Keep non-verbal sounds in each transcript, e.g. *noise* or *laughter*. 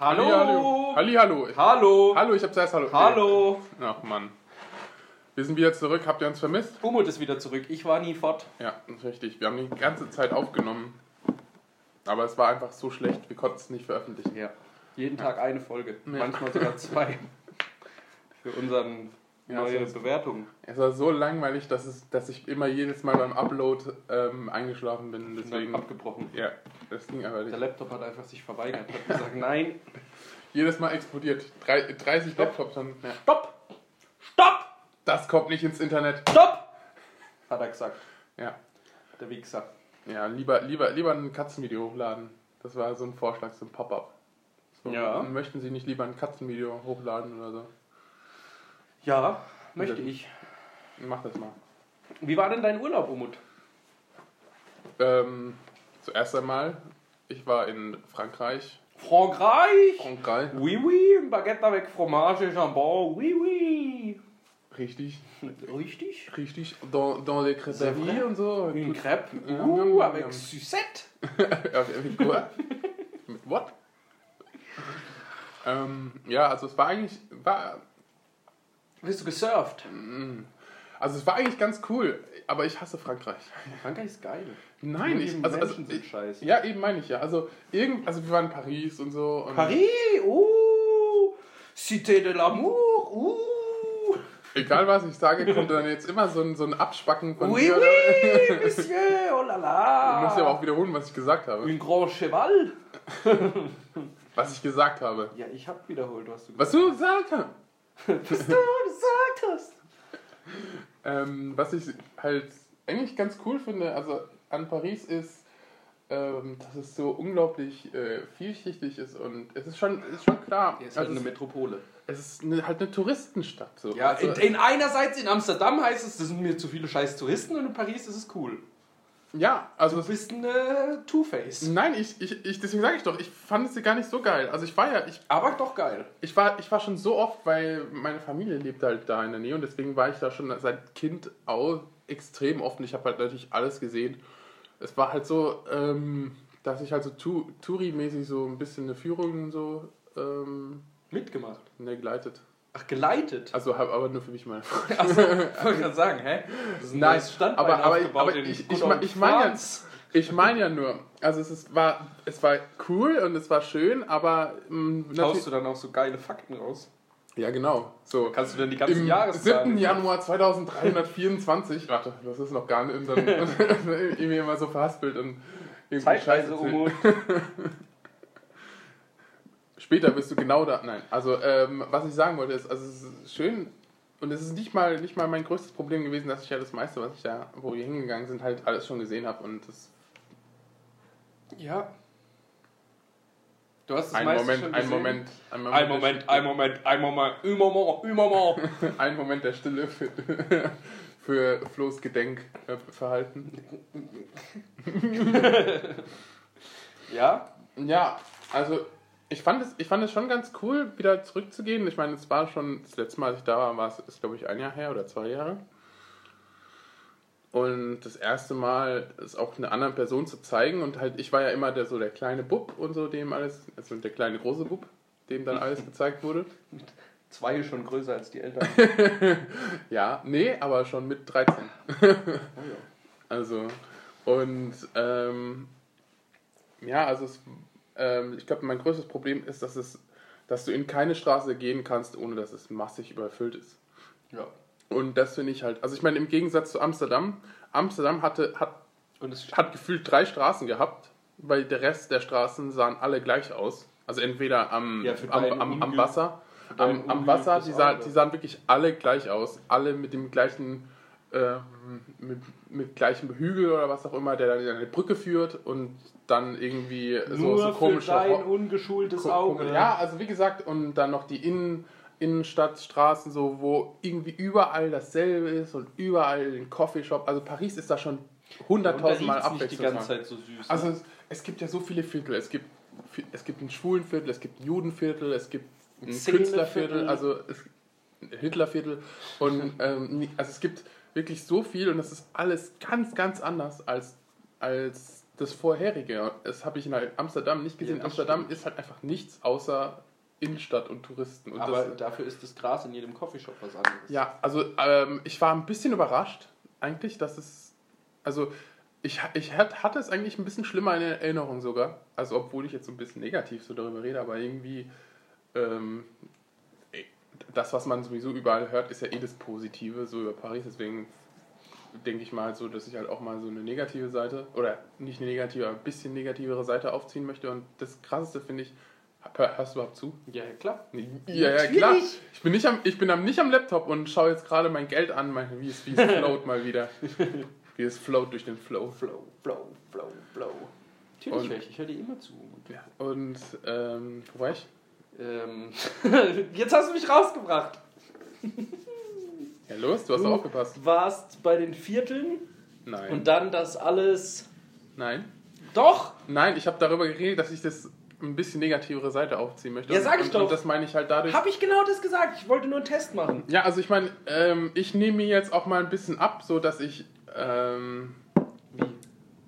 Hallo. Hallo. Hallo. Hallo. Hallo, ich hab zuerst Hallo. Hallo. Ach Mann. Wir sind wieder zurück. Habt ihr uns vermisst? Umut ist wieder zurück. Ich war nie fort. Ja, das ist richtig. Wir haben die ganze Zeit aufgenommen. Aber es war einfach so schlecht, wir konnten es nicht veröffentlichen. Ja. Jeden Tag eine Folge. Manchmal sogar zwei. *laughs* Für unseren Ja, neue sonst- Bewertung. Es war so langweilig, dass, es, dass ich immer jedes Mal beim Upload ähm, eingeschlafen bin. Deswegen abgebrochen. ja, das ging aber Der nicht. Laptop hat einfach sich verweigert. Hat gesagt, nein. *laughs* Jedes Mal explodiert. Drei, 30 Laptops dann. Ja. Stopp! Stopp! Das kommt nicht ins Internet. Stopp! Hat er gesagt. Ja, Der Wichser. ja lieber, lieber, lieber ein Katzenvideo hochladen. Das war so ein Vorschlag, so ein Pop-up. So, Ja. Möchten Sie nicht lieber ein Katzenvideo hochladen oder so? Ja, möchte ich. Mach das mal. Wie war denn dein Urlaub, Umut? Ähm, zuerst einmal, ich war in Frankreich. Frankreich! Frankreich. Oui, oui, Baguette avec fromage et jambon. Oui, oui. Richtig, Richtig? richtig. Dans, dans les crêperies und so. Une crêpe. Uh, avec. Suzette. Mit *laughs* quoi? Mit what? Ähm, ja, also es war eigentlich, war, Bist du gesurft? also es war eigentlich ganz cool, aber ich hasse Frankreich. Frankreich ist geil. Nein, ich, also, also ich, scheiße. ja, eben meine ich ja. Also irgend, also wir waren in Paris und so. Und Paris, uh, Cité de l'amour, uh. Egal was ich sage, kommt dann jetzt immer so ein, so ein Abspacken von Oui, dir. oui, *laughs* Monsieur, oh la Du musst ja la. aber auch wiederholen, was ich gesagt habe. Un grand cheval. Was ich gesagt habe. Ja, ich hab wiederholt, was du Was du gesagt hast. *laughs* was du gesagt hast. Ähm, was ich halt eigentlich ganz cool finde, also an Paris ist, ähm, dass es so unglaublich äh, vielschichtig ist und es ist schon, ist schon klar, Hier ist halt also eine es, Metropole. es ist eine, halt eine Touristenstadt. So. Ja, also, in, in einerseits in Amsterdam heißt es, das sind mir zu viele scheiß Touristen und in Paris ist es cool. Ja, also Du es, bist ein äh, Two-Face. nein, ich, ich, ich, deswegen sage ich doch, ich fand es gar nicht so geil. Also ich war ja, ich, Aber doch geil. ich war, ich war schon so oft, weil meine Familie lebt halt da in der Nähe und deswegen war ich da schon seit Kind auch extrem oft und ich habe halt natürlich alles gesehen. Es war halt so, ähm, dass ich halt so Tu- Touri-mäßig so ein bisschen eine Führung so ähm, Mitgemacht. ne, geleitet. Ach, geleitet. Also habe aber nur für mich meine *laughs* Freunde. Achso, ich wollte gerade sagen, hä? Das ist ein Nein, neues Standbein aber- aber- aufgebaut aber ich- ich mein- old ich mein ja-. Ich meine ja nur, also es ist, war, es war cool und es war schön, aber ähm, Haust du dann auch so geile Fakten raus? ja genau, so. Kannst du denn die ganzen Im Jahreszahlen? 7. Januar 2324, *laughs* warte, das ist noch gar nicht, und dann *laughs* irgendwie immer so verhaspelt und irgendwie Zeitreise Scheiße. Später bist du genau da. Nein, also ähm, was ich sagen wollte ist, also es ist schön und es ist nicht mal nicht mal mein größtes Problem gewesen, dass ich ja das meiste, was ich da, wo wir hingegangen sind, halt alles schon gesehen habe und das Ja. Du hast das ein meiste Moment, schon ein gesehen? Moment, ein Moment, Ein Moment, ein Moment, ein Moment, ein Moment, ein Moment. *laughs* ein Moment der Stille für, *laughs* für Flo's Gedenkverhalten. *laughs* Ja? Ja, also ich fand es, ich fand es schon ganz cool, wieder zurückzugehen. Ich meine, es war schon das letzte Mal, als ich da war, war es, ist glaube ich ein Jahr her oder zwei Jahre. Und das erste Mal es auch einer anderen Person zu zeigen und halt, ich war ja immer der so der kleine Bub und so, dem alles, also der kleine große Bub, dem dann alles *laughs* gezeigt wurde. Zwei schon größer als die Eltern. *laughs* Ja, nee, aber schon mit 13. *laughs* Also, und ähm, ja, also es, ähm, ich glaube, mein größtes Problem ist, dass es, dass du in keine Straße gehen kannst, ohne dass es massig überfüllt ist. Ja. Und das finde ich halt, also ich meine, im Gegensatz zu Amsterdam, Amsterdam hatte, hat, hat gefühlt drei Straßen gehabt, weil der Rest der Straßen sahen alle gleich aus. Also entweder am, Ja, am, am, am Wasser, am, am Wasser, die, sah, die sahen wirklich alle gleich aus. Alle mit dem gleichen, ähm, mit, mit gleichem Hügel oder was auch immer, der dann in eine Brücke führt und dann irgendwie so, nur so komische für dein ungeschultes Auge. Ja, also wie gesagt, und dann noch die Innen, Innenstadtstraßen, so, wo irgendwie überall dasselbe ist und überall den Coffeeshop. Also Paris ist da schon ganze abwechslungsreich. Zeit so süß. Also es, es gibt ja so viele Viertel. Es gibt, es gibt ein Schwulenviertel, es gibt ein Judenviertel, es gibt ein. Künstlerviertel, also es, ein Hitlerviertel. Und ähm, also es gibt wirklich so viel und das ist alles ganz, ganz anders als, als das vorherige. Das habe ich in Amsterdam nicht gesehen. Ja, Amsterdam stimmt. ist halt einfach nichts außer Innenstadt und Touristen. Und Aber das, dafür ist das Gras in jedem Coffeeshop was anderes. ja, also ähm, ich war ein bisschen überrascht, eigentlich, dass es. Also ich, ich hat- hatte es eigentlich ein bisschen schlimmer in Erinnerung sogar. Also obwohl ich jetzt so ein bisschen negativ so darüber rede, aber irgendwie. Ähm, das, was man sowieso überall hört, ist ja eh das Positive, so über Paris. Deswegen denke ich mal so, dass ich halt auch mal so eine negative Seite, oder nicht eine negative, aber ein bisschen negativere Seite aufziehen möchte. Und das Krasseste finde ich. Hör- Hörst du überhaupt zu? Ja, klar. Ja, ja, klar. Ich bin, nicht am, ich bin am, nicht am Laptop und schaue jetzt gerade mein Geld an, mein, wie, es, wie es float mal wieder. *laughs* Wie es float durch den Flow. Flow, flow, flow, flow. Natürlich Und- ich höre dir immer zu. Ja. Und, ähm, wo war ich? Ähm, *laughs* jetzt hast du mich rausgebracht. *laughs* Ja, los, du hast Du aufgepasst. warst bei den Vierteln Nein. und dann das alles. Nein. Doch! Nein, ich habe darüber geredet, dass ich das ein bisschen negativere Seite aufziehen möchte. Ja, sag ich und, doch. Und das meine ich halt dadurch. Habe ich genau das gesagt? Ich wollte nur einen Test machen. Ja, also ich meine, ähm, ich nehme mir jetzt auch mal ein bisschen ab, so dass ich ähm, Wie?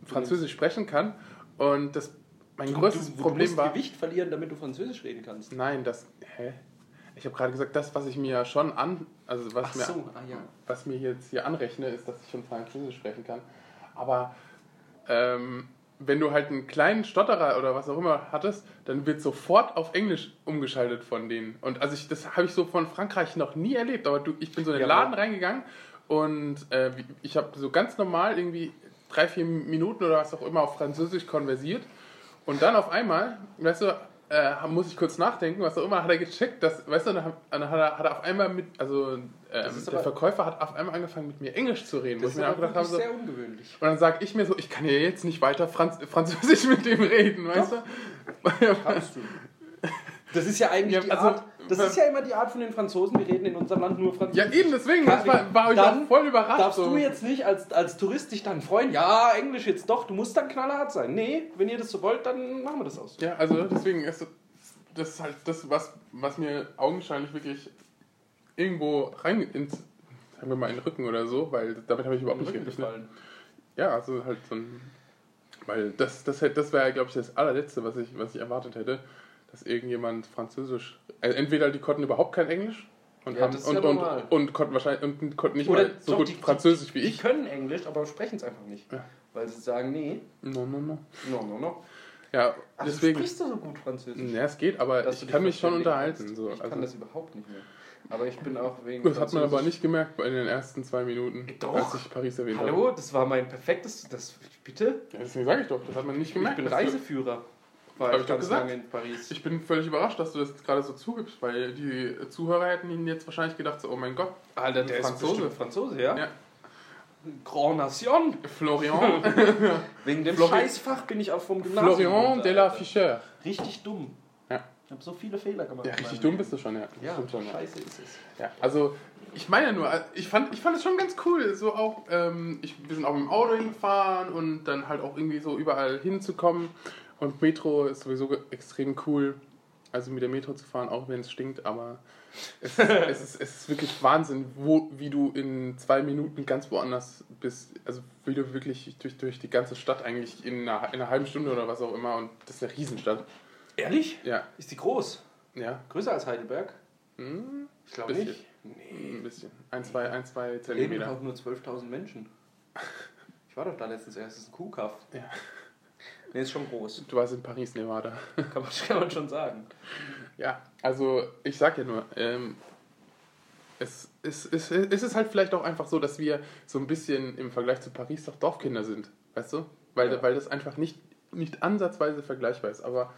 Französisch sprechen kann. Und das mein Du, größtes du, du Problem musst war. Gewicht verlieren, damit du Französisch reden kannst. Nein, das. Hä? Ich habe gerade gesagt, das, was ich mir ja schon an. Also was, Ach mir, so, ah ja. was mir jetzt hier anrechne, ist, dass ich schon Französisch sprechen kann. Aber ähm, wenn du halt einen kleinen Stotterer oder was auch immer hattest, dann wird sofort auf Englisch umgeschaltet von denen. Und also ich, das habe ich so von Frankreich noch nie erlebt. Aber du, ich bin so in den Ja, Laden aber- reingegangen und äh, ich habe so ganz normal irgendwie drei, vier Minuten oder was auch immer auf Französisch konversiert. Und dann auf einmal, weißt du, äh, muss ich kurz nachdenken, was auch immer, hat er gecheckt, dass, weißt du, dann hat, dann hat, er, hat er auf einmal mit, also ähm, der Verkäufer hat auf einmal angefangen mit mir Englisch zu reden. wo Das ich ist mir auch gedacht habe, so, sehr ungewöhnlich. und dann sage ich mir so, ich kann ja jetzt nicht weiter Franz Französisch *laughs* mit dem reden, weißt du? *laughs* Kannst du. Das ist ja eigentlich Ja, die also- Art. Das ist ja immer die Art von den Franzosen. Wir reden in unserem Land nur Französisch. Ja, eben, deswegen, das war, war ich Dann auch voll überrascht. Darfst so. du jetzt nicht als, als Tourist dich dann freuen? Ja, Englisch jetzt doch. Du musst dann knallhart sein. Nee, wenn ihr das so wollt, dann machen wir das aus. Ja, also deswegen ist das ist halt das, was, was mir augenscheinlich wirklich irgendwo rein ins, sagen wir mal, in den Rücken oder so, weil damit habe ich überhaupt nicht gerechnet. Ja, also halt so ein. Weil das, das, hätte- das wäre, glaube ich, das allerletzte, was ich, was ich erwartet hätte, dass irgendjemand Französisch. Also entweder die konnten überhaupt kein Englisch und, Ja, haben, und, ja und, und konnten wahrscheinlich und konnten nicht Oder mal so doch, gut die- die- Französisch wie Die ich. können Englisch, aber sprechen es einfach nicht. Ja. Weil sie sagen, nee, No, no, no. no, no, no. Ja, Ach, deswegen. du sprichst doch so gut Französisch. Ja, es geht, aber du ich kann mich schon unterhalten. So. Ich kann Also, das überhaupt nicht mehr. Aber ich bin auch wegen das hat man aber nicht gemerkt in den ersten zwei Minuten, Doch. als ich Paris erwähnt habe. Hallo, das war mein perfektes. Das, bitte? Ja, deswegen sage ich doch, das hat man nicht Ich gemerkt. bin dass du- Reiseführer. War Hab ich ganz lange in Paris. Ich bin völlig überrascht, dass du das jetzt gerade so zugibst, weil die Zuhörer hätten ihnen jetzt wahrscheinlich gedacht, so, oh mein Gott, Alter, der Franzose. ist Franzose, ja? Ja. Grand Nation. Florian, *laughs* Wegen dem Flori- Scheißfach bin ich auch vom Gymnasium. Florian de la. Fischer. Richtig dumm. Ja. Ich habe so viele Fehler gemacht. Ja, richtig dumm Leben. bist du schon, ja. Ja, schon, ja. scheiße ist es. ja. Also, ich meine ja nur, ich fand, ich fand es schon ganz cool, so auch, ähm, ich, wir sind auch mit dem Auto hingefahren und dann halt auch irgendwie so überall hinzukommen und Metro ist sowieso extrem cool, also mit der Metro zu fahren, auch wenn es stinkt, aber es, es, ist, es ist wirklich Wahnsinn, wo, wie du in zwei Minuten ganz woanders bist, also wie du wirklich durch, durch die ganze Stadt eigentlich in einer, in einer halben Stunde oder was auch immer und das ist eine Riesenstadt. Ehrlich? Ja, Ist die groß? ja, Größer als Heidelberg? hm, Ich glaube nicht. Nee. ein bisschen, ein, zwei, ein, zwei Da leben Zentimeter. auch nur 12.000 Menschen. Ich war doch da letztens erst. Das ist ein Kuhkaff. Ja. Nee, ist schon groß. Du warst in Paris, Nevada. *laughs* Kann man, kann man schon sagen. Ja, also ich sag ja nur, ähm, es, es, es, es ist halt vielleicht auch einfach so, dass wir so ein bisschen im Vergleich zu Paris doch Dorfkinder sind, weißt du? Weil, Ja. weil das einfach nicht, nicht ansatzweise vergleichbar ist. Aber,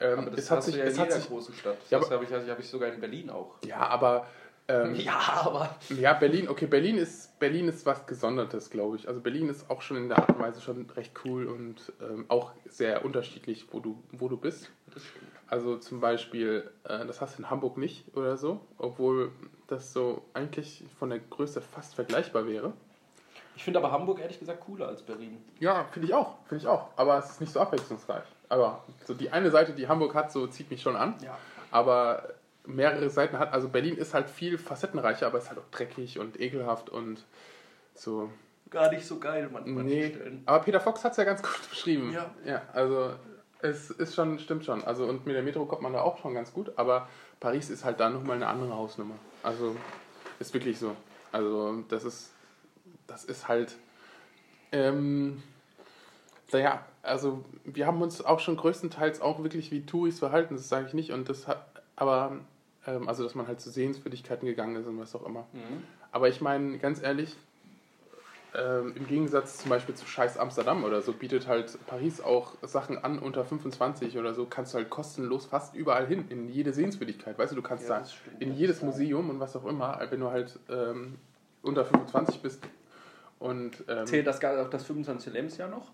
ähm, Aber das es hat sich, ja in hat jeder sich, großen Stadt. Ja, das habe ich, hab ich sogar in Berlin auch. ja, aber ähm, *laughs* Ja, aber... Ja, Berlin, okay, Berlin ist, Berlin ist was Gesondertes, glaube ich. Also Berlin ist auch schon in der Art und Weise schon recht cool und ähm, auch sehr unterschiedlich, wo du, wo du bist. Also zum Beispiel, äh, das hast du in Hamburg nicht oder so, obwohl das so eigentlich von der Größe fast vergleichbar wäre. Ich finde aber Hamburg ehrlich gesagt cooler als Berlin. Ja, finde ich auch, finde ich auch. Aber es ist nicht so abwechslungsreich. Aber so die eine Seite, die Hamburg hat, so zieht mich schon an. Ja. aber mehrere Seiten hat. Also Berlin ist halt viel facettenreicher, aber ist halt auch dreckig und ekelhaft und so. gar nicht so geil man, manchen Nee, Stellen. aber Peter Fox hat es ja ganz gut *laughs* beschrieben. Ja. Ja, also es ist schon, stimmt schon. Also und mit der Metro kommt man da auch schon ganz gut, aber Paris ist halt da nochmal eine andere Hausnummer. Also ist wirklich so. Also das ist, das ist halt, ähm, naja, also wir haben uns auch schon größtenteils auch wirklich wie Touris verhalten, das sage ich nicht. Und das hat, aber, ähm, also dass man halt zu Sehenswürdigkeiten gegangen ist und was auch immer. Mhm. Aber ich meine, ganz ehrlich, ähm, im Gegensatz zum Beispiel zu Scheiß Amsterdam oder so, bietet halt Paris auch Sachen an unter 25 oder so, kannst du halt kostenlos fast überall hin, in jede Sehenswürdigkeit. Weißt du, du kannst Ja, da das in jedes Museum und was auch immer, wenn du halt ähm, unter 25 bist. Und ähm, Zählt das gar auch das 25. Lebensjahr noch?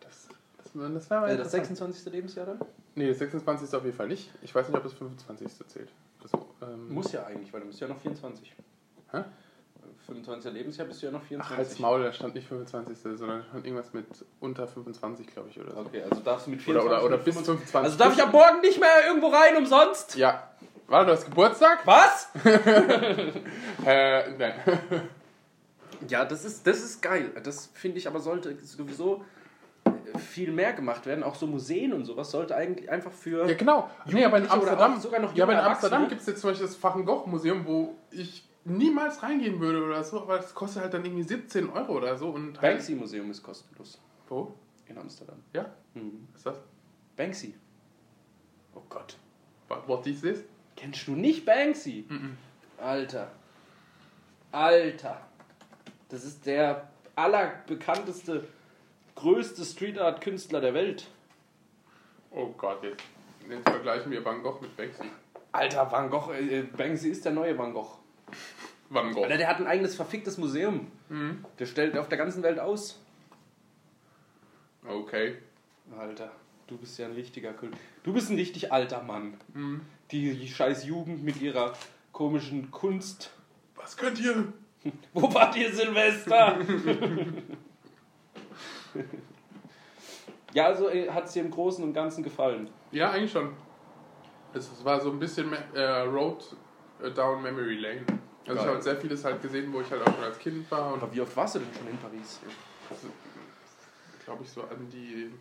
das, das, das wäre mal Äh, das interessant. 26. Lebensjahr dann? Nee, das 26 ist auf jeden Fall nicht. Ich weiß nicht, ob das 25. zählt. Das, ähm, Muss ja eigentlich, weil du bist ja noch 24. Hä? 25. Lebensjahr bist du ja noch Ach, 24. halt's Maul, da stand nicht 25. sondern stand irgendwas mit unter 25, glaube ich, oder so. Okay, also darfst du mit Oder, 24 oder, oder mit bis 25 25. Also darf ich am Morgen nicht mehr irgendwo rein umsonst? Ja. Warte, du hast Geburtstag? Was? *laughs* Äh, nein. Ja, das ist, das ist geil. Das finde ich aber sollte sowieso viel mehr gemacht werden. Auch so Museen und sowas sollte eigentlich einfach für. Ja, genau. Nee, aber in Amsterdam, sogar noch ja, aber in Amsterdam gibt es jetzt zum Beispiel das Van Gogh Museum, wo ich niemals reingehen würde oder so, aber das kostet halt dann irgendwie 17 Euro oder so. Und halt, Banksy Museum ist kostenlos Wo? in Amsterdam. Ja? Mhm. Was ist das? Banksy. Oh Gott. What, is this? Kennst du nicht Banksy? Alter. Alter. Das ist der allerbekannteste, größte Street Art Künstler der Welt. Oh Gott, jetzt, jetzt vergleichen wir Van Gogh mit Banksy. Alter, Van Gogh, äh, Banksy ist der neue Van Gogh. Van Gogh. Alter, der hat ein eigenes verficktes Museum. Mhm. Der stellt auf der ganzen Welt aus. Okay. Alter, du bist ja ein richtiger Kult. Du bist ein richtig alter Mann. Mhm. Die, die scheiß Jugend mit ihrer komischen Kunst. Was könnt ihr? *laughs* Wo wart ihr Silvester? *laughs* ja, also hat es dir im Großen und Ganzen gefallen. Ja, eigentlich schon. Es es war so ein bisschen äh, Road down Memory Lane. Also ich Geil. habe sehr vieles halt gesehen, wo ich halt auch schon als Kind war und Aber wie oft warst du denn schon in Paris? glaube ich so an die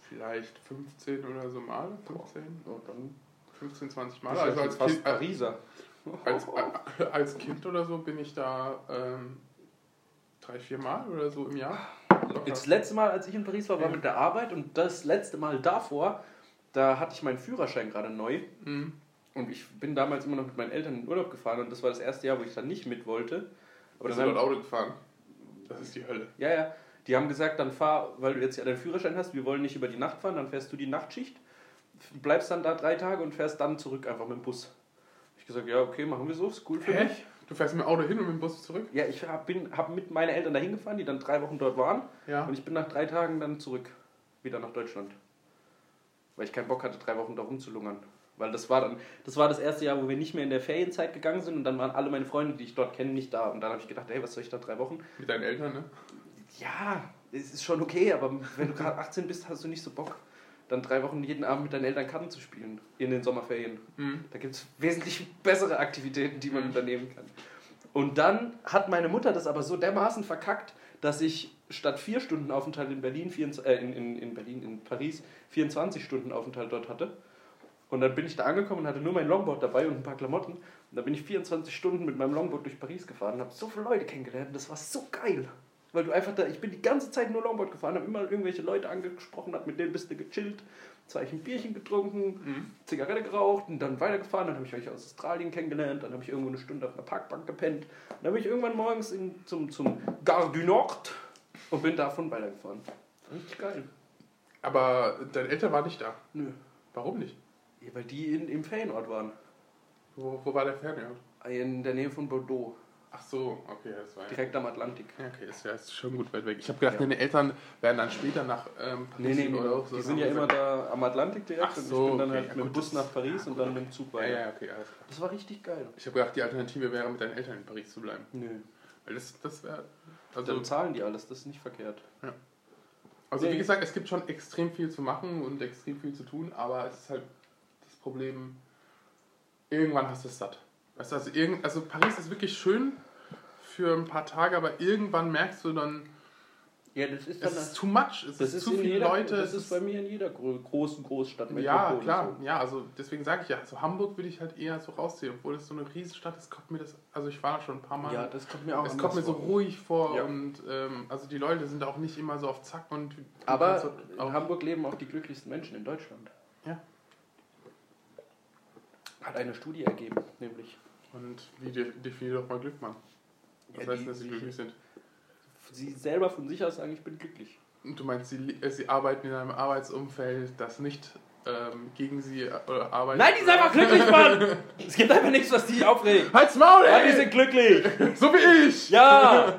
vielleicht 15 oder so Mal, 15, Oh, dann 15, 20 Mal. Also als kind, äh, Pariser. als, *laughs* äh, als Kind oder so bin ich da ähm, drei, vier Mal oder so im Jahr. Locker. Das letzte Mal, als ich in Paris war, war Ja. mit der Arbeit und das letzte Mal davor, da hatte ich meinen Führerschein gerade neu Mhm. und ich bin damals immer noch mit meinen Eltern in Urlaub gefahren und das war das erste Jahr, wo ich dann nicht mit wollte. Aber Bist dann du dort Auto gefahren? Das ist die Hölle. ja, ja, die haben gesagt, dann fahr, weil du jetzt ja deinen Führerschein hast, wir wollen nicht über die Nacht fahren, dann fährst du die Nachtschicht, bleibst dann da drei Tage und fährst dann zurück einfach mit dem Bus. Ich gesagt, ja, okay, machen wir so, ist cool für Hä? mich. Du fährst mit dem Auto hin und mit dem Bus zurück? Ja, ich hab, bin, hab mit meinen Eltern dahin gefahren, die dann drei Wochen dort waren. Ja. Und ich bin nach drei Tagen dann zurück, wieder nach Deutschland. Weil ich keinen Bock hatte, drei Wochen da rumzulungern. Weil das war dann, das war das erste Jahr, wo wir nicht mehr in der Ferienzeit gegangen sind und dann waren alle meine Freunde, die ich dort kenne, nicht da. Und dann habe ich gedacht, ey, was soll ich da drei Wochen? Mit deinen Eltern, ne? Ja, es ist schon okay, aber wenn du gerade 18 bist, hast du nicht so Bock, dann drei Wochen jeden Abend mit deinen Eltern Karten zu spielen in den Sommerferien. Mhm. Da gibt es wesentlich bessere Aktivitäten, die man unternehmen kann. Und dann hat meine Mutter das aber so dermaßen verkackt, dass ich statt vier Stunden Aufenthalt in Berlin, 24, äh, in, in, in Berlin, in Paris, 24 Stunden Aufenthalt dort hatte. Und dann bin ich da angekommen und hatte nur mein Longboard dabei und ein paar Klamotten. Und dann bin ich 24 Stunden mit meinem Longboard durch Paris gefahren und habe so viele Leute kennengelernt. Das war so geil. Weil du einfach da, ich bin die ganze Zeit nur Longboard gefahren, habe immer irgendwelche Leute angesprochen, hab mit denen bist du gechillt, zwei ein Bierchen getrunken, Mhm. Zigarette geraucht und dann weitergefahren. Dann habe ich welche aus Australien kennengelernt. Dann habe ich irgendwo eine Stunde auf einer Parkbank gepennt. Dann bin ich irgendwann morgens in, zum, zum Gare du Nord und bin davon weitergefahren. Richtig geil. Aber deine Eltern waren nicht da. Nö. Warum nicht? Ja, weil die in, im Ferienort waren. Wo, wo war der Fernort? In der Nähe von Bordeaux. Ach so, okay, das war ja. Direkt am Atlantik. Ja, okay, das ist ja schon gut weit weg. Ich habe gedacht, Ja. deine Eltern wären dann später nach ähm, Paris Nee, nee, oder auch so. Die sind ja immer da am Atlantik direkt Ach und ich so, bin dann okay. halt Ja, mit dem Bus nach Paris und dann mit dem Zug Ja, weiter. ja, okay, alles klar. Das war richtig geil. Ich habe gedacht, die Alternative wäre, mit deinen Eltern in Paris zu bleiben. Nö. Weil das, das wäre. Also, Dann zahlen die alles, das ist nicht verkehrt. also, wie Nee. gesagt, es gibt schon extrem viel zu machen und extrem viel zu tun, aber es ist halt das Problem, irgendwann hast du es satt. Weißt du, also, irgend, also Paris ist wirklich schön für ein paar Tage, aber irgendwann merkst du dann, Ja, das ist es ist too much, es ist ist zu viele jeder, Leute. Das ist bei mir in jeder gro- großen Großstadt. Ja, klar. so. Ja, also deswegen sage ich ja, also Hamburg würde ich halt eher so rausziehen, obwohl es so eine Riesenstadt ist, kommt mir das, also ich war da schon ein paar Mal. Ja, das kommt mir auch es kommt mir so ruhig vor Ja. und ähm, also die Leute sind auch nicht immer so auf Zack und Aber kannst in Hamburg leben auch die glücklichsten Menschen in Deutschland. Ja. Hat eine Studie ergeben, nämlich. und wie de- definier doch mal Glück, Mann. Was Ja, heißt die- denn, dass sie die- glücklich sind? Sie selber von sich aus sagen, ich bin glücklich. Und du meinst, sie, äh, sie arbeiten in einem Arbeitsumfeld, das nicht ähm, gegen sie äh, oder arbeitet? Nein, die sind einfach glücklich, Mann! *laughs* Es gibt einfach nichts, was die aufregt. Halt's Maul, Ja, die ey! sind glücklich! *laughs* So wie ich! Ja! *laughs*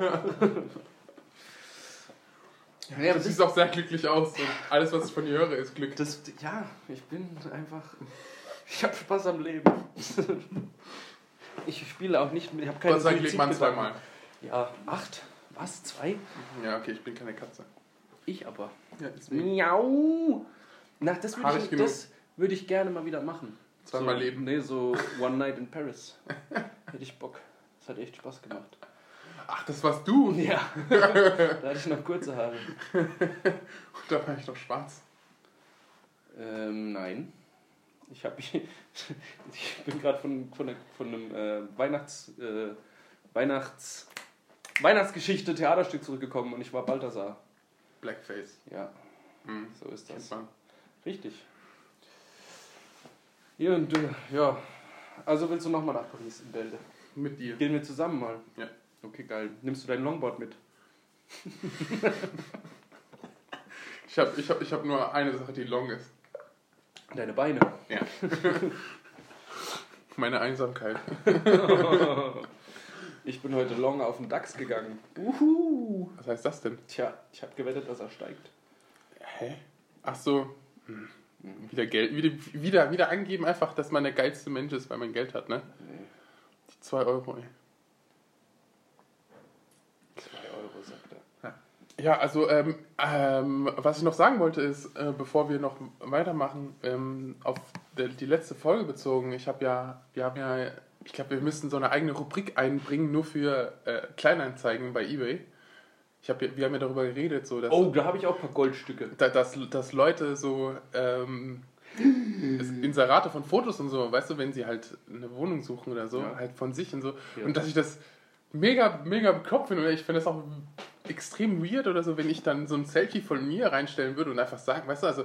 ja, Du siehst auch sehr glücklich aus und alles, was ich von dir höre, ist Glück. Das, ja, ich bin einfach. Ich habe Spaß am Leben. Ich spiele auch nicht mit. Ich habe keine Gott sei Dank lebt man zweimal. Ja, acht? Was? Zwei? Ja, okay, ich bin keine Katze. Ich aber. Ja, deswegen. Miau! Na, das würde ich, das würd ich gerne mal wieder machen. Zweimal so, leben. Nee, so *laughs* One Night in Paris. Hätte ich Bock. Das hat echt Spaß gemacht. Ach, das warst du! *laughs* Ja. *laughs* da hatte ich noch kurze Haare. Da war ich noch schwarz. Ähm, nein. Ich, hab, *laughs* ich bin gerade von, von, von einem äh, Weihnachts, äh, Weihnachts, Weihnachtsgeschichte Theaterstück zurückgekommen und ich war Balthasar. Blackface. Ja, Hm. so ist das. Richtig. Ja, und du, ja. Also willst du nochmal nach Paris in Bälde? Mit dir. Gehen wir zusammen mal? Ja. Okay, geil. Nimmst du dein Longboard mit? *laughs* Ich habe ich hab, ich hab nur eine Sache, die long ist. Deine Beine. Ja. *laughs* Meine Einsamkeit. *laughs* Ich bin heute long auf den DAX gegangen. Uhu. Was heißt das denn? Tja, ich habe gewettet, dass er steigt. Hä? Ach so. Hm. Wieder Geld. Wieder, wieder, wieder angeben, einfach, dass man der geilste Mensch ist, weil man Geld hat, ne? Nee, Die 2 Euro, ey. 2 Euro, sagt er. Ja, also ähm, ähm, was ich noch sagen wollte ist, äh, bevor wir noch weitermachen, ähm, auf der, die letzte Folge bezogen, ich habe ja, wir haben ja, ich glaube, wir müssen so eine eigene Rubrik einbringen, nur für äh, Kleinanzeigen bei eBay. Ich hab, wir haben ja darüber geredet, so dass, Oh, da habe ich auch ein paar Goldstücke. da, dass, dass Leute so ähm, *laughs* Inserate von Fotos und so, weißt du, wenn sie halt eine Wohnung suchen oder so, Ja. halt von sich und so. Ja. Und dass ich das mega, mega bekloppt finde. Und ich finde das auch extrem weird oder so, wenn ich dann so ein Selfie von mir reinstellen würde und einfach sagen, weißt du, also.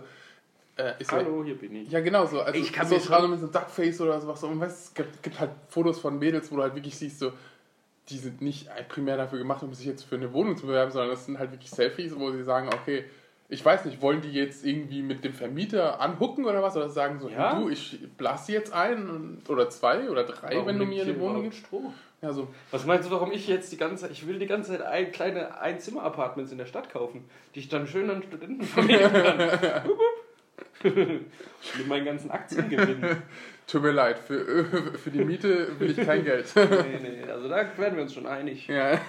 Äh, Hallo, hier bin ich. Ja, genau so. Also, Ich kann so gerade mit so einem Duckface oder sowas. Und weißt, es gibt, gibt halt Fotos von Mädels, wo du halt wirklich siehst, so, die sind nicht primär dafür gemacht, um sich jetzt für eine Wohnung zu bewerben, sondern das sind halt wirklich Selfies, wo sie sagen, okay, ich weiß nicht, wollen die jetzt irgendwie mit dem Vermieter anhucken oder was? Oder sagen so, Ja. du, ich blase jetzt ein oder zwei oder drei, Warum wenn du mir eine Wohnung gibst. Stroh? Ja, so. Was meinst du, warum ich jetzt die ganze Zeit, ich will die ganze Zeit ein, kleine Einzimmer-Apartments in der Stadt kaufen, die ich dann schön an Studenten vermieten kann. Mit meinen ganzen Aktiengewinnen. *laughs* Tut mir leid, für, für die Miete will ich kein Geld. Nee, nee, also da werden wir uns schon einig. ja.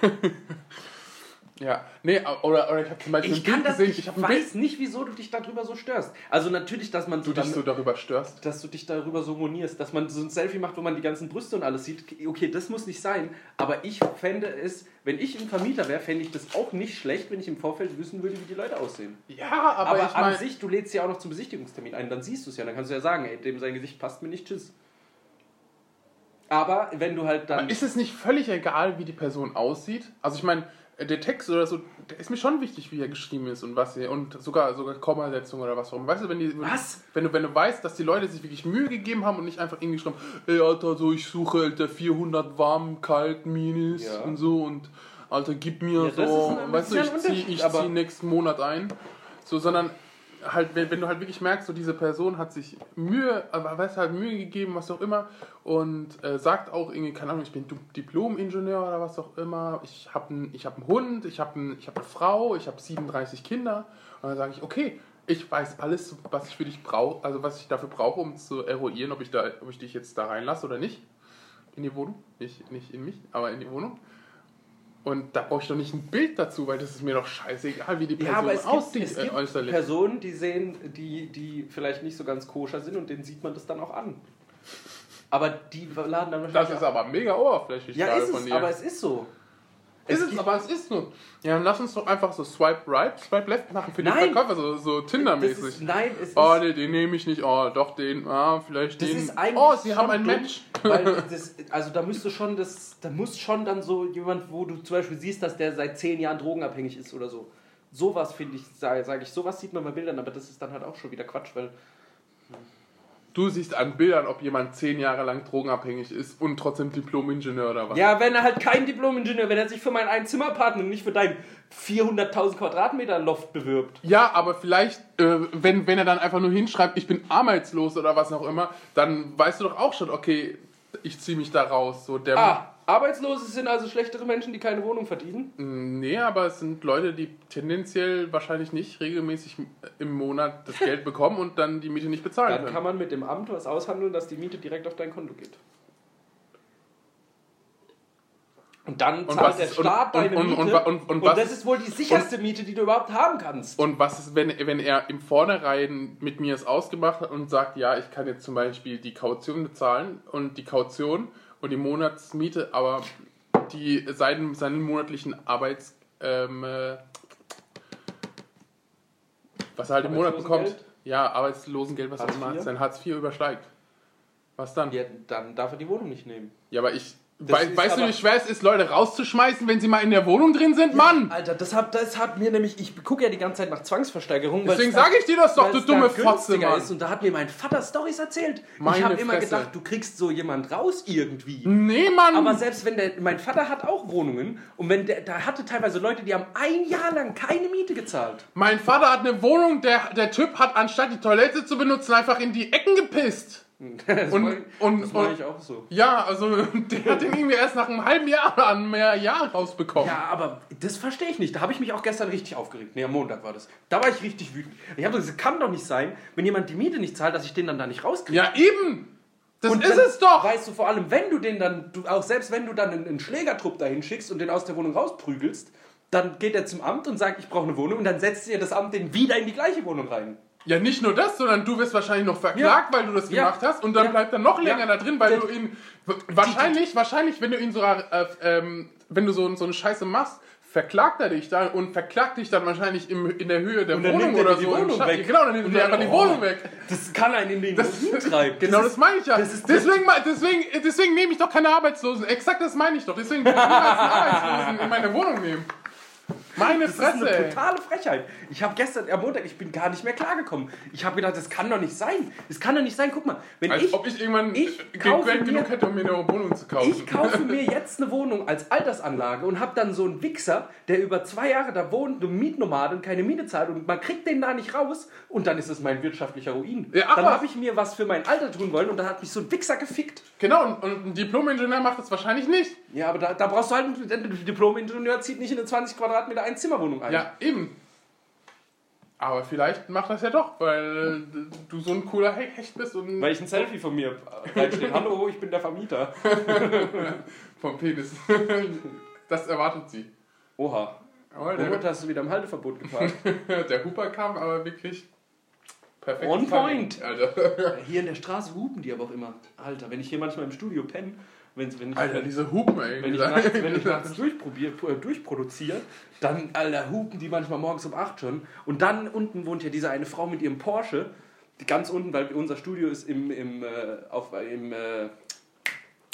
Ja, nee, oder, oder ich habe zum Beispiel Ich kann das, gesehen, ich, ich weiß nicht, wieso du dich darüber so störst. Also natürlich, dass man du so dich dann, so darüber störst. dass du dich darüber so monierst, dass man so ein Selfie macht, wo man die ganzen Brüste und alles sieht. Okay, das muss nicht sein, aber ich fände es, wenn ich ein Vermieter wäre, fände ich das auch nicht schlecht, wenn ich im Vorfeld wissen würde, wie die Leute aussehen. Ja, aber, Aber, ich an meine, sich, du lädst ja auch noch zum Besichtigungstermin ein, dann siehst du es ja, dann kannst du ja sagen, ey, dem sein Gesicht passt mir nicht, tschüss. Aber wenn du halt dann. ist es nicht völlig egal, wie die Person aussieht? Also ich meine, der Text oder so, der ist mir schon wichtig, wie er geschrieben ist und was er, und sogar sogar Kommasetzung oder was auch immer. Weißt du, wenn die Was? wenn du wenn du weißt, dass die Leute sich wirklich Mühe gegeben haben und nicht einfach irgendwie geschrieben, ey Alter, so ich suche Alter 400 warm, kalt, Minis Ja. und so und Alter, gib mir Ja, so, weißt du, ich zieh, ich zieh nächsten Monat ein. So, sondern halt, wenn, wenn du halt wirklich merkst, so diese Person hat sich Mühe, weißt halt Mühe gegeben, was auch immer, und äh, sagt auch irgendwie, keine Ahnung, ich bin Diplom-Ingenieur oder was auch immer, ich habe einen hab Hund, ich habe ein, hab eine Frau, ich habe 37 Kinder, und dann sage ich, okay, ich weiß alles, was ich für dich brauche, also was ich dafür brauche, um zu eruieren, ob ich, da, ob ich dich jetzt da reinlasse oder nicht. In die Wohnung. Nicht, nicht in mich, aber in die Wohnung. Und da brauche ich doch nicht ein Bild dazu, weil das ist mir doch scheißegal, wie die Person ja, aber es gibt, aussieht es äh, gibt äußerlich. Personen, die sehen, die, die vielleicht nicht so ganz koscher sind und denen sieht man das dann auch an. Aber die laden dann Das wahrscheinlich. ist aber mega oberflächlich ja, ist es, aber es ist so. Es ist es, aber es ist so. Ja, dann lass uns doch einfach so Swipe Right, Swipe Left machen für die Nein. Verkäufer, so, so Tinder-mäßig. ist, nein, es ist, Oh, nee, den nehme ich nicht. Oh, doch den. Ah, vielleicht das den. ist eigentlich oh, sie haben ein Match. Weil *laughs* das, also da müsste schon das, da muss schon dann so jemand, wo du zum Beispiel siehst, dass der seit zehn Jahren drogenabhängig ist oder so. Sowas finde ich, sage sag ich, sowas sieht man bei Bildern, aber das ist dann halt auch schon wieder Quatsch, weil Du siehst an Bildern, ob jemand zehn Jahre lang drogenabhängig ist und trotzdem Diplom-Ingenieur oder was. Ja, wenn er halt kein Diplom-Ingenieur, wenn er sich für meinen Einzimmerpartner und nicht für dein 400.000 Quadratmeter Loft bewirbt. Ja, aber vielleicht, äh, wenn, wenn er dann einfach nur hinschreibt, ich bin arbeitslos oder was auch immer, dann weißt du doch auch schon, okay, ich ziehe mich da raus. So der Ah, Arbeitslose sind also schlechtere Menschen, die keine Wohnung verdienen. Nee, aber es sind Leute, die tendenziell wahrscheinlich nicht regelmäßig im Monat das Geld *laughs* bekommen und dann die Miete nicht bezahlen Dann können. kann man mit dem Amt was aushandeln, dass die Miete direkt auf dein Konto geht. Und dann Und zahlt was der ist- und- Staat und- deine und- Miete. und und- und das ist- ist wohl die sicherste Miete, die du überhaupt haben kannst. Und was ist, wenn, wenn er im Vornherein mit mir es ausgemacht hat und sagt, ja, ich kann jetzt zum Beispiel die Kaution bezahlen und die Kaution und die Monatsmiete, aber die seinen, seinen monatlichen Arbeits... Ähm, äh, was er halt im Monat bekommt. Arbeitslosengeld? Ja, Arbeitslosengeld, was Hartz auch immer, sein Hartz IV übersteigt. Was dann? Ja, dann darf er die Wohnung nicht nehmen. Ja, aber ich. Wei weißt du, wie schwer es ist, Leute rauszuschmeißen, wenn sie mal in der Wohnung drin sind? Mann! Alter, das hat, das hat mir nämlich, ich gucke ja die ganze Zeit nach Zwangsversteigerung. Deswegen sage ich dir das doch, du dumme Fotze, Mann. Ist. Und da hat mir mein Vater Stories erzählt. ich Meine habe immer gedacht, du kriegst so jemand raus irgendwie. Nee, Mann! Aber selbst wenn der, mein Vater hat auch Wohnungen und wenn der, da hatte teilweise Leute, die haben ein Jahr lang keine Miete gezahlt. mein Vater hat eine Wohnung, der, der Typ hat anstatt die Toilette zu benutzen, einfach in die Ecken gepisst. Das Und- ich- und- das und- ich auch so. Ja, also *laughs* der hat den irgendwie erst nach einem halben Jahr an mehr Jahr rausbekommen. Ja, aber das verstehe ich nicht. Da habe ich mich auch gestern richtig aufgeregt. Nee, am Montag war das. Da war ich richtig wütend. Ich habe gesagt, es kann doch nicht sein, wenn jemand die Miete nicht zahlt, dass ich den dann da nicht rauskriege. Ja, eben! Das Und ist es doch! Weißt du, vor allem, wenn du den dann, du, auch selbst wenn du dann einen, einen Schlägertrupp dahin schickst und den aus der Wohnung rausprügelst, dann geht er zum Amt und sagt, ich brauche eine Wohnung und dann setzt dir das Amt den wieder in die gleiche Wohnung rein. Ja, nicht nur das, sondern du wirst wahrscheinlich noch verklagt, weil du das Ja. gemacht hast und dann Ja. bleibt er noch länger Ja. da drin, weil du ihn wahrscheinlich, wahrscheinlich, wenn du ihn sogar, äh, ähm, wenn du so, so eine Scheiße machst, verklagt er dich dann und verklagt dich dann wahrscheinlich im, in der Höhe der Wohnung er oder so. Wohnung weg. Genau, dann nimmt Und er einfach die oh. Wohnung weg. Das kann einen in den Das, treiben. *laughs* genau das das meine ich ja. deswegen, deswegen, deswegen nehme ich doch keine Arbeitslosen. Exakt das meine ich doch. Deswegen will ich niemals einen Arbeitslosen in meine Wohnung nehmen. Meine Das ist eine Fresse, ey. totale Frechheit. Ich habe gestern, am Montag, ich bin gar nicht mehr klargekommen. Ich habe gedacht, das kann doch nicht sein. Das kann doch nicht sein. Guck mal, wenn Als ich, ob ich irgendwann ich Geld kaufe Geld genug mir- hätte, um mir eine Wohnung zu kaufen. ich kaufe mir jetzt eine Wohnung als Altersanlage und habe dann so einen Wichser, der über zwei Jahre da wohnt, ein Mietnomade und keine Miete zahlt und man kriegt den da nicht raus und dann ist es mein wirtschaftlicher Ruin. Ja, ach dann habe ich mir was für mein Alter tun wollen und dann hat mich so ein Wichser gefickt. Genau, und, und ein Diplom-Ingenieur macht das wahrscheinlich nicht. Ja, aber da, da brauchst du halt einen ein Diplom-Ingenieur, zieht nicht in eine 20 Quadratmeter Einzimmerwohnung ein. Ja, eben. Aber vielleicht macht das ja doch, weil du so ein cooler He- Hecht bist und Weil ich ein Selfie von mir reinstehe. *laughs* Hallo, ich bin der Vermieter. *laughs* vom Penis. *laughs* Das erwartet sie. Oha. Womit der, hast du wieder im Halteverbot geparkt? der Huper kam aber wirklich perfekt. On point. Alter. Hier in der Straße hupen die aber auch immer. Alter, wenn ich hier manchmal im Studio penne, wenn, wenn ich, Alter, diese Hupen, ey. wenn ich nachts, wenn ich *laughs* nachts äh, durchproduziere, dann, Alter, hupen die manchmal morgens um 8 schon. Und dann unten wohnt ja diese eine Frau mit ihrem Porsche. Die ganz unten, weil unser Studio ist im, im, äh, auf, im äh,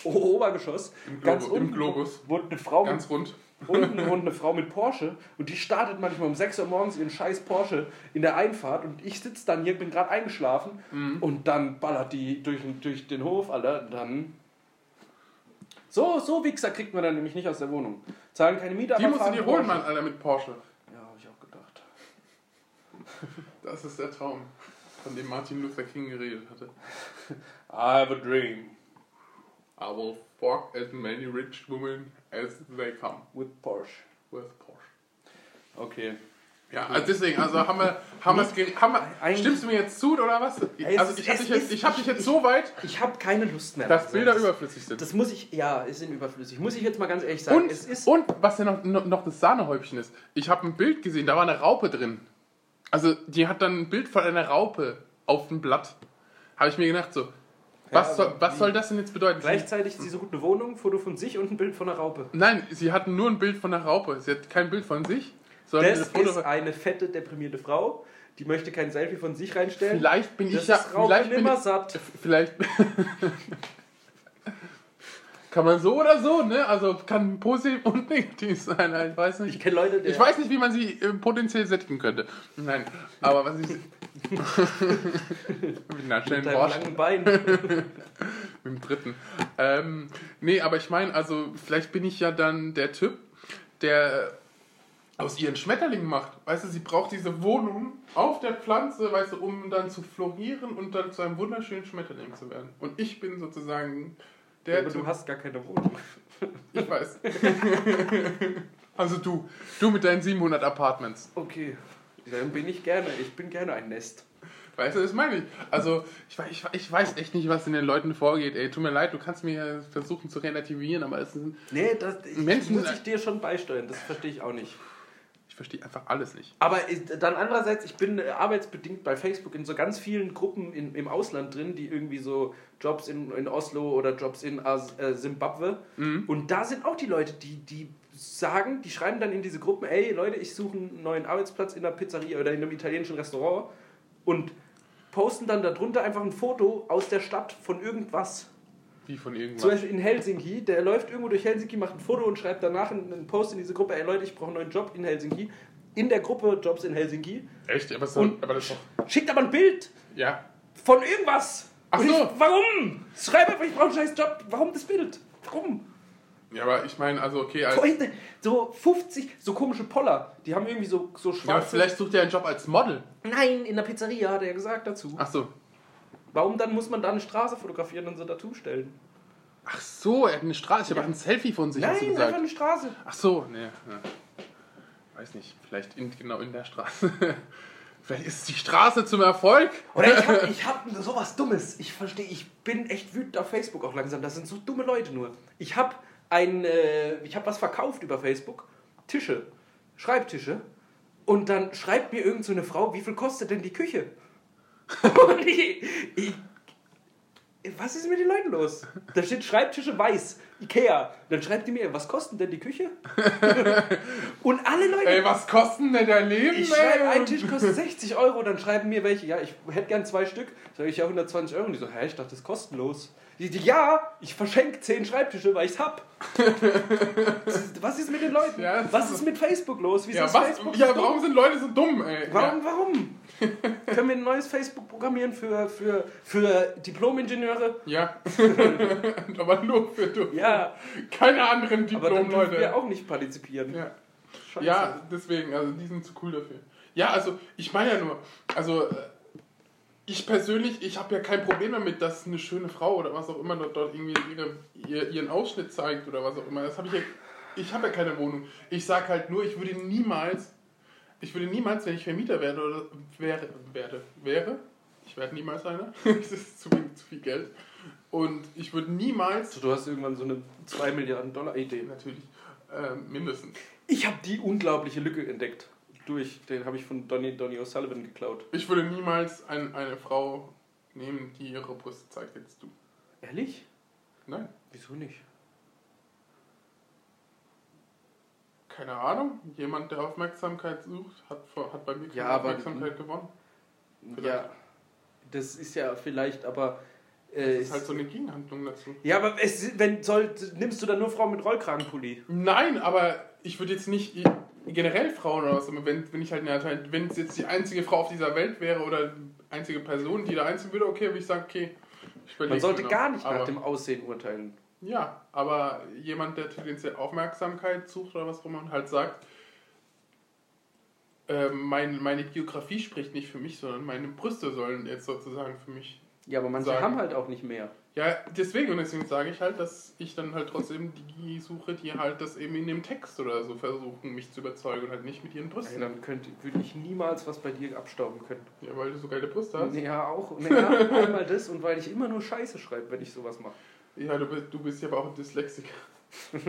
Obergeschoss. Im ganz Globo- im unten Globus. wohnt eine Frau mit Ganz rund. *laughs* Unten *laughs* wohnt eine Frau mit Porsche und die startet manchmal um 6 Uhr morgens ihren scheiß Porsche in der Einfahrt und ich sitze dann hier, bin gerade eingeschlafen Mhm. und dann ballert die durch, den- durch den Hof, Alter, dann... So, so Wichser kriegt man dann nämlich nicht aus der Wohnung. Zahlen keine Miete, Die musst du dir holen. Mann, Alter, mit Porsche. Ja, habe ich auch gedacht. *laughs* Das ist der Traum, von dem Martin Luther King geredet hatte. *laughs* I have a dream I will fuck as many rich women as they come with Porsche. with Porsche. Okay. Ja, also deswegen, also haben wir, haben wir's ge- haben wir, stimmst du mir jetzt zu oder was? Es Also ich habe dich, jetzt- ist- ich hab dich jetzt so weit, Ich habe keine Lust mehr. dass Bilder das- überflüssig sind. Das muss ich, ja, es sind überflüssig. Muss ich jetzt mal ganz ehrlich sagen. Und, es ist und was ja noch, noch das Sahnehäubchen ist, ich habe ein Bild gesehen, da war eine Raupe drin. Also die hat dann ein Bild von einer Raupe auf dem Blatt. Habe ich mir gedacht so, Was, Ja, soll, was soll das denn jetzt bedeuten? Gleichzeitig ist sie so gut eine Wohnung, Foto von sich und ein Bild von einer Raupe. nein, sie hatten nur ein Bild von der Raupe. Sie hat kein Bild von sich, sondern Das ein Foto ist eine fette, deprimierte Frau, die möchte kein Selfie von sich reinstellen. Vielleicht bin das ich ja... Vielleicht bin satt. vielleicht... *laughs* kann man so oder so, ne? Also kann positiv und *laughs* negativ sein. Ich weiß nicht. Ich kenne Leute, die Ich weiß nicht, wie man sie äh, potenziell sättigen könnte. Nein, aber was ich. *laughs* mit einer mit schnellen Forsch langen Bein. mit dem dritten. Ähm, nee, aber ich meine, also vielleicht bin ich ja dann der Typ, der aus ihren Schmetterlingen macht. Weißt du, sie braucht diese Wohnung auf der Pflanze, weißt du, um dann zu florieren und dann zu einem wunderschönen Schmetterling zu werden. Und ich bin sozusagen der aber Typ. du hast gar keine Wohnung. *laughs* Ich weiß. *laughs* also du, du mit deinen 700 Apartments. Okay. Dann bin ich gerne. Ich bin gerne ein Nest. Weißt du, das meine ich. Also, ich, ich, ich weiß echt nicht, was in den Leuten vorgeht. Ey, tut mir leid, du kannst mir versuchen zu relativieren, aber es sind, Nee, das ich, Menschen- muss ich dir schon beisteuern. Das verstehe ich auch nicht. Ich verstehe einfach alles nicht. Aber dann andererseits, ich bin äh, arbeitsbedingt bei Facebook in so ganz vielen Gruppen in, im Ausland drin, die irgendwie so Jobs in, in Oslo oder Jobs in As- äh, Zimbabwe. Und da sind auch die Leute, die, die sagen, die schreiben dann in diese Gruppen, ey Leute, ich suche einen neuen Arbeitsplatz in einer Pizzeria oder in einem italienischen Restaurant und posten dann darunter einfach ein Foto aus der Stadt von irgendwas. Wie von Zum irgendwas. Beispiel in Helsinki, der läuft irgendwo durch Helsinki, macht ein Foto und schreibt danach einen Post in diese Gruppe, ey Leute, ich brauche einen neuen Job in Helsinki. In der Gruppe Jobs in Helsinki. Echt? Aber, so, aber das doch. Schickt aber ein Bild Ja. von irgendwas. Ach Und so. Ich, warum? Schreib einfach, ich brauche einen scheiß Job. Warum das Bild? Warum? Ja, aber ich meine, also okay, als, so 50, so komische Poller, die haben irgendwie so, so ja, schwarze... vielleicht sucht er einen Job als Model. Nein, in der Pizzeria hat er ja gesagt dazu. Ach so. Warum dann muss man da eine Straße fotografieren und so dazu stellen? Ach so, er hat eine Straße. Ich habe ein Selfie von sich, hast du Nein, gesagt. einfach eine Straße. Ach so, ne. Ja. Weiß nicht, vielleicht in, genau in der Straße. *laughs* vielleicht ist es die Straße zum Erfolg. Oder ich hab, *laughs* ich hab sowas Dummes. Ich verstehe, ich bin echt wütend auf Facebook auch langsam. Das sind so dumme Leute nur. Ich hab ein, äh, ich was verkauft über Facebook. Tische. Schreibtische. Und dann schreibt mir irgend so eine Frau, wie viel kostet denn die Küche? *laughs* Und ich, ich, was ist mit den Leuten los? Da steht Schreibtische weiß, Ikea. Dann schreibt die mir, was kostet denn die Küche? *laughs* Und alle Leute. Ey, was kosten denn dein Leben, Ich schreibe, ein Tisch kostet 60 Euro, dann schreiben mir welche, ja, ich hätte gern zwei Stück. Sag ich, ja, 120 Euro. Und die so, hä, ich dachte, das ist kostenlos. Die, die, ja, ich verschenke 10 Schreibtische, weil ich's hab. *laughs* Was ist mit den Leuten? Ja, was ist- mit Facebook los? Wieso Ja, ist was? Facebook Ja, dumm? warum sind Leute so dumm, ey? Warum, warum? *laughs* Können wir ein neues Facebook programmieren für, für, für Diplom-Ingenieure? Ja. *laughs* aber nur für du. Ja, Keine anderen aber dann wir Diplom-Leute. auch nicht partizipieren. Ja. Scheiße. ja, deswegen, also die sind zu cool dafür. Ja, also ich meine ja nur, also äh, ich persönlich, ich habe ja kein Problem damit, dass eine schöne Frau oder was auch immer dort, dort irgendwie ihre, ihr, ihren Ausschnitt zeigt oder was auch immer. Das habe ich ja, ich habe ja keine Wohnung. Ich sage halt nur, ich würde niemals, ich würde niemals, wenn ich Vermieter werde oder wäre, werde, wäre, ich werde niemals einer, *laughs* das ist zu, viel- zu viel Geld. Und ich würde niemals, Also, du hast irgendwann so eine 2 Milliarden Dollar Idee. natürlich, ähm, mindestens, Ich habe die unglaubliche Lücke entdeckt. Durch, den habe ich von Donny, Donny O'Sullivan geklaut. Ich würde niemals ein, eine Frau nehmen, die ihre Brust zeigt, jetzt du. Ehrlich? Nein, Wieso nicht? Keine Ahnung. Jemand, der Aufmerksamkeit sucht, hat, hat bei mir keine Ja, Aufmerksamkeit gewonnen. Vielleicht. Ja, das ist ja vielleicht, aber. Das Äh, ist halt so eine Gegenhandlung dazu. ja, aber es, wenn soll, nimmst du dann nur Frauen mit Rollkragenpulli? Nein, aber ich würde jetzt nicht i- generell Frauen oder was, aber wenn, wenn ich halt eine, wenn es jetzt die einzige Frau auf dieser Welt wäre oder einzige Person, die da einziehen würde, okay, würde ich sagen, okay. Ich Man sollte noch. gar nicht aber, nach dem Aussehen urteilen. Ja, aber jemand, der tendenziell Aufmerksamkeit sucht oder was auch immer und halt sagt, ähm, mein, meine Biografie spricht nicht für mich, sondern meine Brüste sollen jetzt sozusagen für mich. Ja, aber manche Sagen. haben halt auch nicht mehr. Ja, deswegen und deswegen sage ich halt, dass ich dann halt trotzdem die suche, die halt das eben in dem Text oder so versuchen, mich zu überzeugen und halt nicht mit ihren Brüsten. dann könnte, würde ich niemals was bei dir abstauben können. Ja, weil du so geile Brüste hast. Ja, auch. Naja, *laughs* einmal das und weil ich immer nur Scheiße schreibe, wenn ich sowas mache. Ja, du bist, du bist ja aber auch ein Dyslexiker. *laughs*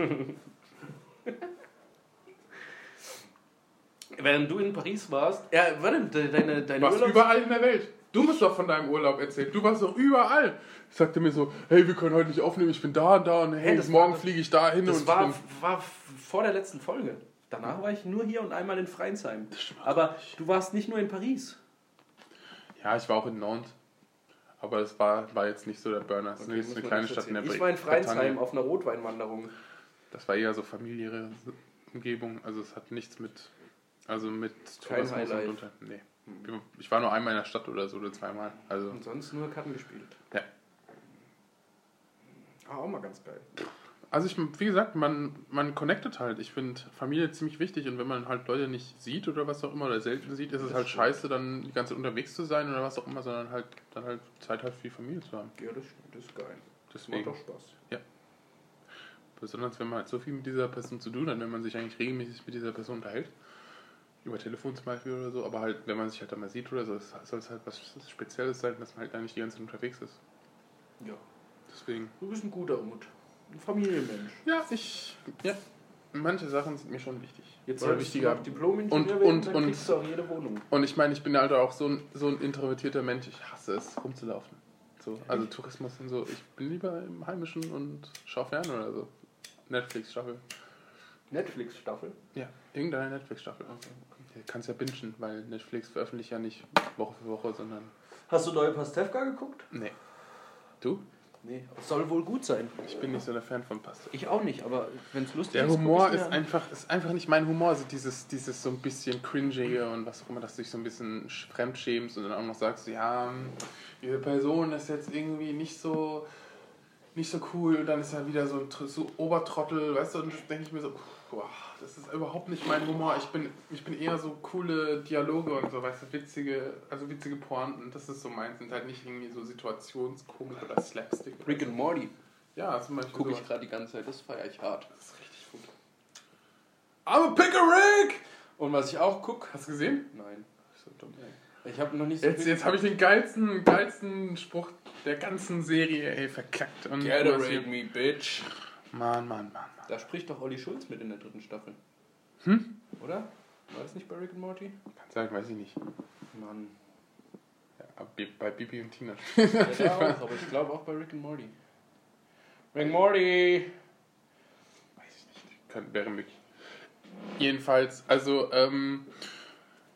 Während du in Paris warst. Ja, de- deine, deine Was Urlaubs- überall in der Welt. Du musst doch von deinem Urlaub erzählen. Du warst doch überall. Sagte mir so, hey, wir können heute nicht aufnehmen, ich bin da und da und hey, das morgen fliege ich da hin Das und war, ich war vor der letzten Folge. Danach war ich nur hier und einmal in Freinsheim. Aber du warst nicht nur in Paris. Ja, ich war auch in Nantes. Aber das war, war jetzt nicht so der Burner. Das Okay, ist eine kleine Stadt in der. Ich war in Freinsheim auf einer Rotweinwanderung. Das war eher so familiäre Umgebung. Also es hat nichts mit, also mit Kein Tourismus Highlight. und unter. Nee. Ich war nur einmal in der Stadt oder so oder zweimal. Also Und sonst nur Karten gespielt. Ja. Ah, auch mal ganz geil. Also ich, wie gesagt, man, man connectet halt. Ich finde Familie ziemlich wichtig und wenn man halt Leute nicht sieht oder was auch immer oder selten sieht, ist es halt scheiße, dann die ganze Zeit unterwegs zu sein oder was auch immer, sondern halt dann halt Zeit halt für die Familie zu haben. Ja, das stimmt. Das ist geil. Das macht Deswegen. doch Spaß. Besonders wenn man halt so viel mit dieser Person zu tun hat, wenn man sich eigentlich regelmäßig mit dieser Person unterhält. Über Telefon zum Beispiel oder so, aber halt, wenn man sich halt da mal sieht oder so, soll es halt was Spezielles sein, dass man halt da nicht die ganze Zeit unterwegs ist. Ja. Deswegen. Du bist ein guter Mut. Ein Familienmensch. Ja, ich. Ja. Manche Sachen sind mir schon wichtig. Jetzt wichtiger. noch Diplom-Ingenieur Und- werden, und- dann und- kriegst du auch jede Wohnung. Und ich meine, ich bin halt auch so ein, so ein introvertierter Mensch. Ich hasse es, rumzulaufen. So, also Tourismus und so. Ich bin lieber im Heimischen und schau fern oder so. Netflix-Staffel. Netflix-Staffel. Ja, irgendeine Netflix-Staffel. Du kannst ja bingen, weil Netflix veröffentlicht ja nicht Woche für Woche, sondern. Hast du neue Pastewka geguckt? Nee. Du? Nee. Soll wohl gut sein. Ich bin nicht so der Fan von Pasta. Ich auch nicht, aber wenn es lustig Der ist. Humor guck ich's ist an. einfach, ist einfach nicht mein Humor. Also dieses, dieses so ein bisschen cringige und was auch immer, dass du dich so ein bisschen fremdschämst und dann auch noch sagst, ja, diese Person ist jetzt irgendwie nicht so nicht so cool und dann ist er wieder so ein so Obertrottel, weißt du, und dann denke ich mir so, boah, das ist überhaupt nicht mein Humor. Ich bin, ich bin eher so coole Dialoge und so, weißt du, witzige, also witzige Pointen, das ist so meins, und halt nicht irgendwie so Situationskomik oder Slapstick. Rick and Morty Ja, zum Beispiel gucke ich gerade die ganze Zeit. Das feiere ich hart. Das ist richtig gut. I'm a Pickerick! Und was ich auch gucke. Hast du gesehen? Nein. So dumm, ey. Ich habe noch nicht so Jetzt, jetzt habe ich den geilsten, geilsten Spruch der ganzen Serie ey, verkackt. Und Gatorade me, bitch. Mann, Mann, Mann, Mann. Da spricht doch Olli Schulz mit in der dritten Staffel. Hm? Oder? War das nicht bei Rick and Morty? Kann sein, weiß ich nicht. Mann. Ja, bei Bibi und Tina. *laughs* Ja, da auch, aber ich glaube auch bei Rick and Morty. Rick and Morty! Weiß ich nicht. Kann, wäre möglich. Jedenfalls, also, ähm,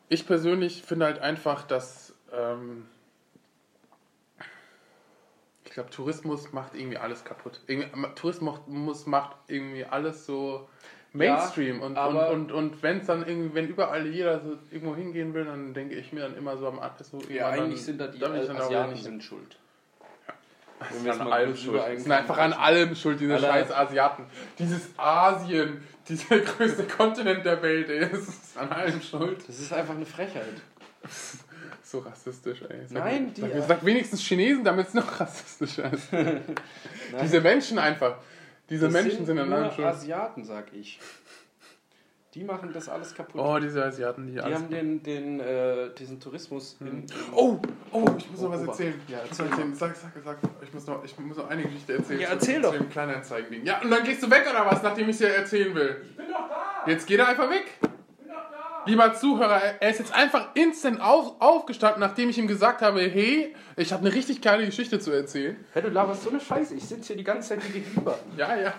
ich persönlich finde halt einfach, dass, ähm, glaube, Tourismus macht irgendwie alles kaputt. Irgendwie, Tourismus macht irgendwie alles so Mainstream. und, aber- und, und, und wenn es dann irgendwie, wenn überall jeder so irgendwo hingehen will, dann denke ich mir dann immer so am Anfang so, Ja, eigentlich dann, sind da die Asiaten nicht sind schuld. Es Wenn ist wir an allem schuld. sind einfach an allem schuld, diese Alle- scheiß Asiaten. Dieses Asien, dieser *laughs* größte Kontinent der Welt, ey, das ist an allem schuld. Das ist einfach eine Frechheit. *laughs* So rassistisch, ey. Sag, Nein, die- Sag, sag wenigstens Chinesen, damit es noch *laughs* rassistischer ist. *laughs* Diese Menschen einfach. Diese Das Menschen sind an allem nur schuld. Asiaten, sag ich. Die machen das alles kaputt. Oh, diese Asiaten, die, die alles. haben den, den, äh, diesen Tourismus in, in Oh, oh, ich muss noch Oh, was Ober. erzählen. Ja, Ich muss erzähl noch erzählen. Sag, sag, sag. Ich muss noch, ich muss noch eine Geschichte erzählen. Ja, zu- erzähl zu doch. dem Kleinanzeigen-Ding. Ja, und dann gehst du weg oder was, nachdem ich es dir erzählen will? Ich bin doch da. Jetzt geht er einfach weg. Lieber Zuhörer, er ist jetzt einfach instant auf, aufgestanden, nachdem ich ihm gesagt habe, hey, ich habe eine richtig geile Geschichte zu erzählen. Hey, du laberst so eine Scheiße. Ich sitze hier die ganze Zeit gegenüber. Ja, ja,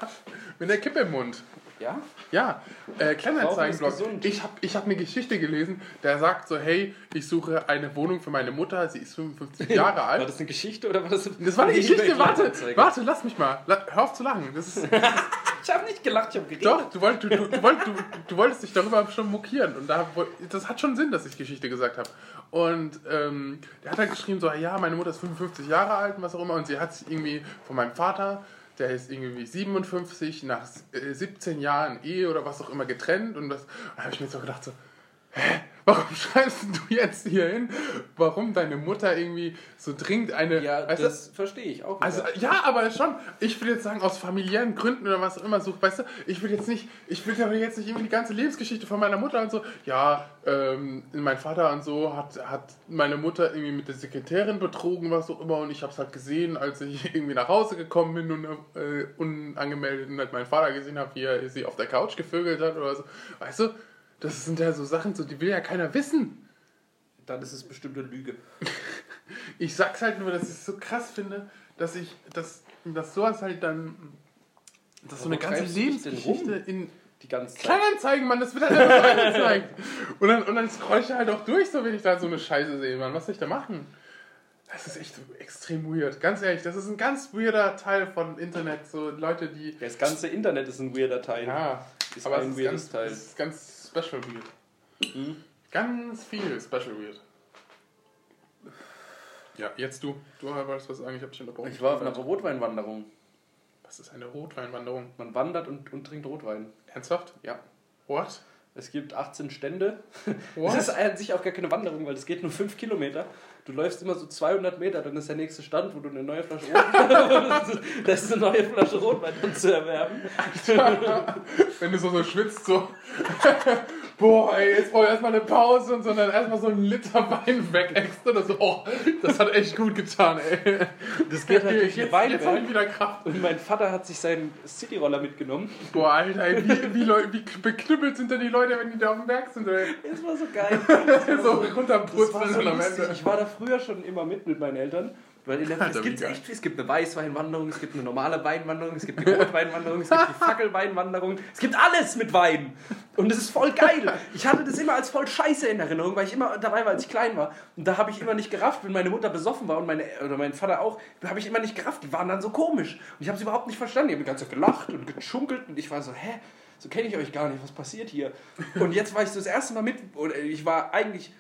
mit der Kippe im Mund. Ja? Ja, äh, Kleinanzeigenblog. Ich habe ich hab eine Geschichte gelesen, der sagt so, hey, ich suche eine Wohnung für meine Mutter, sie ist 55 *laughs* Jahre War alt. das eine Geschichte oder war das Das war eine Geschichte, warte, warte, lass mich mal. Hör auf zu lachen. Das ist, *laughs* Ich habe nicht gelacht, ich habe geredet. doch, du, wollt, du, du, du, wollt, du, du wolltest dich darüber schon mokieren. Und da, das hat schon Sinn, dass ich Geschichte gesagt habe. Und ähm, der hat halt geschrieben, so, ja, meine Mutter ist 55 Jahre alt und was auch immer. Und sie hat sich irgendwie von meinem Vater, der ist irgendwie 57, nach äh, 17 Jahren Ehe oder was auch immer getrennt. Und das, da habe ich mir so gedacht, so, hä, warum *laughs* schreibst du jetzt hier hin, warum deine Mutter irgendwie so dringend eine... Ja, weißt du, das verstehe ich auch. also wieder. ja, aber schon. Ich will jetzt sagen, aus familiären Gründen oder was auch immer sucht, weißt du, ich will jetzt nicht, ich will aber jetzt nicht irgendwie die ganze Lebensgeschichte von meiner Mutter und so. Ja, ähm, mein Vater und so hat, hat meine Mutter irgendwie mit der Sekretärin betrogen, was auch immer, und ich habe es halt gesehen, als ich *laughs* irgendwie nach Hause gekommen bin und äh, unangemeldet und halt meinen Vater gesehen habe, wie er sie auf der Couch gevögelt hat oder so. Weißt du, das sind ja so Sachen, so, die will ja keiner wissen. Dann ist es bestimmt eine Lüge. *laughs* Ich sag's halt nur, dass ich es so krass finde, dass ich, dass, dass sowas halt dann, dass so eine ganze Lebensgeschichte in Die ganze Zeit. Kleinanzeigen, Mann, das wird halt einfach so angezeigt. Und dann, und dann scroll ich halt auch durch, so wenn ich da so eine Scheiße sehe, Mann. Was soll ich da machen? Das ist echt extrem weird. Ganz ehrlich, das ist ein ganz weirder Teil von Internet. So Leute, die. Das ganze Internet ist ein weirder Teil. Ja, ist aber ein weirdes ganz, Teil. es ist ganz special weird. Mhm. Ganz viel special weird. Ja, jetzt du. Du wolltest was sagen, ich hab dich unterbrochen. Ich war auf einer Rotweinwanderung. Was ist eine Rotweinwanderung? Man wandert und, und trinkt Rotwein. Ernsthaft? Ja. What? Es gibt 18 Stände. What? *laughs* Das ist an sich auch gar keine Wanderung, weil das geht nur 5 Kilometer. Du läufst immer so 200 Meter, dann ist der nächste Stand, wo du eine neue Flasche Rotwein *laughs* Das ist eine neue Flasche Rotwein dann zu erwerben. *laughs* Wenn du so, so schwitzt, so. Boah, ey, jetzt brauche ich erstmal eine Pause und so, und dann erstmal so einen Liter Wein wegäxt oder so. Oh, das hat echt gut getan, ey. Das geht durch jetzt, eine jetzt habe Weile. ich wieder Kraft. Und mein Vater hat sich seinen Cityroller mitgenommen. Boah, Alter, ey, wie, wie, Leu- wie beknüppelt sind denn die Leute, wenn die da auf dem Berg sind, ey? Das war so geil. *laughs* So Das war runterbrutzeln so und am. Ende. Ich war da früher schon immer mit mit meinen Eltern. Weil in der, Alter, es, gibt echt, es gibt eine Weißweinwanderung, es gibt eine normale Weinwanderung, es gibt eine *laughs* Rotweinwanderung, es gibt die Fackelweinwanderung. Es gibt alles mit Wein. Und es ist voll geil. Ich hatte das immer als voll scheiße in Erinnerung, weil ich immer dabei war, als ich klein war. Und da habe ich immer nicht gerafft, wenn meine Mutter besoffen war und meine, oder mein Vater auch, habe ich immer nicht gerafft. Die waren dann so komisch. Und ich habe sie überhaupt nicht verstanden. Die haben die ganze Zeit gelacht und geschunkelt und ich war so, hä? So kenne ich euch gar nicht. Was passiert hier? Und jetzt war ich so das erste Mal mit, oder ich war eigentlich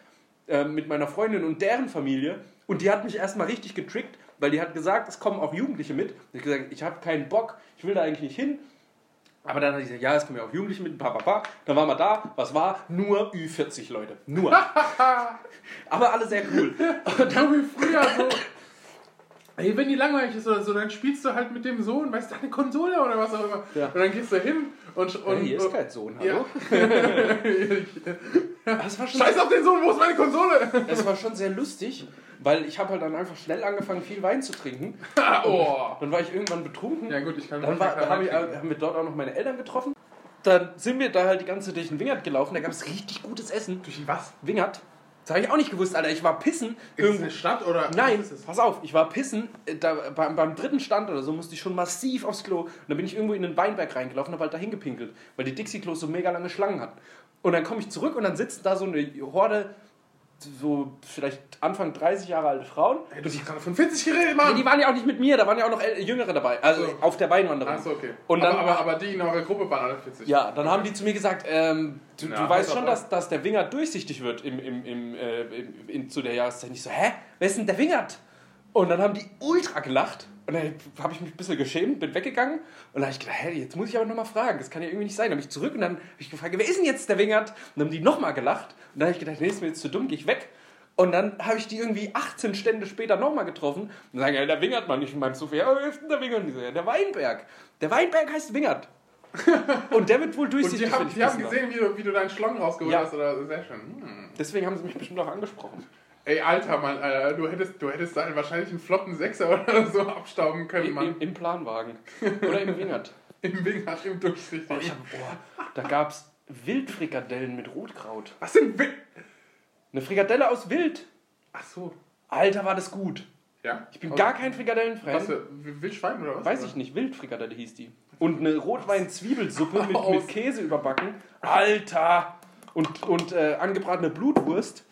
äh, mit meiner Freundin und deren Familie. Und die hat mich erstmal richtig getrickt, weil die hat gesagt, es kommen auch Jugendliche mit. Ich habe gesagt, ich habe keinen Bock, ich will da eigentlich nicht hin. Aber dann hat ich gesagt, ja, es kommen ja auch Jugendliche mit, pa, pa, pa. Dann waren wir da, was war? Nur Ü40 Leute. Nur. *laughs* Aber alle sehr cool. Und *laughs* dann wie früher so. Ey, wenn die langweilig ist oder so, dann spielst du halt mit dem Sohn, weißt du, eine Konsole oder was auch immer. Ja. Und dann gehst du hin und. und Hey, hier ist kein Sohn, Ja. hallo? *laughs* Das schon Scheiß auf den Sohn, wo ist meine Konsole? Es war schon sehr lustig, weil ich habe halt dann einfach schnell angefangen, viel Wein zu trinken. *laughs* oh. Dann war ich irgendwann betrunken. Ja gut, ich kann Dann hab ich, trinken. haben wir dort auch noch meine Eltern getroffen. Dann sind wir da halt die ganze Zeit durch den Wingert gelaufen. Da gab es richtig gutes Essen. Durch was? Wingert. Das habe ich auch nicht gewusst, Alter. Ich war pissen. Ist es Irgendwo. eine Stadt oder? Nein, es? pass auf, ich war pissen. äh, Da, beim, beim dritten Stand oder so musste ich schon massiv aufs Klo. Und dann bin ich irgendwo in den Weinberg reingelaufen und habe halt da hingepinkelt, weil die Dixie-Klos so mega lange Schlangen hatten. Und dann komme ich zurück und dann sitzt da so eine Horde, so vielleicht Anfang 30 Jahre alte Frauen. Hey, du hast gerade von 40 geredet, Mann! die waren ja auch nicht mit mir, da waren ja auch noch Jüngere dabei. Also So. auf der Weinwanderung. Achso, okay. Und dann- aber, aber, aber die in eurer Gruppe waren alle 40. Ja, dann haben die zu mir gesagt, ähm, du, Ja, du weißt schon, dass, dass der Wingert durchsichtig wird im, im, im, äh, im, in, zu der Jahreszeit. Ich so, hä? Wer ist denn der Wingert? Und dann haben die ultra gelacht. Und dann habe ich mich ein bisschen geschämt, bin weggegangen. Und dann habe ich gedacht, hä, jetzt muss ich aber nochmal fragen. Das kann ja irgendwie nicht sein. Dann bin ich zurück und dann habe ich gefragt, wer ist denn jetzt der Wingert? Und dann haben die nochmal gelacht. Und dann habe ich gedacht, nee, ist mir jetzt zu dumm, gehe ich weg. Und dann habe ich die irgendwie 18 Stände später nochmal getroffen und sagen, ja, der Wingert, Mann. Ich in meinem Sofa, ja, wer ist denn der Wingert? Und die so, ja, der Weinberg. Der Weinberg heißt Wingert. *laughs* Und der wird wohl Und durchsichtig. die haben, die haben gesehen, wie du, wie du deinen Schlong rausgeholt Ja. hast. Oder? Sehr schön. Hm. Deswegen haben sie mich bestimmt auch angesprochen. Ey, Alter, Mann, Alter, du hättest, du hättest da wahrscheinlich einen flotten Sechser *laughs* oder so abstauben können, Im, Mann. im, Im Planwagen. Oder im Wingert. *laughs* Im Wingert, im Durchsicht. Oh, hab, boah, da gab es Wildfrikadellen mit Rotkraut. Was sind Wi Eine Frikadelle aus Wild. Ach so. Alter, war das gut. Ja? Ich bin Aus- gar kein Was Frikadellenfan. für Wildschwein oder was? Weiß ich nicht. Wildfrikadelle hieß die. Und eine Rotwein-Zwiebelsuppe mit, *laughs* mit Käse überbacken. Alter! Und, und äh, angebratene Blutwurst.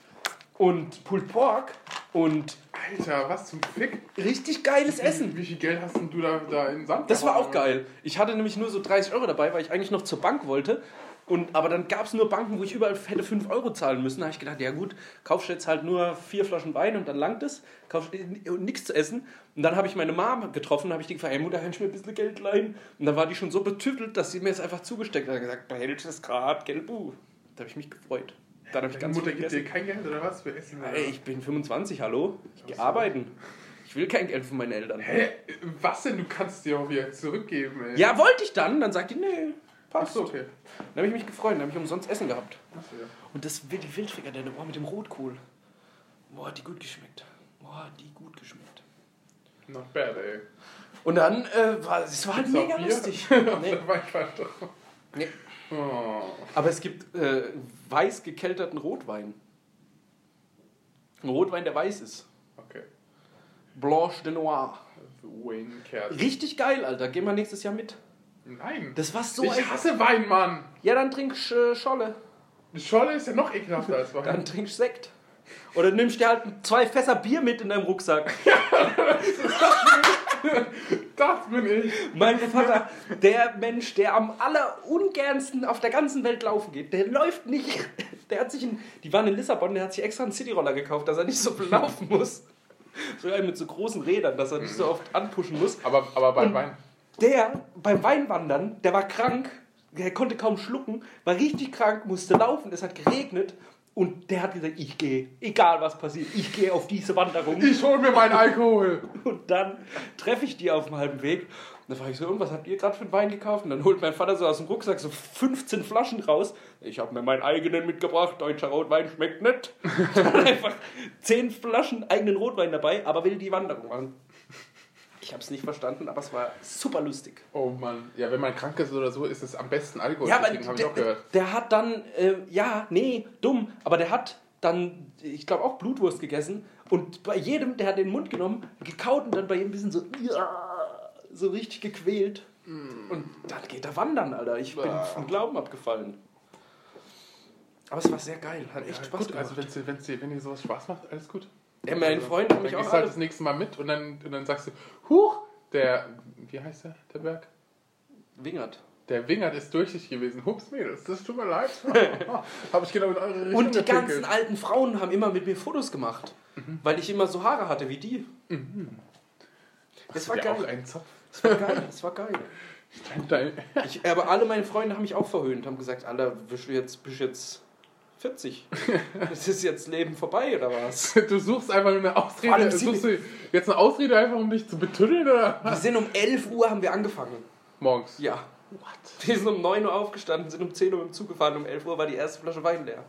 Und Pulled Pork. Und Alter, was zum Fick? richtig geiles Essen. Wie, wie viel Geld hast denn du da, da in Sand Das war auch geil. Ich hatte nämlich nur so 30 Euro dabei, weil ich eigentlich noch zur Bank wollte. Und, aber dann gab es nur Banken, wo ich überall hätte 5 Euro zahlen müssen. Da habe ich gedacht, ja gut, kaufst du jetzt halt nur vier Flaschen Wein und dann langt es. Kaufst nichts zu essen. Und dann habe ich meine Mom getroffen, habe ich die gefragt, hey Mutter, kannst du mir ein bisschen Geld leihen? Und dann war die schon so betüttelt, dass sie mir es einfach zugesteckt hat. und gesagt, behältst es gerade, Gelbu. Da habe ich mich gefreut. Dann habe ich ganz Mutter gibt dir kein Geld oder was für Essen? Ey, ich bin 25, hallo? Ich gehe arbeiten. Ich will kein Geld von meinen Eltern. Hä? Was denn? Du kannst dir auch wieder zurückgeben, ey. Ja, wollte ich dann. Dann sagt die, nee, Ach passt. so, okay. Dann habe ich mich gefreut, dann habe ich umsonst Essen gehabt. Ach so, ja. Und das die Wildfrikadelle, boah, mit dem Rotkohl. Boah, hat die gut geschmeckt. Boah, hat die gut geschmeckt. Not bad, ey. Und dann äh, war es war halt Gibt's mega lustig. *laughs* Nee. Nee. Oh. Aber es gibt äh, weiß gekelterten Rotwein. Ein Rotwein, der weiß ist. Okay. Blanche de Noir. Wayne. Richtig geil, Alter. Gehen wir nächstes Jahr mit. Nein. Das war so ich ein- hasse Wein, Mann. Ja, dann trinkst äh, Scholle. Scholle ist ja noch ekelhafter als Wein. Dann trinkst Sekt. Oder nimmst dir halt zwei Fässer Bier mit in deinem Rucksack. Das bin ich. Mein Vater, der Mensch, der am allerungernsten auf der ganzen Welt laufen geht, der läuft nicht. Der hat sich ein, die waren in Lissabon, der hat sich extra einen Cityroller gekauft, dass er nicht so viel laufen muss. So einen mit so großen Rädern, dass er nicht so oft anpushen muss. Aber, aber bei Wein. Der beim Weinwandern, der war krank, der konnte kaum schlucken, war richtig krank, musste laufen, es hat geregnet und der hat gesagt, ich gehe, egal was passiert, ich gehe auf diese Wanderung. Ich hol mir meinen Alkohol. Und dann treffe ich die auf dem halben Weg. Und dann frage ich so, und was habt ihr gerade für einen Wein gekauft? Und dann holt mein Vater so aus dem Rucksack so 15 Flaschen raus. Ich habe mir meinen eigenen mitgebracht. Deutscher Rotwein schmeckt nicht. Dann *laughs* einfach 10 Flaschen eigenen Rotwein dabei, aber will die Wanderung machen. Ich habe es nicht verstanden, aber es war super lustig. Oh Mann. Ja, wenn man krank ist oder so, ist es am besten Alkohol. Ja, aber Deswegen habe ich der, auch gehört. der hat dann, äh, ja, nee, dumm, aber der hat dann, ich glaube, auch Blutwurst gegessen und bei jedem, der hat den Mund genommen, gekaut und dann bei jedem ein bisschen so, ja, so richtig gequält. Und dann geht er wandern, Alter. Ich bin Ah. vom Glauben abgefallen. Aber es war sehr geil, hat echt Ja, Spaß gut, gemacht. also wenn's, wenn's, wenn dir sowas Spaß macht, alles gut. Ja, meine Also, Freunde haben Dann mich gehst auch du halt das nächste Mal mit und dann, und dann sagst du, huch, der, wie heißt der, der Berg? Wingert. Der Wingert ist durchsichtig gewesen. Hups, Mädels, das tut mir leid. *laughs* *laughs* Habe ich genau in eure Richtung Und die ganzen gepinkelt. alten Frauen haben immer mit mir Fotos gemacht, Mhm. weil ich immer so Haare hatte wie die. Das Hast war geil. einen Zopf? Das war geil, das war geil. *laughs* Ich, aber alle meine Freunde haben mich auch verhöhnt, haben gesagt, Alter, bist du jetzt, bist du jetzt 40? Das *laughs* ist jetzt Leben vorbei oder was? Du suchst einfach nur eine Ausrede. Suchst du jetzt eine Ausrede einfach, um dich zu betüddeln oder? Wir sind um 11 Uhr haben wir angefangen. Morgens. Ja. Wir sind um 9 Uhr aufgestanden, sind um 10 Uhr dem Zug gefahren, um 11 Uhr war die erste Flasche Wein leer.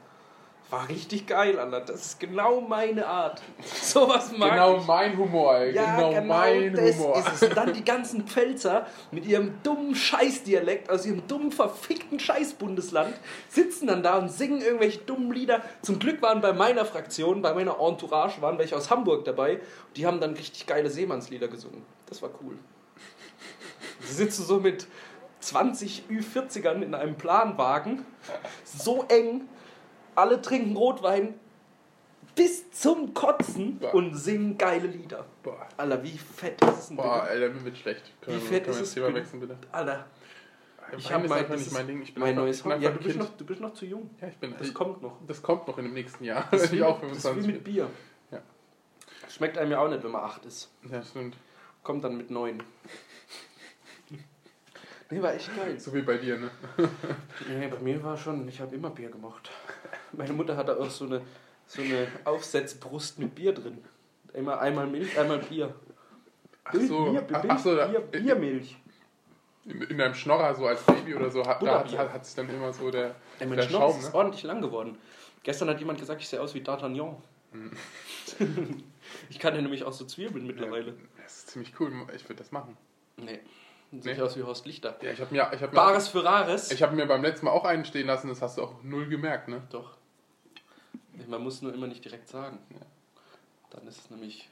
War richtig geil, Alter. Das ist genau meine Art. *laughs* Sowas mag Genau ich. mein Humor, ey. Ja, genau, genau, mein das Humor. ist es. Und dann die ganzen Pfälzer mit ihrem dummen Scheißdialekt aus ihrem dummen, verfickten Scheißbundesland sitzen dann da und singen irgendwelche dummen Lieder. Zum Glück waren bei meiner Fraktion, bei meiner Entourage, waren welche aus Hamburg dabei. Die haben dann richtig geile Seemannslieder gesungen. Das war cool. Sie sitzen so mit 20 Ü40ern in einem Planwagen, so eng, alle trinken Rotwein bis zum Kotzen Boah. und singen geile Lieder. Boah, Alter, wie fett ist es denn boah bitte? Alter, mir wird schlecht. Können Wie wir, fett können ist wir es das Thema wechseln, bitte? Alter, ich habe mein, einfach das nicht mein Ding. Ich bin mein einfach, neues Hobby. Ja, du bist, noch, du bist noch zu jung. Ja, ich bin, Das ich, kommt noch. das kommt noch in dem nächsten Jahr. Das *laughs* wenn ist wie, ich auch das ist 25 wie mit. Bier. Ja. Schmeckt einem ja auch nicht, wenn man 8 ist. Ja, stimmt. Kommt dann mit 9. Nee, war echt geil. So wie bei dir, ne? *laughs* Nee, bei mir war schon, ich habe immer Bier gemacht. Meine Mutter hatte auch so eine, so eine Aufsetzbrust mit Bier drin. Immer einmal Milch, einmal Bier. Ach so, Bier, Bier, ach so da, Bier, Biermilch. in, in deinem Schnorrer, so als Baby oder so, hat, da hat, hat, sich dann immer so der, Ey, mein der Schnauz Schaum, ist ne? ordentlich lang geworden. Gestern hat jemand gesagt, ich sehe aus wie D'Artagnan. Mhm. *laughs* ich kann ja nämlich auch so Zwiebeln mittlerweile. Das ist ziemlich cool. Ich würde das machen. Nee. Ich Nee. aus wie Horst Lichter. Ja, ich habe mir, ich hab mir, Bares für Rares. ich hab mir beim letzten Mal auch einen stehen lassen, das hast du auch null gemerkt, ne? Doch. Man muss nur immer nicht direkt sagen. Dann ist es nämlich.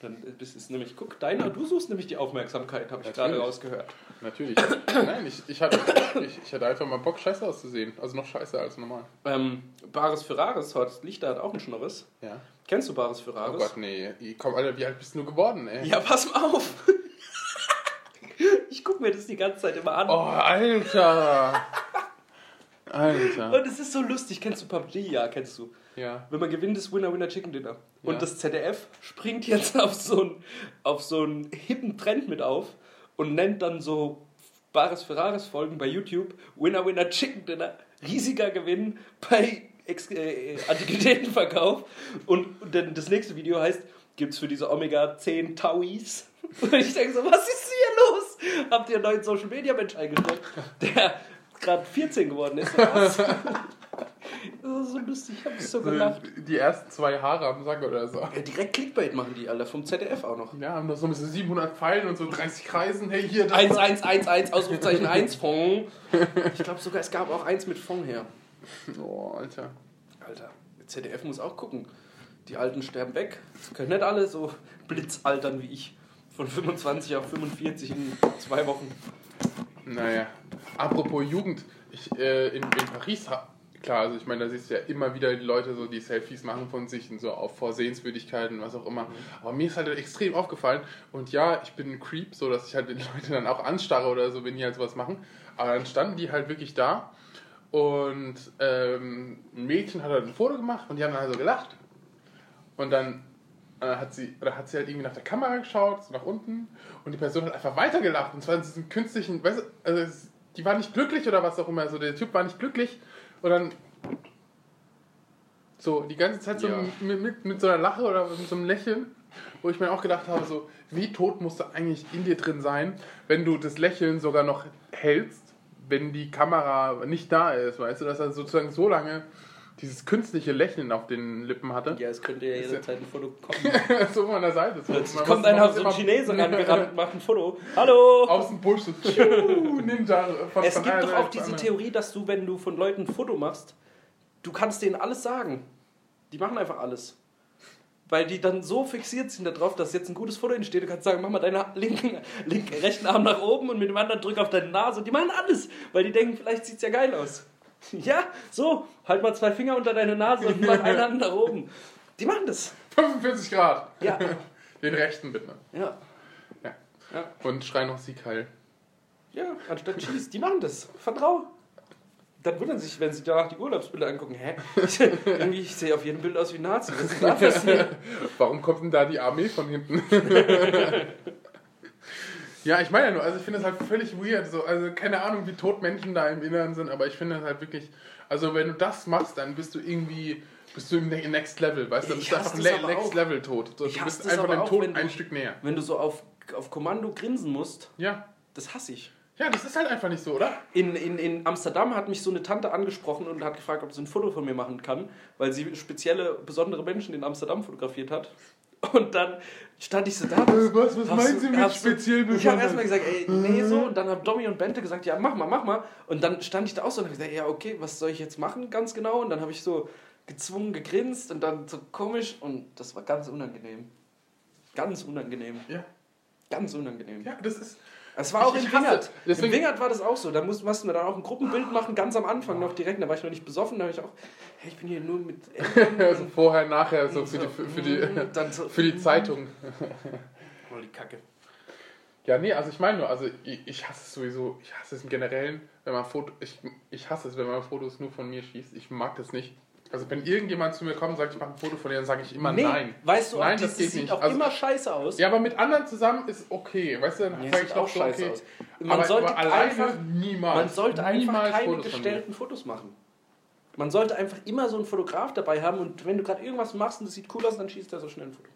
Dann ist es nämlich, guck, deiner, du suchst nämlich die Aufmerksamkeit, habe ich gerade rausgehört. Natürlich. Nein, ich, ich, hatte, ich, ich hatte einfach mal Bock, scheiße auszusehen. Also noch scheißer als normal. Ähm, Bares für Rares, Horst Lichter hat auch einen Schnorres. Ja. Kennst du Bares für Oh Rares? Gott, nee. Komm, Alter, wie alt bist du geworden, ey? Ja, pass mal auf. Ich gucke mir das die ganze Zeit immer an. Oh, Alter. Alter. Und es ist so lustig. Kennst du PUBG? Ja, kennst du. Ja. Wenn man gewinnt, ist Winner Winner Chicken Dinner. Und Ja. das ZDF springt jetzt auf so einen auf so einen hippen Trend mit auf und nennt dann so Bares Ferraris Folgen bei YouTube Winner Winner Chicken Dinner. Riesiger Gewinn bei Ex äh, Antiquitätenverkauf. Und, und dann das nächste Video heißt, gibt es für diese Omega 10 Tauis? *laughs* Und ich denke so, was ist hier los? *laughs* Habt ihr einen neuen Social Media Mensch eingestellt, der gerade 14 geworden ist? *laughs* Das ist so lustig, ich hab so gelacht. Die ersten zwei Haare am Sack oder so. Ja, direkt Clickbait machen die alle, vom ZDF auch noch. Ja, haben noch so mit so 700 Pfeilen und so 30 Kreisen. Hey, hier, das 1111, Ausrufezeichen *laughs* 1, Fond. Ich glaube sogar, es gab auch eins mit Fond her. Oh, Alter. Alter, ZDF muss auch gucken. Die Alten sterben weg. Das können nicht alle so blitzaltern wie ich. Von 25 auf 45 in zwei Wochen. Naja, apropos Jugend, ich, äh, in, in Paris, klar, also ich meine, da siehst du ja immer wieder die Leute so, die Selfies machen von sich und so auf vor Sehenswürdigkeiten, was auch immer. Aber mir ist halt extrem aufgefallen und ja, ich bin ein Creep, so dass ich halt die *laughs* Leute dann auch anstarre oder so, wenn die halt sowas machen. Aber dann standen die halt wirklich da und ähm, ein Mädchen hat halt ein Foto gemacht und die haben dann halt so gelacht. Und dann hat sie, oder hat sie halt irgendwie nach der Kamera geschaut, so nach unten, und die Person hat einfach weitergelacht. Und zwar in diesem künstlichen, weißt du, also die war nicht glücklich oder was auch immer, so der Typ war nicht glücklich. Und dann so die ganze Zeit so Ja. mit, mit, mit so einer Lache oder mit so einem Lächeln, wo ich mir auch gedacht habe, so, wie tot musst du eigentlich in dir drin sein, wenn du das Lächeln sogar noch hältst, wenn die Kamera nicht da ist, weißt du, dass er sozusagen so lange dieses künstliche Lächeln auf den Lippen hatte. Ja, es könnte ja jederzeit ein Foto kommen. *laughs* so von der Seite. So. Plötzlich kommt einer auf so einen Chinesen rangerannt *laughs* und macht ein Foto. Hallo! Aus dem Busch so tschu, Ninja von, Es von gibt doch auch diese. Theorie, dass du, wenn du von Leuten ein Foto machst, du kannst denen alles sagen. Die machen einfach alles. Weil die dann so fixiert sind darauf, dass jetzt ein gutes Foto entsteht. Du kannst sagen, mach mal deinen linken, linken, rechten Arm nach oben und mit dem anderen drück auf deine Nase. Und die machen alles, weil die denken, vielleicht sieht's ja geil aus. *laughs* Ja, so, halt mal zwei Finger unter deine Nase und mach eine Hand nach oben. Die machen das. 45 Grad. Ja, *laughs* Den rechten bitte. ja, Ja. ja. Und schrei noch Sieg heil. Ja, anstatt Cheese, die machen das. Vertrau. Dann wundern sich, wenn sie danach die Urlaubsbilder angucken. Hä? *laughs* Irgendwie, ich sehe auf jedem Bild aus wie ein Nazi. Was ist da passiert? Warum kommt denn da die Armee von hinten? Ja, ich meine ja nur, also ich finde das halt völlig weird. So, also keine Ahnung, wie tot Menschen da im Inneren sind, aber ich finde das halt wirklich. Also wenn du das machst, dann bist du irgendwie. Bist du im Ne- Next Level, weißt du? Ich bist du hasse einfach Le aber Next auch. Level tot. Ich du hasse bist einfach dem Tod ein Stück näher. Wenn du so auf, auf Kommando grinsen musst, Ja. das hasse ich. Ja, das ist halt einfach nicht so, oder? In, in, in Amsterdam hat mich so eine Tante angesprochen und hat gefragt, ob sie ein Foto von mir machen kann, weil sie spezielle, besondere Menschen in Amsterdam fotografiert hat. Und dann stand ich so da. Äh, was was meinen du- Sie mit speziell Ich habe besonders? erstmal gesagt, ey, nee, so. Und dann haben Domi und Bente gesagt, ja, mach mal, mach mal. Und dann stand ich da auch so und habe gesagt, ja, okay, was soll ich jetzt machen, ganz genau? Und dann habe ich so gezwungen gegrinst und dann so komisch und das war ganz unangenehm. Ganz unangenehm. Ja. Ganz unangenehm. Ja, das ist. Es war auch Ich- in Wingert. In Wingert war das auch so. Da mussten wir dann auch ein Gruppenbild machen, ganz am Anfang noch direkt. Da war ich noch nicht besoffen. Da habe ich auch, hey, ich bin hier nur mit *laughs* Also vorher, nachher, so für die, für, für die, *laughs* so, für die Zeitung. *laughs* Oh, die Kacke. Ja, nee, also ich meine nur, also ich, ich hasse es sowieso, ich hasse es im Generellen, wenn man Foto, ich, ich hasse es, wenn man Fotos nur von mir schießt. Ich mag das nicht. Also wenn irgendjemand zu mir kommt und sagt, ich mache ein Foto von dir, dann sage ich immer nee, nein. Weißt du, Nein, auch, das das, geht sieht nicht. auch Also- immer scheiße aus. Ja, aber mit anderen zusammen ist okay, weißt du, dann Nee, sage ich auch so, scheiße okay. aus. Man aber, sollte aber alleine einfach, niemals. man sollte einfach niemals keine Fotos gestellten Fotos machen. Man sollte einfach immer so einen Fotograf dabei haben und wenn du gerade irgendwas machst und das sieht cool aus, dann schießt er so schnell ein Foto.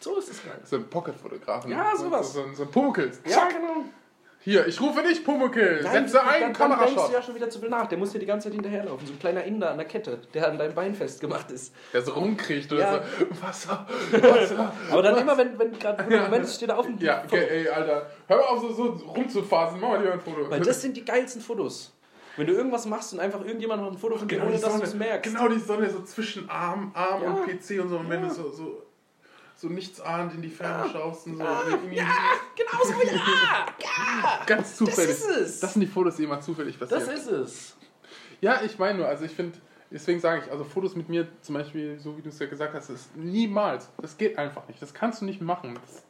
So ist es geil. So ein Pocket-Fotografen. Ja, sowas. So, so, so ein Pumuckls. Ja, genau. Hier, ich rufe dich, Pumuckl. Setze ein, dann, dann denkst du Kamerashot. ja schon wieder zu viel nach. Der muss dir die ganze Zeit hinterherlaufen. So ein kleiner Inder an der Kette, der an deinem Bein festgemacht ist. Der so rumkriecht oder Ja. so. Wasser, Wasser. Aber dann immer, wenn, wenn gerade der Moment ist, steht er auf dem Ja, okay, ey, Alter. Hör mal auf, so, so rumzufasen. Mach mal lieber ein Foto. Weil das sind die geilsten Fotos. Wenn du irgendwas machst und einfach irgendjemand macht ein Foto von dir, ohne die dass du es merkst. Genau die Sonne so zwischen Arm, Arm Ja. und PC und so. Und wenn du so, so, so nichtsahnend in die Ferne schaust und so. Ja, irgendwie ja, genau so, ja, *laughs* ja. Ganz zufällig. Das ist es. Das sind die Fotos, die immer zufällig passieren. Das ist es. ja, ich meine nur, also ich finde, deswegen sage ich, also Fotos mit mir zum Beispiel, so wie du es ja gesagt hast, ist niemals. Das geht einfach nicht. Das kannst du nicht machen. Das,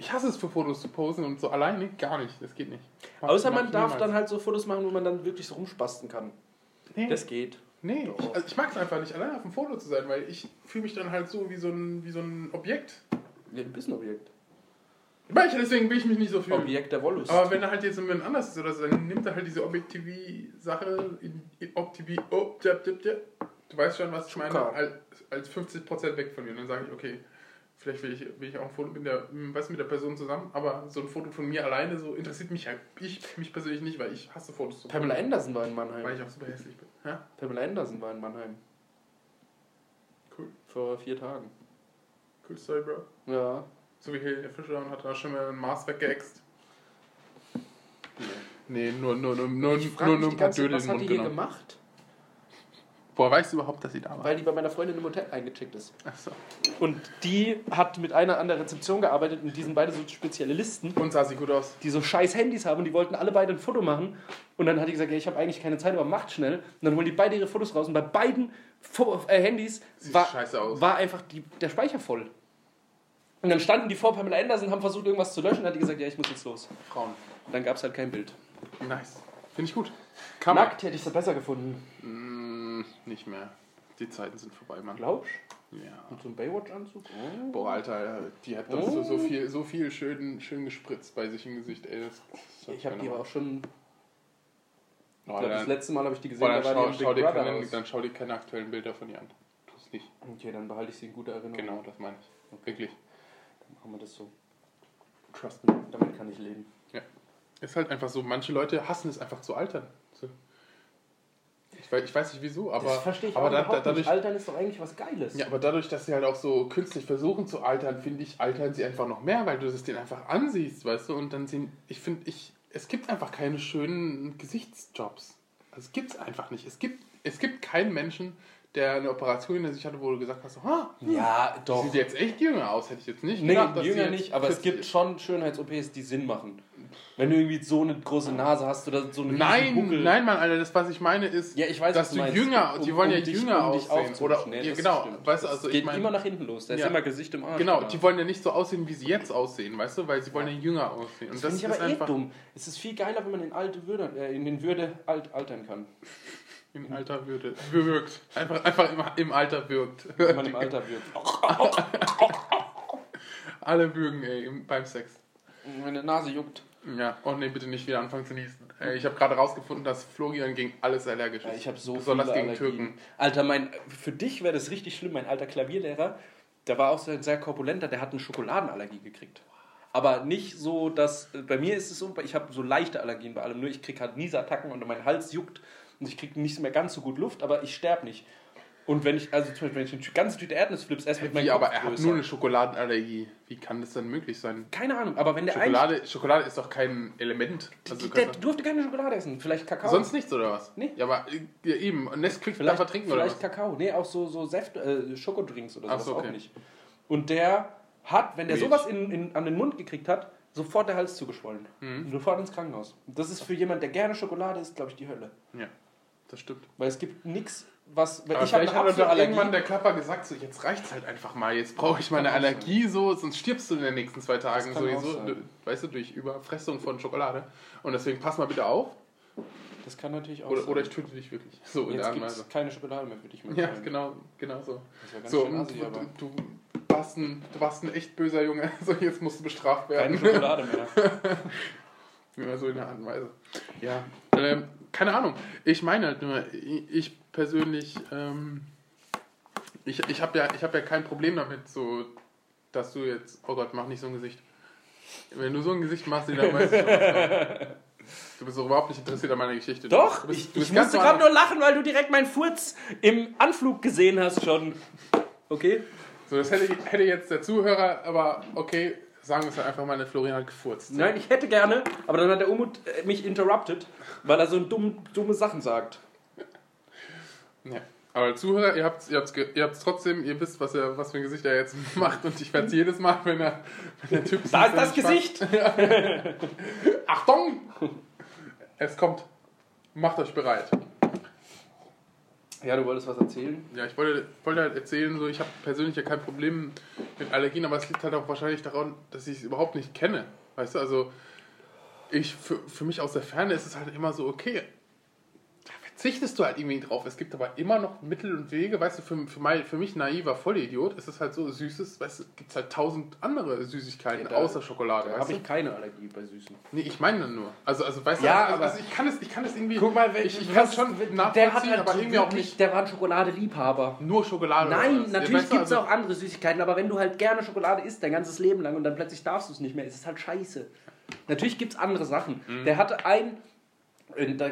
ich hasse es für Fotos zu posen und so alleine gar nicht. Das geht nicht. Mach- Außer man darf niemals. dann halt so Fotos machen, wo man dann wirklich so rumspasten kann. Nee. Das geht. Nee, ich, also ich mag es einfach nicht, alleine auf dem Foto zu sein, weil ich fühle mich dann halt so wie so ein, wie so ein Objekt. Ja, du bist ein Objekt. Manche, deswegen will ich mich nicht so fühlen. Objekt der Wollust. Aber wenn er halt jetzt jemand anders ist oder so, dann nimmt er halt diese Objektivie-Sache, in- in Objektivie, oh, du weißt schon, was ich meine, Zucker. als, als 50% weg von mir. Und dann sage ich, okay, vielleicht will ich, will ich auch ein Foto mit der, du, mit der Person zusammen, aber so ein Foto von mir alleine, so interessiert mich halt, ich mich persönlich nicht, weil ich hasse Fotos Pamela Anderson war in Weil Mannheim. ich auch super hässlich bin. Ja, Pamela Anderson war in Mannheim. cool. Vor vier Tagen. Cool Story, Bro. Ja. So wie Helene Fischer und hat da schon mal ein Mars weggeext. Nee, nur, nur, nur, nur, nur, nur ein paar Dödel was hat die hier genommen. gemacht? Woher weißt du überhaupt, dass sie da war? Weil die bei meiner Freundin im Hotel eingecheckt ist. Achso. Und die hat mit einer an der Rezeption gearbeitet und die sind beide so spezielle Listen, Und sah sie gut aus? die so scheiß Handys haben und die wollten alle beide ein Foto machen. Und dann hat die gesagt, ja, ich habe eigentlich keine Zeit, aber macht schnell. Und dann holen die beide ihre Fotos raus und bei beiden Fo äh, Handys Sieht war, war einfach die, der Speicher voll. Und dann standen die vor Pamela Anderson, haben versucht irgendwas zu löschen und hat die gesagt, ja, ich muss jetzt los. Frauen. Und dann gab es halt kein Bild. Nice. Finde ich gut. Kann man. Nackt hätte ich es besser gefunden. Nicht mehr. Die Zeiten sind vorbei, Mann. Glaubst Ja. Mit so einem Baywatch-Anzug? Oh. Boah, Alter, die hat das so, so viel, so viel schön, schön gespritzt bei sich im Gesicht, ey. Das, das Ich habe die aber auch schon. Ich Oh, glaube, das letzte Mal habe ich die gesehen, boah, da dann, war schau, schau dir keine, dann schau dir keine aktuellen Bilder von ihr an. Tu's nicht. Okay, dann behalte ich sie in guter Erinnerung. Genau, das meine ich. Wirklich. Dann machen wir das so. Trust me, damit kann ich leben. Ist halt einfach so, manche Leute hassen es einfach zu altern. Ich, weiß, ich weiß nicht wieso, aber, das verstehe ich aber auch da, da, dadurch. Altern ist doch eigentlich was Geiles. ja, aber dadurch, dass sie halt auch so künstlich versuchen zu altern, finde ich, altern sie einfach noch mehr, weil du es denen einfach ansiehst, weißt du, und dann sehen, ich finde, ich, es gibt einfach keine schönen Gesichtsjobs. Also es gibt es einfach nicht. Es gibt, es gibt keinen Menschen, der eine Operation hinter sich hatte, wo du gesagt hast, ha, Ja, doch. sieht jetzt echt jünger aus, hätte ich jetzt nicht Nee, gedacht. dass jünger nicht, aber es 40 gibt schon Schönheits-OPs, die Sinn machen. Wenn du irgendwie so eine große Nase hast oder so riesen Nein, Buckel. nein, Mann, Alter, das, was ich meine, ist, Ja, ich weiß, dass du meinst. jünger, Um- die wollen um ja dich- jünger um dich aussehen. Oder, Nee, ja, genau, stimmt. weißt du, Das also geht ich meine, immer nach hinten los. Da ist Ja. immer Gesicht im Arsch. genau, die wollen ja nicht so aussehen, wie sie jetzt aussehen, weißt du, weil sie wollen ja jünger aussehen. Und Das das, ist aber eh dumm. Es ist viel geiler, wenn man in alte Würde, äh, in den Würde alt, altern kann. Im Alter würde, wirkt. Einfach, einfach im, im Alter wirkt. Wenn man im Alter wird. *laughs* Alle würgen, ey, im, beim Sex. Meine Nase juckt. Ja, oh nee, bitte nicht wieder anfangen zu niesen. Ey, ich habe gerade rausgefunden, dass Florian gegen alles allergisch Ja, ist. ich habe so Besonders gegen Allergien. Türken. Alter, mein, für dich wäre das richtig schlimm. Mein alter Klavierlehrer, der war auch so ein sehr korpulenter, der hat eine Schokoladenallergie gekriegt. Aber nicht so, dass. Bei mir ist es so, ich habe so leichte Allergien bei allem. Nur ich kriege halt Niesattacken und mein Hals juckt und ich kriege nicht mehr ganz so gut Luft, aber ich sterbe nicht. Und wenn ich, also zum Beispiel, wenn ich eine ganze Tüte Erdnussflips esse, wird mein Wie, aber er hat größer. nur eine Schokoladenallergie. Wie kann das denn möglich sein? Keine Ahnung, aber wenn der Schokolade, Schokolade ist doch kein Element. Also Der kannst durfte keine Schokolade essen. Vielleicht Kakao. sonst nichts oder was? Nee. Ja, aber äh, ja, eben. Nesquik Vielleicht, darf er trinken oder vielleicht? Kakao. Nee, auch so, so Säfte, äh, Schokodrinks oder Ach sowas so, okay. auch nicht. Und der hat, wenn der Milch. sowas in, in, an den Mund gekriegt hat, sofort der Hals zugeschwollen. Mhm. Sofort ins Krankenhaus. Und das ist für jemand, der gerne Schokolade isst, glaube ich, die Hölle. Ja, das stimmt. Weil es gibt nichts, was. Wenn Aber ich habe vielleicht hat doch irgendwann der Körper gesagt, so jetzt reicht's halt einfach mal. Jetzt brauche ich meine sein. Allergie so, sonst stirbst du in den nächsten zwei Tagen sowieso, weißt du, durch Überfressung von Schokolade. Und deswegen pass mal bitte auf. Das kann natürlich auch Oder, sein. oder ich töte dich wirklich. So in der Jetzt Art Weise. es keine Schokolade mehr für dich. Ja, genau, genau so. Das war ganz So, schön und assi, du, aber du, du, warst ein, du warst ein echt böser Junge. *laughs* So, jetzt musst du bestraft keine werden. Schokolade mehr. *laughs* Ja, so in der Art und Weise. Ja, ähm, keine Ahnung. Ich meine halt nur, ich ich persönlich, ähm, ich, ich habe ja, ich hab ja kein Problem damit, so, dass du jetzt, oh Gott, mach nicht so ein Gesicht. Wenn du so ein Gesicht machst, dann weißt du. Du bist doch überhaupt nicht interessiert an meiner Geschichte. Du Doch, bist, ich, du bist ich musste gerade nur lachen, weil du direkt meinen Furz im Anflug gesehen hast schon. Okay? So, das hätte, hätte jetzt der Zuhörer, aber okay, sagen wir es einfach mal, der Florian hat gefurzt. Nein, ich hätte gerne, aber dann hat der Umut äh, mich interrupted, weil er so dumm, dumme Sachen sagt. Ja. Aber Zuhörer, ihr habt es ihr habt's, ihr habt's trotzdem, ihr wisst, was, er, was für ein Gesicht er jetzt *laughs* macht und ich werde es jedes Mal, wenn, er, wenn der Typ Da ist das Gesicht! *laughs* Achtung! Es kommt. Macht euch bereit. Ja, du wolltest was erzählen? Ja, ich wollte, wollte halt erzählen, so, ich habe persönlich ja kein Problem mit Allergien, aber es liegt halt auch wahrscheinlich daran, dass ich es überhaupt nicht kenne. Weißt du, also ich, für, für mich aus der Ferne ist es halt immer so, okay, verzichtest du halt irgendwie drauf. Es gibt aber immer noch Mittel und Wege, weißt du, für, für, mein, für mich naiver Vollidiot ist es halt so Süßes, weißt du, gibt es halt tausend andere Süßigkeiten Ja, da- außer Schokolade, Da habe ich keine Allergie bei Süßen. Nee, ich meine dann nur. Also, also weißt Ja, du, also, also ich kann es, ich kann es irgendwie. Guck mal, wenn, ich, ich kann es schon der nachvollziehen, hat halt aber irgendwie auch wirklich, nicht der war ein Schokoladeliebhaber. nur Schokolade. Nein, natürlich Weißt du, gibt es also- auch andere Süßigkeiten, aber wenn du halt gerne Schokolade isst, dein ganzes Leben lang und dann plötzlich darfst du es nicht mehr, ist es halt scheiße. Natürlich gibt es andere Sachen. Mhm. Der hatte ein,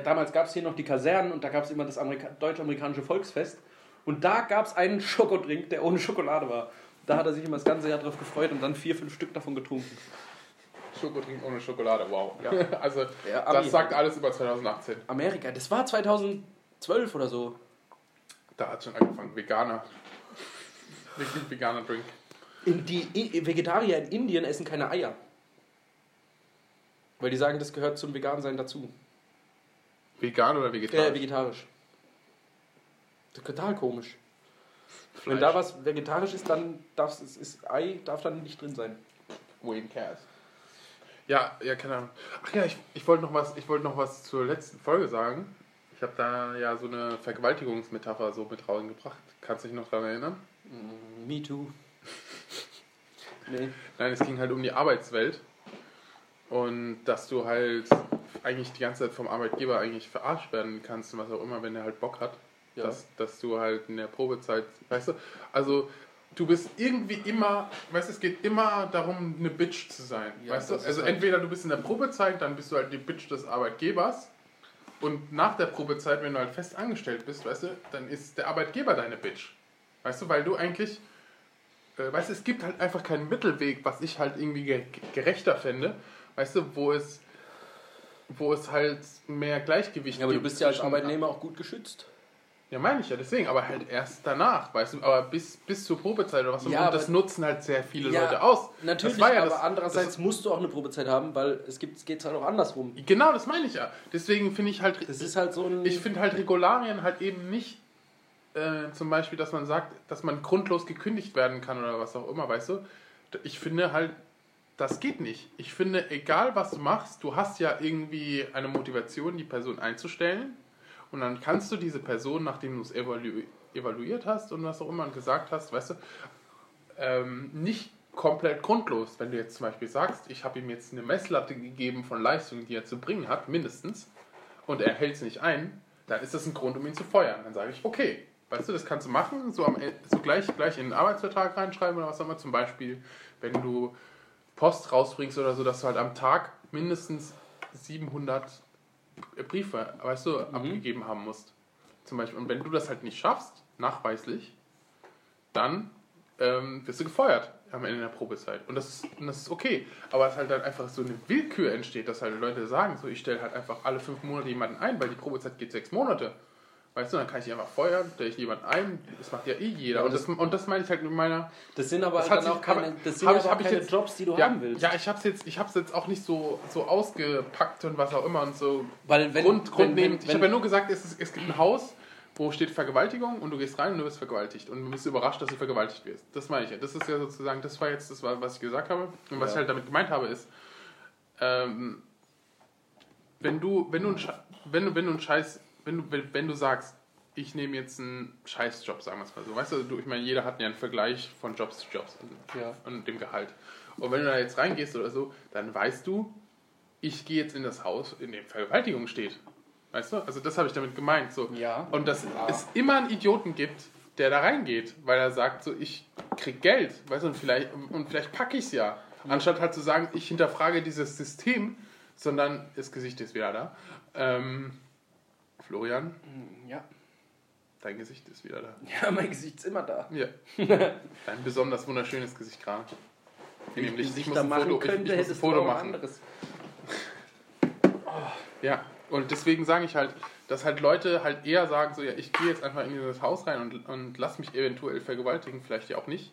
damals gab es hier noch die Kasernen und da gab es immer das Amerika deutsch-amerikanische Volksfest und da gab es einen Schokodrink, der ohne Schokolade war. Da hat er sich immer das ganze Jahr drauf gefreut und dann vier, fünf Stück davon getrunken. Schokodrink ohne Schokolade, wow. Ja. *laughs* also, Ja, das sagt alles über 2018. Amerika, das war 2012 oder so. Da hat schon angefangen. Veganer. Veganer Drink. In die Vegetarier in Indien essen keine Eier. Weil die sagen, das gehört zum Vegansein dazu. Vegan oder Äh, vegetarisch? vegetarisch. Das ist total komisch. Fleisch. Wenn da was vegetarisch ist, dann darf es ist Ei darf dann nicht drin sein. Wayne Cass. Ja, ja, keine Ahnung. Ach ja, ich, ich wollte noch, was- ich wollte noch was zur letzten Folge sagen. Ich habe da ja so eine Vergewaltigungsmetapher so mit reingebracht. Kannst du dich noch daran erinnern? Me too. *laughs* Nee. Nein, es ging halt um die Arbeitswelt. Und dass du halt eigentlich die ganze Zeit vom Arbeitgeber eigentlich verarscht werden kannst und was auch immer, wenn er halt Bock hat. Ja. Dass, dass du halt in der Probezeit, weißt du, also du bist irgendwie immer, weißt du, es geht immer darum, eine Bitch zu sein. Ja, weißt du, also halt- entweder du bist in der Probezeit, dann bist du halt die Bitch des Arbeitgebers. Und nach der Probezeit, wenn du halt fest angestellt bist, weißt du, dann ist der Arbeitgeber deine Bitch. Weißt du, weil du eigentlich äh, weißt du, es gibt halt einfach keinen Mittelweg, was ich halt irgendwie ge gerechter fände, weißt du, wo es, wo es halt mehr Gleichgewicht Ja, aber du gibt bist ja als Arbeitnehmer auch gut geschützt. Ja, meine ich ja, deswegen, aber halt erst danach, weißt du, aber bis, bis zur Probezeit oder was auch Ja, immer, und das aber- nutzen halt sehr viele Ja, Leute aus. Natürlich, das ja aber das, andererseits musst du auch eine Probezeit haben, weil es gibt es halt auch andersrum. das, Genau, das meine ich ja. Deswegen finde ich halt, Das ist halt so ein. ich finde halt Regularien halt eben nicht äh, zum Beispiel, dass man sagt, dass man grundlos gekündigt werden kann oder was auch immer, weißt du? Ich finde halt, das geht nicht. Ich finde, egal was du machst, du hast ja irgendwie eine Motivation, die Person einzustellen und dann kannst du diese Person, nachdem du es evalu evaluiert hast und was auch immer gesagt hast, weißt du, ähm, nicht komplett grundlos. Wenn du jetzt zum Beispiel sagst, ich habe ihm jetzt eine Messlatte gegeben von Leistungen, die er zu bringen hat, mindestens, und er hält es nicht ein, dann ist das ein Grund, um ihn zu feuern. Dann sage ich, okay, weißt du, das kannst du machen, so, am, Ende- so gleich, gleich in den Arbeitsvertrag reinschreiben oder was auch immer. Zum Beispiel, wenn du Post rausbringst oder so, dass du halt am Tag mindestens 700 Briefe, weißt du, abgegeben haben musst. Zum Beispiel. Und wenn du das halt nicht schaffst, nachweislich, dann ähm, wirst du gefeuert am Ende der Probezeit. Und das, ist, und das ist okay. Aber es halt dann einfach so eine Willkür entsteht, dass halt Leute sagen, so ich stelle halt einfach alle fünf Monate jemanden ein, weil die Probezeit geht sechs Monate. Weißt du, dann kann ich die einfach feuern, stelle ich jemanden ein, das macht ja eh jeder. Ja, und, das, und das meine ich halt mit meiner. das sind aber Das dann auch keine, das sind hab aber hab keine jetzt- Jobs, die du ja, haben willst. Ja, ich habe es jetzt, ich hab's jetzt auch nicht so, so ausgepackt und was auch immer und so Weil wenn, Grund, wenn, grundlegend. wenn, ich habe ja nur gesagt, es, ist, es gibt ein Haus, wo steht Vergewaltigung und du gehst rein und du wirst vergewaltigt und du bist überrascht, dass du vergewaltigt wirst. Das meine ich ja. Das ist ja sozusagen, das war jetzt das, war, was ich gesagt habe. Und was Ja. ich halt damit gemeint habe, ist, ähm, wenn du, wenn du, ein wenn du, wenn du einen Scheiß, wenn du, wenn, wenn du sagst, ich nehme jetzt einen Scheißjob, sagen wir es mal so. Weißt du, ich meine, jeder hat ja einen Vergleich von Jobs zu Jobs und, Ja. und dem Gehalt. Und wenn du da jetzt reingehst oder so, dann weißt du, ich gehe jetzt in das Haus, in dem Vergewaltigung steht. Weißt du? Also das habe ich damit gemeint. So. Ja. Und dass es immer einen Idioten gibt, der da reingeht, weil er sagt, so ich krieg Geld, weißt du, und vielleicht, und vielleicht packe ich es ja. Anstatt halt zu sagen, ich hinterfrage dieses System, sondern das Gesicht ist wieder da. Ähm, Florian, ja. dein Gesicht ist wieder da. ja, mein Gesicht ist immer da. Ja. *laughs* Dein besonders wunderschönes Gesicht gerade. Wenn ich Nämlich, Gesichter muss ein Foto, ich, könnte, ich muss ein Foto machen. anderes. Ja, und deswegen sage ich halt, dass halt Leute halt eher sagen, so ja, ich gehe jetzt einfach in dieses Haus rein und, und lass mich eventuell vergewaltigen, vielleicht ja auch nicht.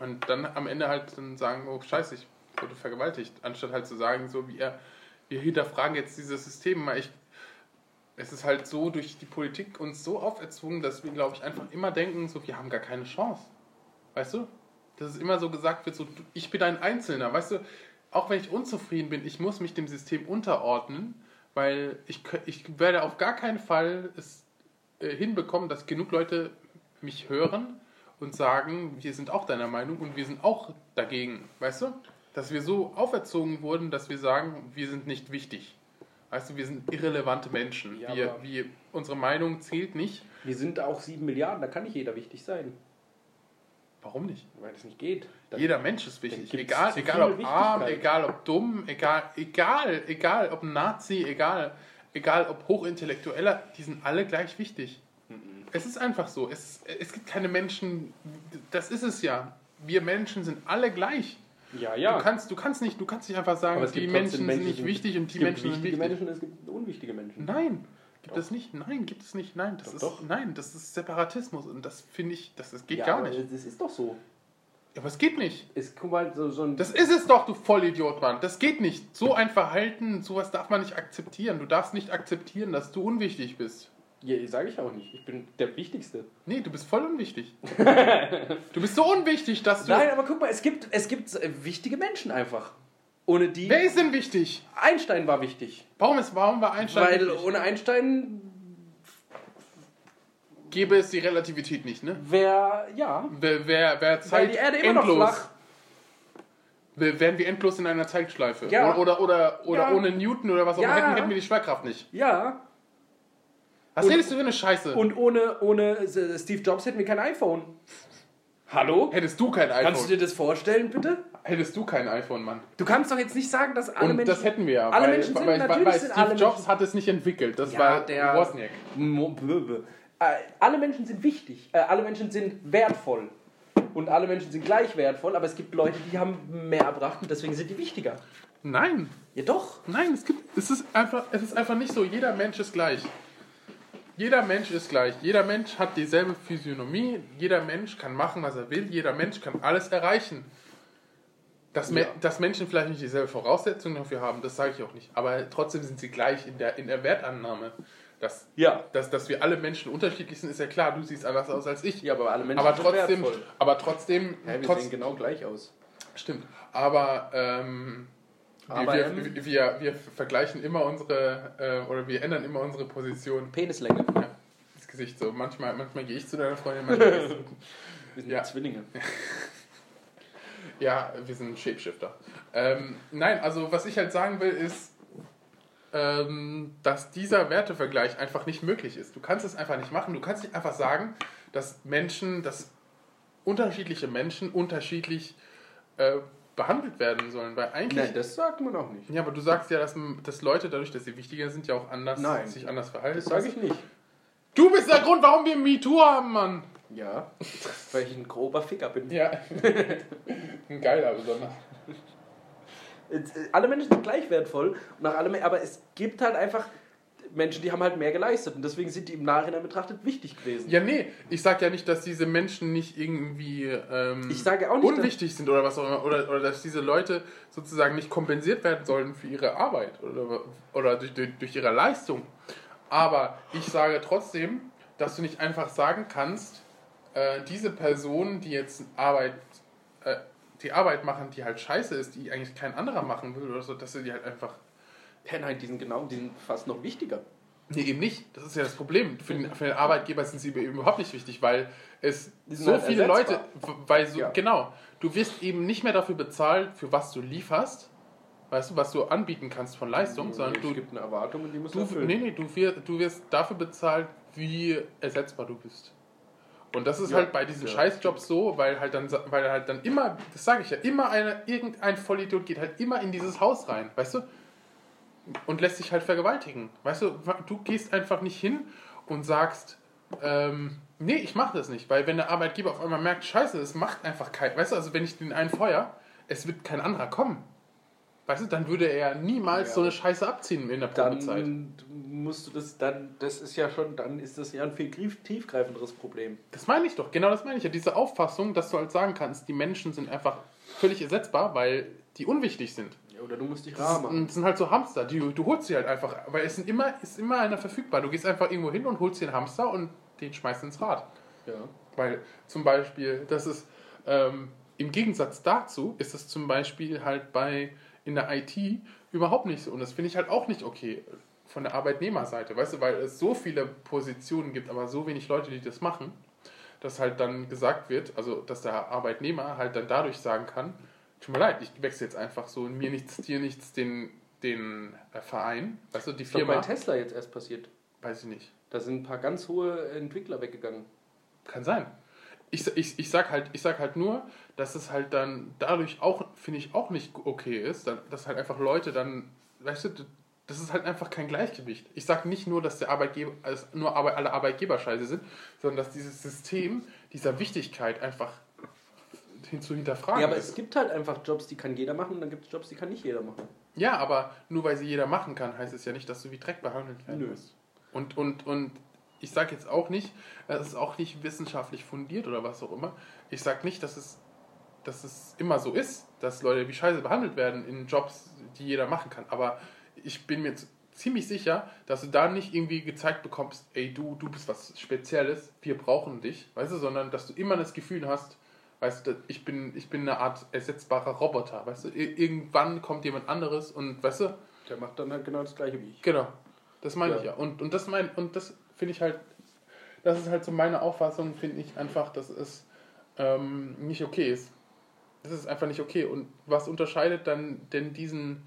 Und dann am Ende halt dann sagen, oh scheiße, ich wurde vergewaltigt, anstatt halt zu sagen, so wir, wir hinterfragen jetzt dieses System, weil ich es ist halt so durch die Politik uns so auferzwungen, dass wir, glaube ich, einfach immer denken, so wir haben gar keine Chance. Weißt du? Dass es immer so gesagt wird, so ich bin ein Einzelner, weißt du? Auch wenn ich unzufrieden bin, ich muss mich dem System unterordnen, weil ich, ich werde auf gar keinen Fall es äh, hinbekommen, dass genug Leute mich hören und sagen, wir sind auch deiner Meinung und wir sind auch dagegen, weißt du? Dass wir so auferzogen wurden, dass wir sagen, wir sind nicht wichtig. Weißt du, wir sind irrelevante Menschen. Ja, wir, wir, unsere Meinung zählt nicht. Wir sind auch sieben Milliarden, da kann nicht jeder wichtig sein. Warum nicht? Weil das nicht geht. Dann- Jeder Mensch ist wichtig. Egal, egal ob arm, egal ob dumm, egal, egal, egal ob Nazi, egal, egal ob Hochintellektueller, die sind alle gleich wichtig. Es ist einfach so. Es, es gibt keine Menschen, das ist es ja. Wir Menschen sind alle gleich. Ja, ja. Du, kannst, du, kannst nicht, du kannst nicht einfach sagen, es die gibt Menschen trotzdem sind Menschen, nicht wichtig und es die gibt Menschen sind wichtige wichtig. Menschen, es gibt unwichtige Menschen. Nein. Gibt es nicht? Nein, gibt es nicht. Nein, das Doch, ist doch. nein, das ist Separatismus und das finde ich, das, das geht ja, gar nicht. Das ist doch so. Ja, aber es geht nicht. Es, guck mal, so, so. Das ist es doch, du Vollidiot, Mann. Das geht nicht. So ein Verhalten, sowas darf man nicht akzeptieren. Du darfst nicht akzeptieren, dass du unwichtig bist. Ja, sage ich auch nicht. Ich bin der Wichtigste. Nee, du bist voll unwichtig. *laughs* du bist so unwichtig, dass du. Nein, aber guck mal, es gibt, es gibt äh, wichtige Menschen einfach. Ohne die. Wer ist denn wichtig? Einstein war wichtig. Warum ist, warum war Einstein Weil wichtig? ohne Einstein Gäbe es die Relativität nicht, ne? wäre, ja. Wer, wer, wer Weil Zeit die Erde immer endlos. noch flach. Wir- Wären wir endlos in einer Zeitschleife. Ja. Oder, oder, oder Ja. ohne Newton oder was auch immer, Ja. hätten, hätten wir die Schwerkraft nicht. Ja. Was Und- redest du für eine Scheiße? Und ohne, ohne Steve Jobs hätten wir kein iPhone. Hallo? hättest du kein iPhone. Kannst du dir das vorstellen, bitte? hättest du kein iPhone, Mann. Du kannst doch jetzt nicht sagen, dass alle Und Menschen. das hätten wir ja. Alle weil, Menschen sind weil, natürlich weil sind Steve alle Jobs Menschen- hat es nicht entwickelt. Das Ja, war der- Wozniak. Äh, alle Menschen sind wichtig. Äh, alle Menschen sind wertvoll. Und alle Menschen sind gleich wertvoll, aber es gibt Leute, die haben mehr erbracht und deswegen sind die wichtiger. Nein, Ja, doch. nein, es gibt, es ist einfach, es ist einfach nicht so. Jeder Mensch ist gleich. Jeder Mensch ist gleich. Jeder Mensch hat dieselbe Physiognomie. Jeder Mensch kann machen, was er will. Jeder Mensch kann alles erreichen. Dass, Me Ja. dass Menschen vielleicht nicht dieselbe Voraussetzungen dafür haben, das sage ich auch nicht. Aber trotzdem sind sie gleich in der, in der Wertannahme. Dass, Ja. dass, dass wir alle Menschen unterschiedlich sind, ist ja klar. Du siehst anders aus als ich. Ja, aber alle Menschen aber sind trotzdem, wertvoll. aber trotzdem, Ja, wir trotz, sehen genau gleich aus. stimmt. Aber, ähm, Aber, wir, wir, wir, wir vergleichen immer unsere, äh, oder wir ändern immer unsere Position. Penislänge. Ja, das Gesicht so. Manchmal, manchmal gehe ich zu deiner Freundin, *laughs* manchmal gehst du. Wir sind Ja. Zwillinge. Ja, wir sind Shapeshifter. Ähm, nein, also was ich halt sagen will, ist, ähm, dass dieser Wertevergleich einfach nicht möglich ist. Du kannst es einfach nicht machen. Du kannst nicht einfach sagen, dass Menschen, dass unterschiedliche Menschen unterschiedlich äh, behandelt werden sollen. Weil eigentlich. Nein, das sagt man auch nicht. ja, aber du sagst ja, dass, dass Leute, dadurch, dass sie wichtiger sind, ja auch anders, Nein. sich anders verhalten. Das sage ich nicht. Du bist der Grund, warum wir MeToo haben, Mann! Ja, weil ich ein grober Ficker bin. Ja. *laughs* Ein geiler besonders. Jetzt, äh, Alle Menschen sind gleich wertvoll, nach allem, aber es gibt halt einfach Menschen, die haben halt mehr geleistet und deswegen sind die im Nachhinein betrachtet wichtig gewesen. Ja, nee, ich sag ja nicht, dass diese Menschen nicht irgendwie ähm, Ich sage auch nicht, unwichtig sind oder was auch immer. Oder, oder dass diese Leute sozusagen nicht kompensiert werden sollen für ihre Arbeit oder, oder durch, durch, durch ihre Leistung. Aber ich sage trotzdem, dass du nicht einfach sagen kannst, äh, diese Personen, die jetzt Arbeit, äh, die Arbeit machen, die halt scheiße ist, die eigentlich kein anderer machen will oder so, dass sie die halt einfach Ja, nein, die sind genau, die sind fast noch wichtiger. Nee, eben nicht. Das ist ja das Problem. Für den, für den Arbeitgeber sind sie eben überhaupt nicht wichtig, weil es so halt viele ersetzbar. Leute, weil so, Ja. genau, du wirst eben nicht mehr dafür bezahlt, für was du lieferst, weißt du, was du anbieten kannst von Leistung, sondern es du, gibt eine Erwartung und die muss du, erfüllen. nee, nee, du, wirst, du wirst dafür bezahlt, wie ersetzbar du bist. Und das ist Ja, halt bei diesen ja. Scheißjobs so, weil halt dann, weil halt dann immer, das sage ich ja, immer eine, irgendein Vollidiot geht halt immer in dieses Haus rein, weißt du? Und lässt sich halt vergewaltigen. Weißt du, du gehst einfach nicht hin und sagst, ähm, nee, ich mache das nicht, weil wenn der Arbeitgeber auf einmal merkt, scheiße, das macht einfach kein, weißt du, also wenn ich den einen feuer, es wird kein anderer kommen. Weißt du, dann würde er niemals Ja. so eine Scheiße abziehen in der Probezeit. dann musst du das dann, das ist ja schon, dann ist das ja ein viel tief- tiefgreifenderes Problem. Das meine ich doch, genau das meine ich ja. Diese Auffassung, dass du halt sagen kannst, die Menschen sind einfach völlig ersetzbar, weil die unwichtig sind. Oder du musst dich Das, rar machen. das sind halt so Hamster, die, du holst sie halt einfach, weil es sind immer, ist immer einer verfügbar. Du gehst einfach irgendwo hin und holst den Hamster und den schmeißt ins Rad. Ja. Weil zum Beispiel, das ist ähm, im Gegensatz dazu, ist es zum Beispiel halt bei in der IT überhaupt nicht so. Und das finde ich halt auch nicht okay von der Arbeitnehmerseite, weißt du, weil es so viele Positionen gibt, aber so wenig Leute, die das machen, dass halt dann gesagt wird, also dass der Arbeitnehmer halt dann dadurch sagen kann, tut mir leid, ich wechsle jetzt einfach so mir nichts, dir nichts den, den äh, Verein, weißt du, die Firma, bei Tesla jetzt erst passiert. weiß ich nicht. Da sind ein paar ganz hohe Entwickler weggegangen. Kann sein. Ich, ich, ich, sag halt, ich sag halt nur, dass es halt dann dadurch auch, finde ich, auch nicht okay ist, dass halt einfach Leute dann, weißt du, das ist halt einfach kein Gleichgewicht. Ich sage nicht nur, dass der Arbeitgeber, also nur Arbeit, alle Arbeitgeber scheiße sind, sondern dass dieses System dieser Wichtigkeit einfach zu hinterfragen Ja, aber ist. es gibt halt einfach Jobs, die kann jeder machen und dann gibt es Jobs, die kann nicht jeder machen. Ja, aber nur weil sie jeder machen kann, heißt es ja nicht, dass du wie Dreck behandelt werden musst. Und, und, und ich sage jetzt auch nicht, es ist auch nicht wissenschaftlich fundiert oder was auch immer. Ich sage nicht, dass es, dass es immer so ist, dass Leute wie Scheiße behandelt werden in Jobs, die jeder machen kann. Aber ich bin mir ziemlich sicher, dass du da nicht irgendwie gezeigt bekommst, ey, du, du bist was Spezielles, wir brauchen dich, weißt du, sondern dass du immer das Gefühl hast, weißt du, ich bin, ich bin eine Art ersetzbarer Roboter, weißt du, irgendwann kommt jemand anderes und, weißt du. Der macht dann halt genau das gleiche wie ich. Genau, das meine ja. ich ja. Und, und das mein, und das finde ich halt, das ist halt so meine Auffassung, finde ich einfach, dass es ähm, nicht okay ist. Es ist einfach nicht okay. Und was unterscheidet dann denn diesen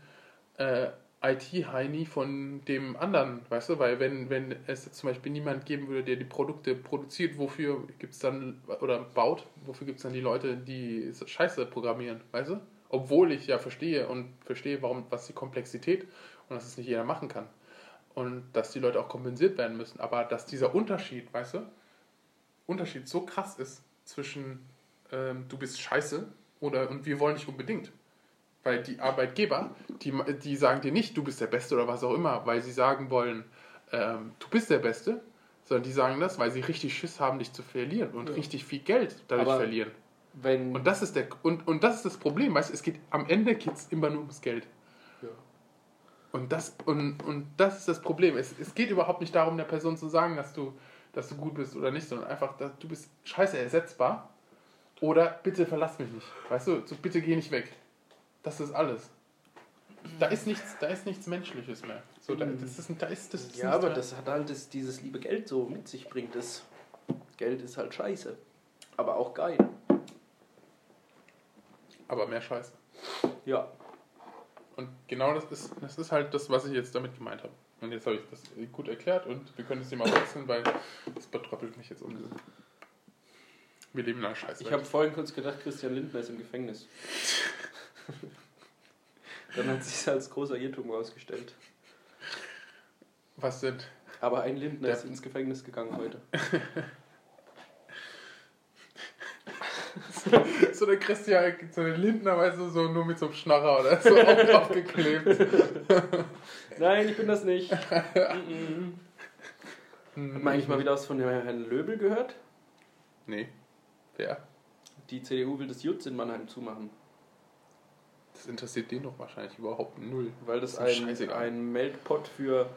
äh, IT-Heini von dem anderen, weißt du? Weil wenn, wenn es zum Beispiel niemand geben würde, der die Produkte produziert, wofür gibt es dann, oder baut, wofür gibt es dann die Leute, die Scheiße programmieren, weißt du? Obwohl ich ja verstehe und verstehe, warum, was die Komplexität und dass es nicht jeder machen kann. Und dass die Leute auch kompensiert werden müssen. Aber dass dieser Unterschied, weißt du, Unterschied so krass ist zwischen ähm, du bist scheiße oder und wir wollen dich unbedingt. Weil die Arbeitgeber, die, die sagen dir nicht, du bist der Beste oder was auch immer, weil sie sagen wollen, ähm, du bist der Beste, sondern die sagen das, weil sie richtig Schiss haben, dich zu verlieren und ja. richtig viel Geld dadurch Aber verlieren. Wenn und, das ist der, und, und das ist das Problem, weißt du, es geht, am Ende geht es immer nur ums Geld. Ja. Und, das, und, und das ist das Problem. Es, es geht überhaupt nicht darum, der Person zu sagen, dass du, dass du gut bist oder nicht, sondern einfach, dass du bist scheiße ersetzbar oder bitte verlass mich nicht. Weißt du, so bitte geh nicht weg. Das ist alles. Da ist nichts, da ist nichts Menschliches mehr. So, da, das ist, da ist, das ja, aber das hat halt das, dieses liebe Geld so mit sich bringt. Das Geld ist halt scheiße. Aber auch geil. Aber mehr Scheiße. Ja. Und genau das ist, das ist halt das, was ich jetzt damit gemeint habe. Und jetzt habe ich das gut erklärt und wir können das Thema wechseln, weil das betröppelt mich jetzt um. Wir leben in einer Scheiße. Ich habe vorhin kurz gedacht, Christian Lindner ist im Gefängnis. *laughs* Dann hat sich als großer Irrtum herausgestellt. Was denn? Aber ein Lindner der ist ins Gefängnis gegangen heute. *laughs* so, so der Christian, so der Lindner, weißt du, so nur mit so einem Schnarrer oder so *laughs* aufgeklebt. Nein, ich bin das nicht. Hat man eigentlich mal wieder was von Herrn Löbel gehört? Nee. Wer? Die CDU will das Jutz in Mannheim zumachen. Das interessiert den doch wahrscheinlich überhaupt null. Weil das, das ein, ein Meltpot für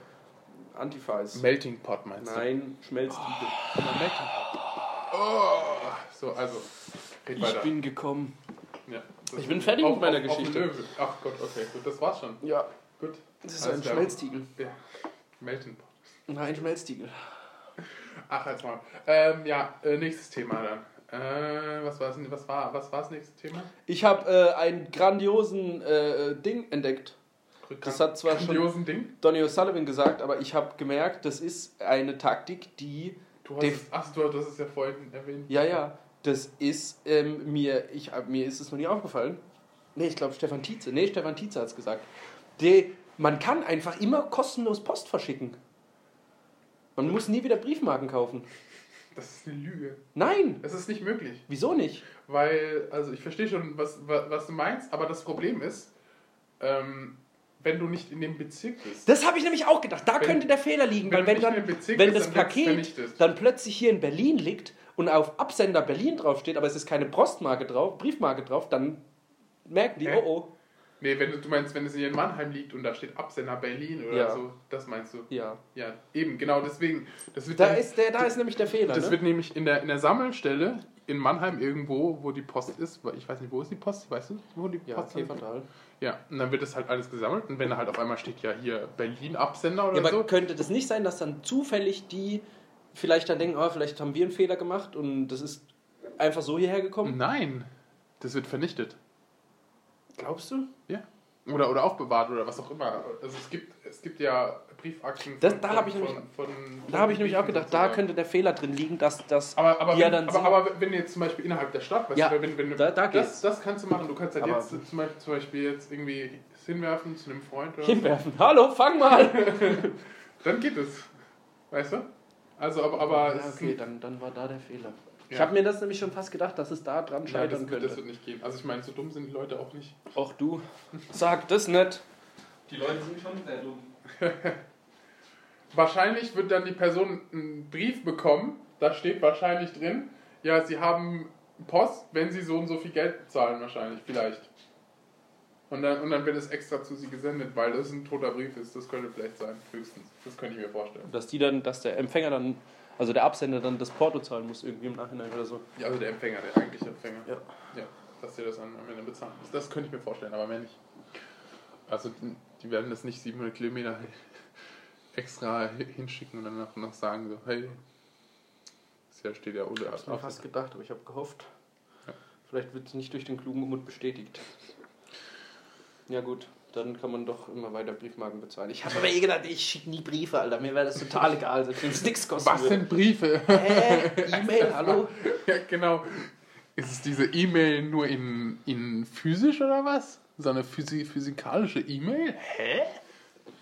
Antifa ist. Melting Pot meinst du? Nein, Schmelztiegel. Oh, Melting Pot. Oh. So, also, ich weiter. bin gekommen. Ja, ich bin fertig auf, mit meiner auf, Geschichte. Auf Ach Gott, okay, gut, das war's schon. Ja. Gut. Das ist Alles ein Schmelztiegel. Ja. Melting Pot. Nein, Schmelztiegel. Ach, jetzt mal. Ähm, ja, äh, nächstes Thema dann. Äh, was, war's, was, war, was war das nächste Thema? Ich habe äh, einen grandiosen äh, Ding entdeckt. Das hat zwar schon Ding? Donny O'Sullivan gesagt, aber ich habe gemerkt, das ist eine Taktik, die. Du hast es, ach, du hast es ja vorhin erwähnt. Ja, ja. Das ist ähm, mir, ich, mir ist es noch nie aufgefallen. Nee, ich glaube Stefan Tietze. Nee, Stefan Tietze hat es gesagt. Die, man kann einfach immer kostenlos Post verschicken. Man muss nie wieder Briefmarken kaufen. Das ist eine Lüge. Nein! Das ist nicht möglich. Wieso nicht? Weil, also ich verstehe schon, was, was du meinst, aber das Problem ist, ähm, wenn du nicht in dem Bezirk bist. Das habe ich nämlich auch gedacht. Da wenn, könnte der Fehler liegen, weil wenn, dann, wenn das dann Paket dann plötzlich hier in Berlin liegt und auf Absender Berlin draufsteht, aber es ist keine Postmarke drauf, Briefmarke drauf, dann merken die, Hä? oh oh. Nee, wenn du, meinst, wenn es hier in Mannheim liegt und da steht Absender Berlin oder ja. so, das meinst du? Ja. Ja, eben, genau, deswegen. Das wird da, dann, ist der, da ist nämlich der Fehler. Das ne? wird nämlich in der, in der Sammelstelle in Mannheim irgendwo, wo die Post ist, ich weiß nicht, wo ist die Post, weißt du, wo die ja, Post ist? Ja, und dann wird das halt alles gesammelt und wenn da halt auf einmal steht, ja, hier Berlin Absender oder ja, aber so. könnte das nicht sein, dass dann zufällig die vielleicht dann denken, oh, vielleicht haben wir einen Fehler gemacht und das ist einfach so hierher gekommen? Nein, das wird vernichtet. Glaubst du? Ja. Oder, oder aufbewahrt oder was auch immer. Also es gibt, es gibt ja Briefakten das, da habe ich nämlich, von, da habe ich nämlich auch gedacht, da könnte der Fehler drin liegen, dass das aber, aber, wenn, dann aber, aber, wenn jetzt zum Beispiel innerhalb der Stadt, weißt ja, du, wenn, wenn da, da das, das kannst du machen. Du kannst halt aber jetzt zum Beispiel, zum Beispiel jetzt irgendwie hinwerfen zu einem Freund oder Hinwerfen. So. Hallo, fang mal! *laughs* dann geht es. Weißt du? Also, aber. aber ja, okay, dann, dann war da der Fehler. Ich habe mir das nämlich schon fast gedacht, dass es da dran scheitern ja, das, könnte. Das wird nicht gehen. Also ich meine, so dumm sind die Leute auch nicht. Auch du. Sag das nicht. Die Leute sind schon sehr dumm. *laughs* wahrscheinlich wird dann die Person einen Brief bekommen, da steht wahrscheinlich drin, ja, sie haben Post, wenn sie so und so viel Geld zahlen, wahrscheinlich, vielleicht. Und dann, und dann wird es extra zu sie gesendet, weil das ein toter Brief ist. Das könnte vielleicht sein, höchstens. Das könnte ich mir vorstellen. Dass die dann, dass der Empfänger dann, also der Absender dann das Porto zahlen muss, irgendwie im Nachhinein oder so. Ja, also der Empfänger, der eigentliche Empfänger. Ja. Ja, dass der das dann am Ende bezahlen muss. Das könnte ich mir vorstellen, aber mehr nicht. Also die werden das nicht 700 Kilometer *laughs* extra hinschicken und dann noch, sagen so, hey, das steht ja ohne Ich hab's mir fast gedacht, aber ich habe gehofft. Ja. Vielleicht wird es nicht durch den klugen Mund bestätigt. Ja gut, dann kann man doch immer weiter Briefmarken bezahlen. Ich habe aber eh gedacht, ich schicke nie Briefe, Alter. Mir wäre das total egal, wenn es nichts kosten Was würde. sind Briefe? Hä? E-Mail, *laughs* hallo? ja, genau. Ist es diese E-Mail nur in, in physisch oder was? So eine physi physikalische E-Mail? Hä?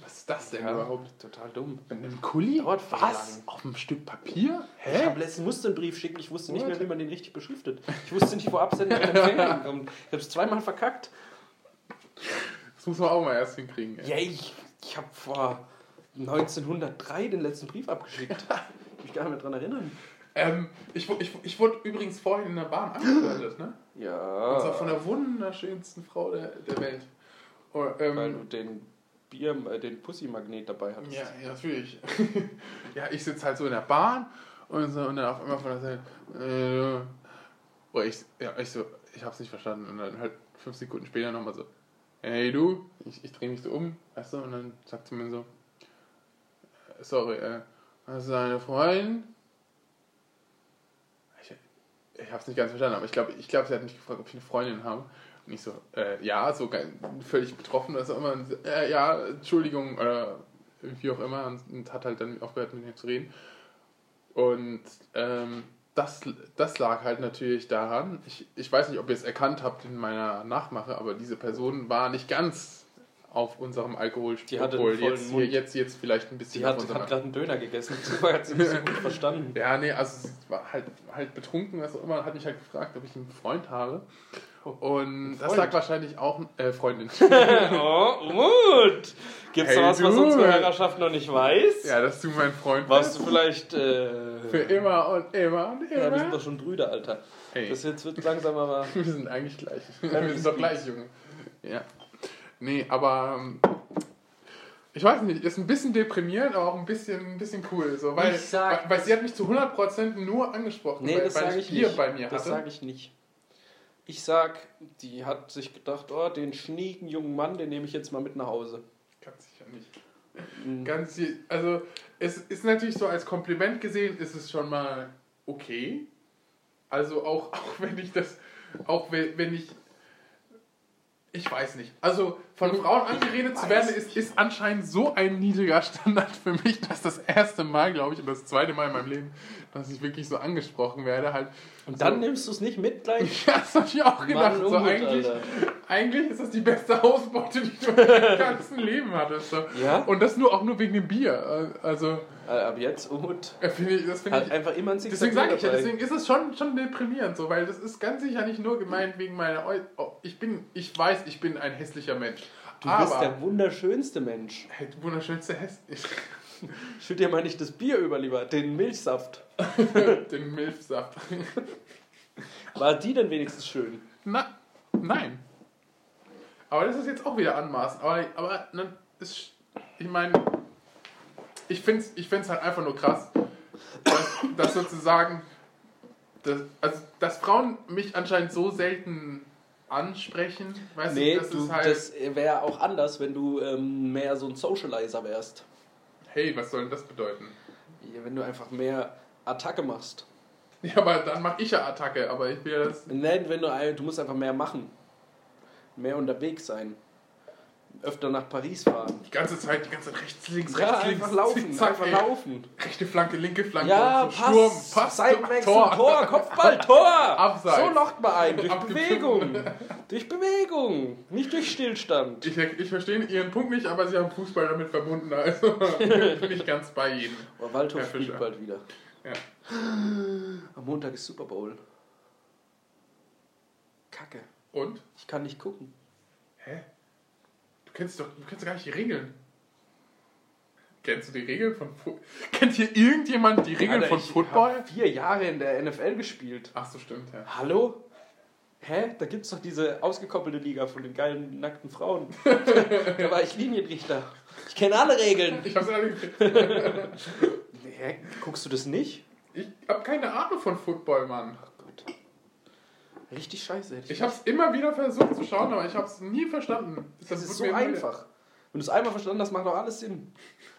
Was ist das denn Ja, überhaupt? total dumm. Mit einem Kuli? Dauert Was? Auf einem Stück Papier? Ich Hä? habe letztens musste einen Brief schicken, ich wusste nicht What? mehr, wie man den richtig beschriftet. Ich wusste nicht, wo Absender und Empfänger hinkommen. Ich habe es zweimal verkackt. Das muss man auch mal erst hinkriegen. ey. Ja, ich, ich habe vor 1903 den letzten Brief abgeschickt. *laughs* Ich kann mich gar nicht mehr dran erinnern. Ähm, ich, ich, ich wurde übrigens vorhin in der Bahn angemeldet, ne? Und zwar Ja, von der wunderschönsten Frau der, der Welt. Oh, ähm, weil du den Bier, äh, den Pussy-Magnet dabei hattest. Ja, ja, natürlich. *laughs* ja, ich sitze halt so in der Bahn und, so, und dann auf einmal von der Seite. Äh, oh, ich, ja, ich so, ich hab's nicht verstanden. Und dann halt fünf Sekunden später nochmal so, hey du, ich, ich drehe mich so um, weißt du, und dann sagt sie mir so, äh, sorry, äh, hast du eine Freundin? Ich, ich hab's nicht ganz verstanden, aber ich glaube, ich glaub, sie hat mich gefragt, ob ich eine Freundin habe. Und ich so, äh, ja, so völlig betroffen, er immer, äh, ja, Entschuldigung, oder wie auch immer, und, und hat halt dann aufgehört, mit mir zu reden. Und ähm, das, das lag halt natürlich daran, ich, ich weiß nicht, ob ihr es erkannt habt in meiner Nachmache, aber diese Person war nicht ganz auf unserem Alkoholspur. Die hatte einen jetzt, Mund. jetzt, jetzt vielleicht ein bisschen Die hat, hat gerade einen Döner gegessen, deshalb hat sie nicht so gut verstanden. ja, nee, also sie war halt, halt betrunken, was auch immer, hat mich halt gefragt, ob ich einen Freund habe. Und das lag wahrscheinlich auch, äh, Freundin. *laughs* oh, Mut! Gibt's Hey, noch was, was du. unsere Hörerschaft noch nicht weiß? ja, dass du mein Freund Warst du bist. vielleicht. Äh, Für immer und immer und Ja, wir sind immer. doch schon Brüder, Alter. Hey, Das jetzt wird langsam aber. *laughs* wir sind eigentlich gleich. *laughs* Wir sind doch gleich, Junge. Ja. Nee, aber ähm, ich weiß nicht, ist ein bisschen deprimierend, aber auch ein bisschen, ein bisschen cool. So, weil, weil, weil sie hat mich zu 100% nur angesprochen, Nee, weil, das weil ich Bier nicht. bei mir Das hatte. sage ich nicht. Ich sag, die hat sich gedacht, oh, den schnieken jungen Mann, den nehme ich jetzt mal mit nach Hause. Ganz sicher nicht. Mhm. Ganz, si- also es ist natürlich so als Kompliment gesehen, ist es schon mal okay. Also auch, *laughs* auch wenn ich das, auch wenn, wenn ich, ich weiß nicht. Also von Frauen angeredet zu werden, ist, ist anscheinend so ein niedriger Standard für mich, dass das erste Mal, glaube ich, und das zweite Mal in meinem Leben, dass ich wirklich so angesprochen werde, halt. Und so, dann nimmst du es nicht mit gleich? *laughs* Ja, das habe ich auch gedacht. Mann, so Unmut, eigentlich, Alter. eigentlich ist das die beste Ausbeute, die du in deinem ganzen Leben hattest. So. Ja? Und das nur auch nur wegen dem Bier. Also, Äh, ab jetzt, Umut äh, finde ich, das finde hat ich. einfach immer ein Deswegen sage ich ja, deswegen ist es schon, schon deprimierend so, weil das ist ganz sicher nicht nur gemeint wegen meiner. Eu oh, ich bin, ich weiß, ich bin ein hässlicher Mensch. Du aber bist der wunderschönste Mensch. hey, du wunderschönste hässlich. Schütt dir mal nicht das Bier über, lieber, den Milchsaft. *laughs* Den Milchsaft. War die denn wenigstens schön? Na, nein. Aber das ist jetzt auch wieder anmaßen. Aber, aber ne, ist, ich meine, ich finde es ich find's halt einfach nur krass, dass, dass sozusagen, dass, also, dass Frauen mich anscheinend so selten ansprechen. Weißt Nee, du, das du, halt, das wäre auch anders, wenn du ähm, mehr so ein Socializer wärst. hey, was soll denn das bedeuten? Ja, Wenn du einfach mehr Attacke machst. Ja, aber dann mache ich ja Attacke, aber ich will das. Nein, wenn du, ein- du musst einfach mehr machen. Mehr unterwegs sein. Öfter nach Paris fahren. Die ganze Zeit, die ganze Zeit rechts, links, Ja, rechts, links, einfach laufen, zickzack, einfach ey. laufen. Rechte Flanke, linke Flanke, Ja, Pass, Sturm, Pass, Seitenwechsel, Tor. Tor, Kopfball, *laughs* Tor. Abseits. So lockt man ein, durch. Bewegung. durch Bewegung, nicht durch Stillstand. Ich, ich verstehe Ihren Punkt nicht, aber Sie haben Fußball damit verbunden, also *laughs* bin ich ganz bei Ihnen. Aber Waldhof spielt bald wieder. Ja. Am Montag ist Super Bowl. Kacke. Und? Ich kann nicht gucken. Hä? Du kennst doch, du kennst gar nicht die Regeln. Kennst du die Regeln von Football? *laughs* Kennt hier irgendjemand die Regeln Alter, von ich Football? hab vier Jahre in der NFL gespielt. Ach so, stimmt, ja. Hallo? Hä? Da gibt's doch diese ausgekoppelte Liga von den geilen nackten Frauen. *laughs* da war ich Linienrichter. Ich kenne alle Regeln. Ich hab's alle gekriegt. *laughs* Hä? Guckst du das nicht? Ich hab keine Ahnung von Football, Mann. Richtig scheiße. hätte Ich hab's immer wieder versucht zu schauen, aber ich hab's nie verstanden. Das ist wird so einfach. Wenn du es einmal verstanden hast, macht doch alles Sinn.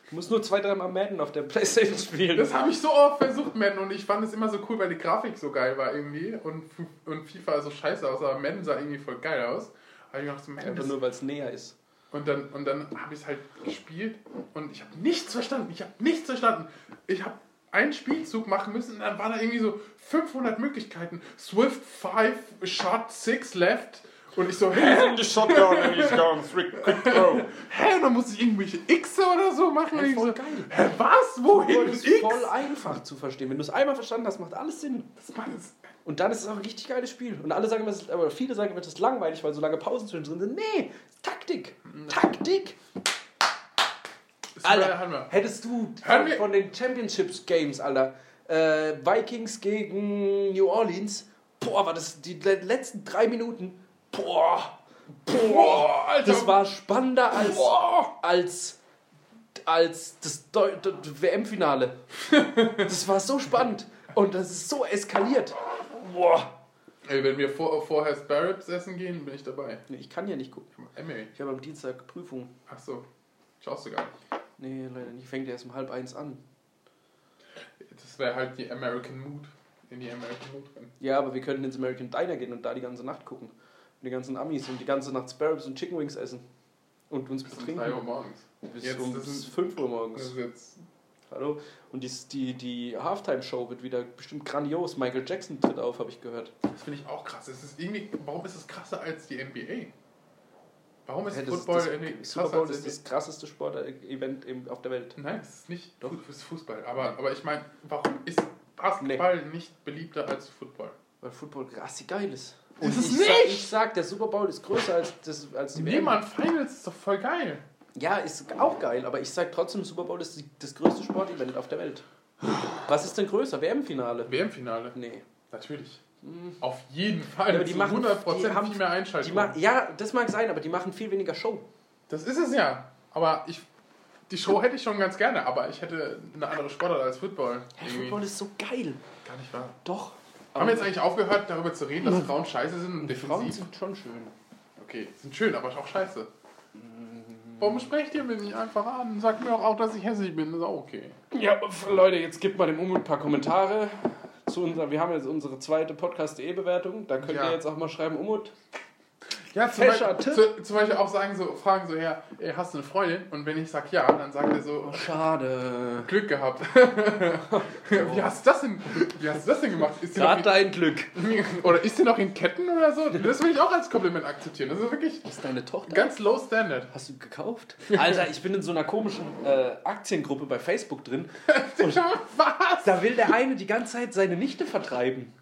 Du musst nur zwei, dreimal Madden auf der Playstation spielen. Das habe ich so oft versucht, Madden, und ich fand es immer so cool, weil die Grafik so geil war irgendwie und, und FIFA so scheiße aus, aber Madden sah irgendwie voll geil aus. Habe ich gedacht, so, Madden Einfach das nur, weil es näher ist. Und dann, und dann habe ich es halt gespielt und ich habe nichts verstanden. Ich habe nichts verstanden. Ich habe einen Spielzug machen müssen und dann waren da irgendwie so 500 Möglichkeiten. Swift 5, Shot 6 left. Und ich so, hä? the shotgun and he's gone quick, quick throw. Hä? Und dann muss ich irgendwelche X oder so machen. ich voll so, geil. Hä, was? Wohin? Das ist X? voll einfach zu verstehen. Wenn du es einmal verstanden hast, macht alles Sinn. Das macht es- Und dann ist es auch ein richtig geiles Spiel. Und alle sagen immer, es ist, aber viele sagen immer, es ist langweilig, weil so lange Pausen zwischendrin sind. Nee, Taktik. Taktik. Das Alter, hättest du von, von den Championships Games, Alter, äh, Vikings gegen New Orleans, boah, war das die le- letzten drei Minuten, boah, boah, Alter. das war spannender als, Boah. als, als das Deu- d- d- WM-Finale. *laughs* Das war so spannend und das ist so eskaliert. Boah. Ey, wenn wir vor, vorher Sparrows essen gehen, bin ich dabei. Nee, Ich kann ja nicht gucken. Emily. Ich habe am Dienstag Prüfung. Ach so. Schaust du gar nicht. Nee, leider nicht. Fängt erst um halb eins an. Das wäre halt die American Mood. In die American Mood rein. Ja, aber wir könnten ins American Diner gehen und da die ganze Nacht gucken. Und die ganzen Amis und die ganze Nacht Sparrows und Chicken Wings essen. Und uns Bis um 3 Uhr betrinken. morgens. Bis Jetzt, um das ist- 5 Uhr Das morgens. ist jetzt. Hallo? Und die, die, die Halftime-Show wird wieder bestimmt grandios. Michael Jackson tritt auf, habe ich gehört. Das finde ich auch krass. Es ist irgendwie, warum ist es krasser als die NBA? Warum ist Hey, das, Football das, irgendwie Super krasser Bowl als ist das krasseste Sportevent auf der Welt. Nein, es ist nicht. Doch. Ist Fußball. Aber, aber ich meine, warum ist Basketball nicht beliebter als Football? Weil Football krass geil ist. Ist es ich nicht? Sag, ich sag, der Super Bowl ist größer als, das, als die WM. Niemand Finals ist doch voll geil. Ja, ist auch geil, aber ich sag trotzdem, Super Bowl ist die, das größte Sportevent auf der Welt. Was ist denn größer? WM-Finale? WM-Finale. Nee. Natürlich. Auf jeden Fall. Ja, aber die machen- 100% die haben- viel mehr Einschaltung. ma ja, das mag sein, aber die machen viel weniger Show. Das ist es ja. Aber ich, die Show hätte ich schon ganz gerne, aber ich hätte eine andere Sportart als Football. Hey. Football ist so geil. Gar nicht wahr. Doch. Haben wir jetzt eigentlich aufgehört, darüber zu reden, dass Frauen scheiße sind und die Frauen defensiv? sind schon schön. Okay, sind schön, aber auch scheiße. Warum sprecht ihr mich nicht einfach an? Sagt mir auch, dass ich hässlich bin. Das ist auch okay. Ja, Leute, jetzt gebt mal dem Umut ein paar Kommentare. Zu unserer, wir haben jetzt unsere zweite Podcast.de-Bewertung. Da könnt Ja. ihr jetzt auch mal schreiben, Umut. Ja, zum Beispiel, zu, zum Beispiel auch sagen so, fragen so, ja, ey, hast du eine Freundin? Und wenn ich sag ja, dann sagt er so, Schade. Glück gehabt. *laughs* wie, hast du das denn, wie hast du das denn gemacht? Ist Gerade dein Glück. oder ist sie noch in Ketten oder so? Das will ich auch als Kompliment akzeptieren. Das ist wirklich Das ist deine Tochter. ganz low standard. Hast du gekauft? Alter, ich bin in so einer komischen äh, Aktiengruppe bei Facebook drin. *laughs* Was? Da will der eine die ganze Zeit seine Nichte vertreiben.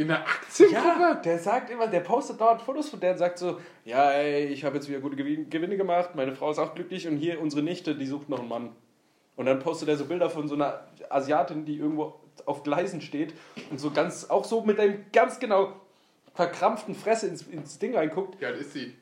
In der Aktiengruppe? Ja, der sagt immer, der postet dauernd Fotos von der und sagt so, ja, ey, ich habe jetzt wieder gute Gewin- Gewinne gemacht, meine Frau ist auch glücklich und hier unsere Nichte, die sucht noch einen Mann. Und dann postet er so Bilder von so einer Asiatin, die irgendwo auf Gleisen steht und so ganz, auch so mit einem ganz genau verkrampften Fresse ins, ins Ding reinguckt. Wie alt ist sie?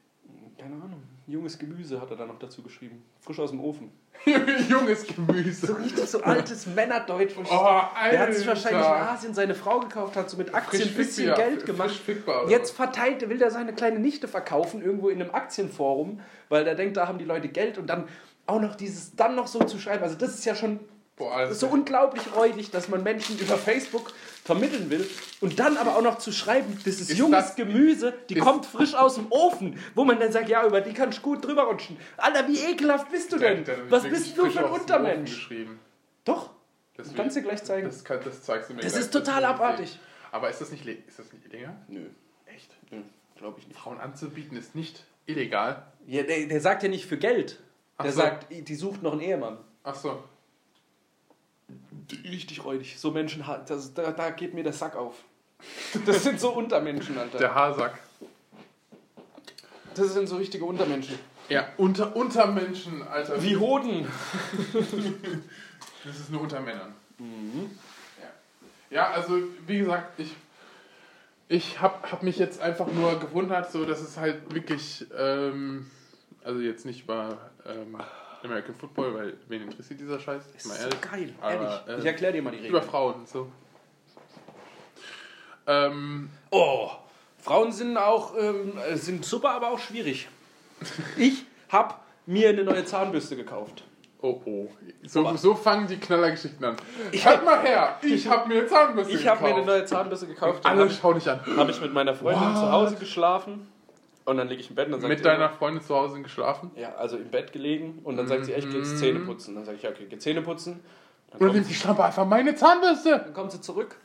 Keine Ahnung, junges Gemüse hat er da noch dazu geschrieben. Frisch aus dem Ofen. *laughs* Junges So Gemüse. richtig so altes Männerdeutsch. Oh, Alter. Der hat sich wahrscheinlich in Asien seine Frau gekauft, hat so mit Aktien ein bisschen fickbar, Geld gemacht. fickbar Jetzt verteilt, will der seine kleine Nichte verkaufen, irgendwo in einem Aktienforum, weil der denkt, da haben die Leute Geld und dann auch noch dieses, dann noch so zu schreiben. Also das ist ja schon Boah, alles so unglaublich räudig, dass man Menschen über Facebook vermitteln will und dann aber auch noch zu schreiben, das ist, Ist junges das- Gemüse, die ist- kommt frisch aus dem Ofen, wo man dann sagt, ja, über die kannst du gut drüber rutschen. Alter, wie ekelhaft bist du denn? Was bist du für ein Untermensch? Doch, Das kannst du will- gleich zeigen. Das, kann, das zeigst du mir Das gleich. ist total ich abartig. Aber ist das nicht, ist das nicht illegal? Nö, Echt? nö glaube ich nicht. Frauen anzubieten ist nicht illegal. Ja, der, der sagt ja nicht für Geld. Ach Der so. sagt, die sucht noch einen Ehemann. Ach so. Richtig räudig. So Menschen, das, da, da geht mir der Sack auf. Das sind so Untermenschen, Alter. Der Haarsack. Das sind so richtige Untermenschen. Ja, unter, unter Menschen, Alter. Wie Hoden. Das ist nur unter Männern. Ja. ja, also wie gesagt, ich, ich habe hab mich jetzt einfach nur gewundert, so dass es halt wirklich, ähm, also jetzt nicht bei ähm, American Football, weil wen interessiert dieser Scheiß? Ist so geil, Aber, ehrlich. äh, ich erkläre dir mal die Über Regeln. Frauen, so. Ähm, Oh, Frauen sind auch ähm, äh, sind super, aber auch schwierig. *laughs* Ich habe mir eine neue Zahnbürste gekauft. oh oh. So, so fangen die Knallergeschichten an. Ich- halt mal her, ich habe mir eine Zahnbürste Ich habe mir eine gekauft. neue Zahnbürste gekauft. Alle schau dich an. habe ich mit meiner Freundin What? zu Hause geschlafen. Und dann liege ich im Bett und dann sagt Mit sie deiner Freundin zu Hause geschlafen. Ja, also im Bett gelegen und dann sagt sie, echt, geht's Zähne putzen. Dann sage ich, ja, okay, geh Zähne putzen. Dann Oder kommt, nimmt die Schlampe einfach meine Zahnbürste. dann kommt sie zurück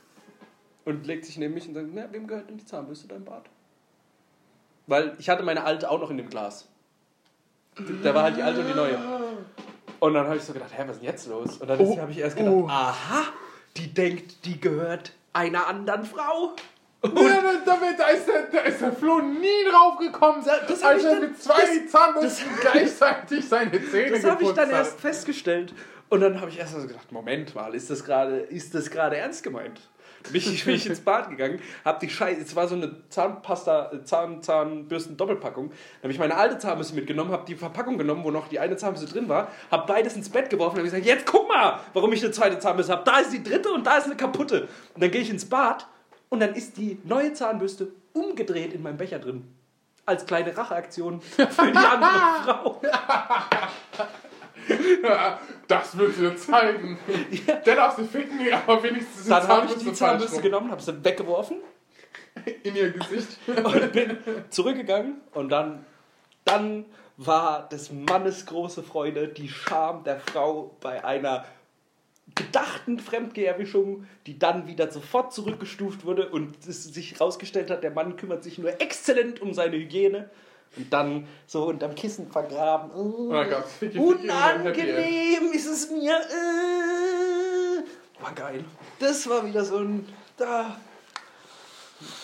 und legt sich neben mich und sagt, na, wem gehört denn die Zahnbürste dein Bad? Weil ich hatte meine alte auch noch in dem Glas. Da war halt die alte und die neue. Und dann habe ich so gedacht, hä, was ist denn jetzt los? Und dann Oh, habe ich erst gedacht, oh. aha, die denkt, die gehört einer anderen Frau. Ja, da, da, da, ist der, da ist der Flo nie drauf gekommen, das als ich er mit zwei das- Zahnbürsten gleichzeitig seine Zähne Das habe ich dann hat. erst festgestellt. Und dann habe ich erst so gedacht, Moment mal, ist das gerade ist das gerade ernst gemeint? Bin ich, bin ich ins Bad gegangen, habe die Scheiße, es war so eine Zahnpasta, äh, Zahn, Zahnbürsten Doppelpackung. Dann habe ich meine alte Zahnbürste mitgenommen, habe die Verpackung genommen, wo noch die eine Zahnbürste drin war, habe beides ins Bett geworfen und habe gesagt, jetzt guck mal, warum ich eine zweite Zahnbürste habe. Da ist die dritte und da ist eine kaputte. Und dann gehe ich ins Bad und dann ist die neue Zahnbürste umgedreht in meinem Becher drin. Als kleine Racheaktion für die andere *laughs* Frau. Ja, *laughs* das wird dir zeigen. Der darf sie ficken, aber wenigstens Dann habe ich die Zahnbürste genommen, habe sie weggeworfen *laughs* in ihr Gesicht. und bin zurückgegangen. Und dann, dann war des Mannes große Freude die Scham der Frau bei einer gedachten Fremdgeherwischung, die dann wieder sofort zurückgestuft wurde und es sich herausgestellt hat, der Mann kümmert sich nur exzellent um seine Hygiene. Und dann so unterm Kissen vergraben. Oh, da gab's Ficky unangenehm ist es mir. Äh. War geil. Das war wieder so ein. Da.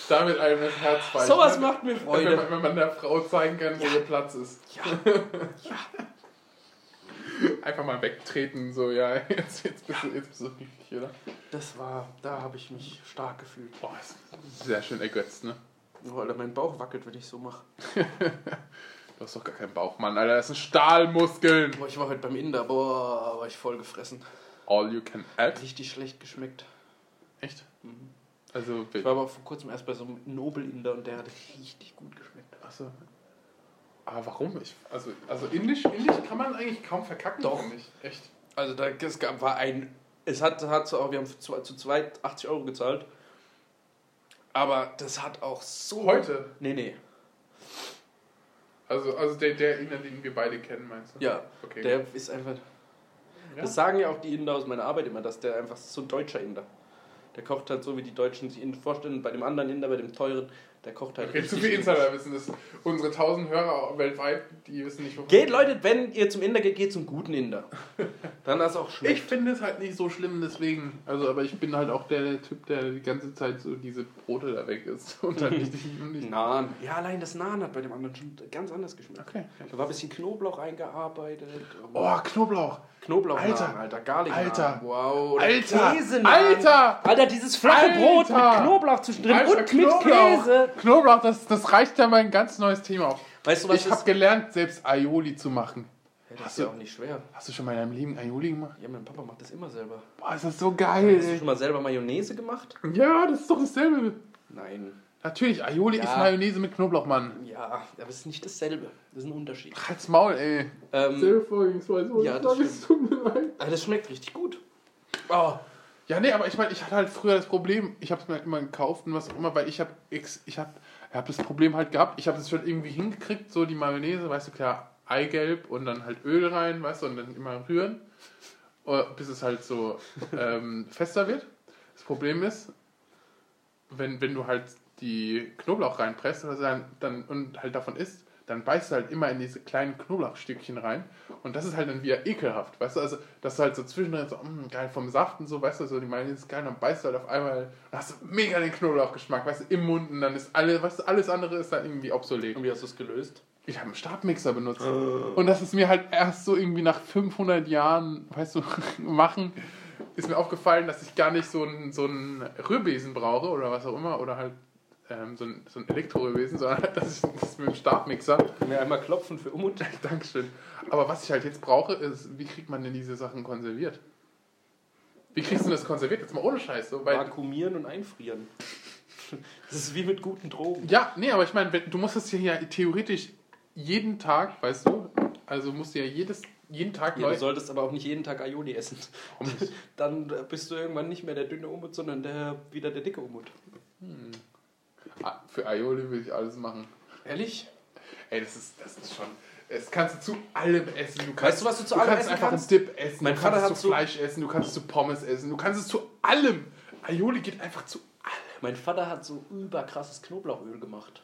Damit einem das Herz. Sowas ne? macht mir Wenn Freude. man, wenn man der Frau zeigen kann, wo Ja. ihr Platz ist. Ja. *laughs* Einfach mal wegtreten, so, ja, *laughs* jetzt, jetzt, bist, du, jetzt bist du glücklich, oder? Das war, da habe ich mich stark gefühlt. Boah, ist sehr schön ergötzt, ne? Nur Alter, mein Bauch wackelt, wenn ich so mache. *laughs* Du hast doch gar keinen Bauch, Mann, Alter, das sind Stahlmuskeln. Boah, ich war heute beim Inder, boah, war ich voll gefressen. All you can add. Richtig schlecht geschmeckt. Echt? Also, Ich war aber vor kurzem erst bei so einem Nobel-Inder und der hat richtig gut geschmeckt. Achso. Aber warum? Ich, also, also indisch, indisch kann man eigentlich kaum verkacken, Doch. ich. Echt. Also da es gab, war ein, es hat, hat so auch, wir haben zu, zu zweit 80 Euro gezahlt. Aber das hat auch so... Heute? Nee, nee. Also, also der, der Inder, den wir beide kennen, meinst du? Ja, Okay. der ist einfach... Ja? Das sagen ja auch die Inder aus meiner Arbeit immer, dass der einfach so ein deutscher Inder. Der kocht halt so, wie die Deutschen sich ihn vorstellen. Bei dem anderen Inder, bei dem teuren, der kocht halt Okay, zu richtig viel Insiderwissen. Das unsere 1000 Hörer weltweit, die wissen nicht, wovon. Geht, Leute, wenn ihr zum Inder geht, geht zum guten Inder. *laughs* Dann das auch Ich schmeckt. finde es halt nicht so schlimm, deswegen. Also, aber ich bin halt auch der Typ, der die ganze Zeit so diese Brote da weg isst. *laughs* Und dann nicht, nicht Naan. Ja, allein das Naan hat bei dem anderen schon ganz anders geschmeckt. Okay. Da war ein bisschen Knoblauch eingearbeitet. Oh, Knoblauch. Knoblauch, Alter. Alter, Garlic. Alter. Wow. oder Alter. Käsenaan. Alter. Alter, dieses flache Brot mit. Knoblauch zwischendrin Alter, und mit Knoblauch. Käse. Knoblauch, das, das reicht ja mal ein ganz neues Thema auf. Weißt du, was Ich habe gelernt, selbst Aioli zu machen. Ja, das Hast ist ja du- auch nicht schwer. Hast du schon mal in deinem Leben Aioli gemacht? Ja, mein Papa macht das immer selber. Boah, ist das so geil, Hast du schon mal selber Mayonnaise gemacht? Ja, das ist doch dasselbe. Nein. Natürlich, Aioli Ja. ist Mayonnaise mit Knoblauch, Mann. Ja, aber es ist nicht dasselbe. Das ist ein Unterschied. Halt's Maul, ey. Ähm, Vorgehensweise. Ja, das leid. aber das schmeckt richtig gut. Oh, Ja, nee, aber ich meine, ich hatte halt früher das Problem, ich habe es mir halt immer gekauft und was auch immer, weil ich habe ich habe hab das Problem halt gehabt, ich habe es schon irgendwie hingekriegt, so die Mayonnaise, weißt du, klar, Eigelb und dann halt Öl rein, weißt du, und dann immer rühren, äh, bis es halt so ähm, *laughs* fester wird. Das Problem ist, wenn, wenn du halt die Knoblauch reinpresst oder dann, dann, und halt davon isst, dann beißt du halt immer in diese kleinen Knoblauchstückchen rein und das ist halt dann wieder ekelhaft, weißt du, also das ist halt so zwischendrin so, mm, geil vom Saft und so, weißt du, so die Mayonnaise ist geil, dann beißt du halt auf einmal, dann hast du mega den Knoblauchgeschmack, weißt du, im Mund und dann ist alles, weißt du, alles andere ist dann irgendwie obsolet. und wie hast du es gelöst? Ich habe einen Stabmixer benutzt. Und das ist mir halt erst so irgendwie nach 500 Jahren, weißt du, *laughs* machen, ist mir aufgefallen, dass ich gar nicht so einen, so einen Rührbesen brauche oder was auch immer. Oder halt ähm, so ein, so ein Elektrorührbesen, sondern halt, dass *laughs* ich das mit dem Stabmixer. Mir einmal klopfen für Umut. *laughs* Dankeschön. Aber was ich halt jetzt brauche, ist, wie kriegt man denn diese Sachen konserviert? Wie kriegst du das konserviert? Jetzt mal ohne Scheiß. So, weil, Vakuumieren und einfrieren. *laughs* Das ist wie mit guten Drogen. ja, nee, aber ich meine, du musst es hier ja theoretisch jeden Tag, weißt du, also musst du ja jedes, jeden Tag Ja, neu. du solltest aber auch nicht jeden Tag Aioli essen. Dann bist du irgendwann nicht mehr der dünne Umut, sondern der, wieder der dicke Umut. Ah, Für Aioli will ich alles machen. Ehrlich? Ey, das ist, das ist schon. Das kannst du zu allem essen. Du kannst, Weißt du, was du zu du allem kannst essen einfach kannst? einen Dip essen. Mein du Vater kannst hat es zu so- Fleisch essen. Du kannst es zu Pommes essen. Du kannst es zu allem. Aioli geht einfach zu allem. Mein Vater hat so überkrasses Knoblauchöl gemacht.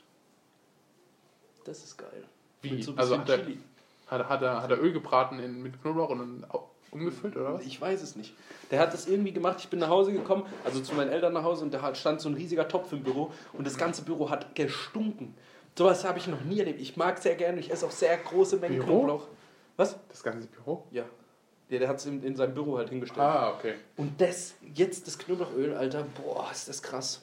Das ist geil. Wie? Mit so ein Also bisschen hat er- Chili. Hat, er- hat, er, hat er Öl gebraten in, mit Knoblauch und dann umgefüllt oder was? Ich weiß es nicht. Der hat das irgendwie gemacht. Ich bin nach Hause gekommen, also zu meinen Eltern nach Hause, und da hat- stand so ein riesiger Topf im Büro und das ganze Büro hat gestunken. Sowas habe ich noch nie erlebt. Ich mag sehr gerne, ich esse auch sehr große Mengen Büro? Knoblauch. Was? Das ganze Büro? Ja. Ja, der hat es in, in seinem Büro halt hingestellt. Ah, okay. Und das, jetzt das Knoblauchöl, Alter, boah, ist das krass.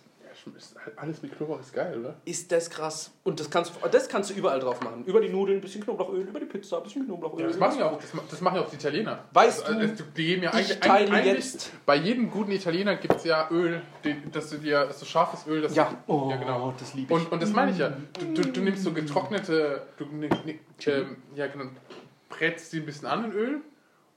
Alles mit Knoblauch ist geil, oder? Ist das krass. Und das kannst, du- das kannst du überall drauf machen. Über die Nudeln ein bisschen Knoblauchöl, über die Pizza ein bisschen Knoblauchöl. Ja, das machen ja auch, das, das machen ja auch die Italiener. Weißt also, du, also, die geben ja ich eigentlich, teile eigentlich jetzt- bei jedem guten Italiener gibt es ja Öl, dass du dir so scharfes Öl, das Ja. du, Oh, ja genau. das liebe ich. Und, und das meine ich ja. Du, du, du nimmst so getrocknete, du ni- ni- ähm, ja genau, brätst sie ein bisschen an in Öl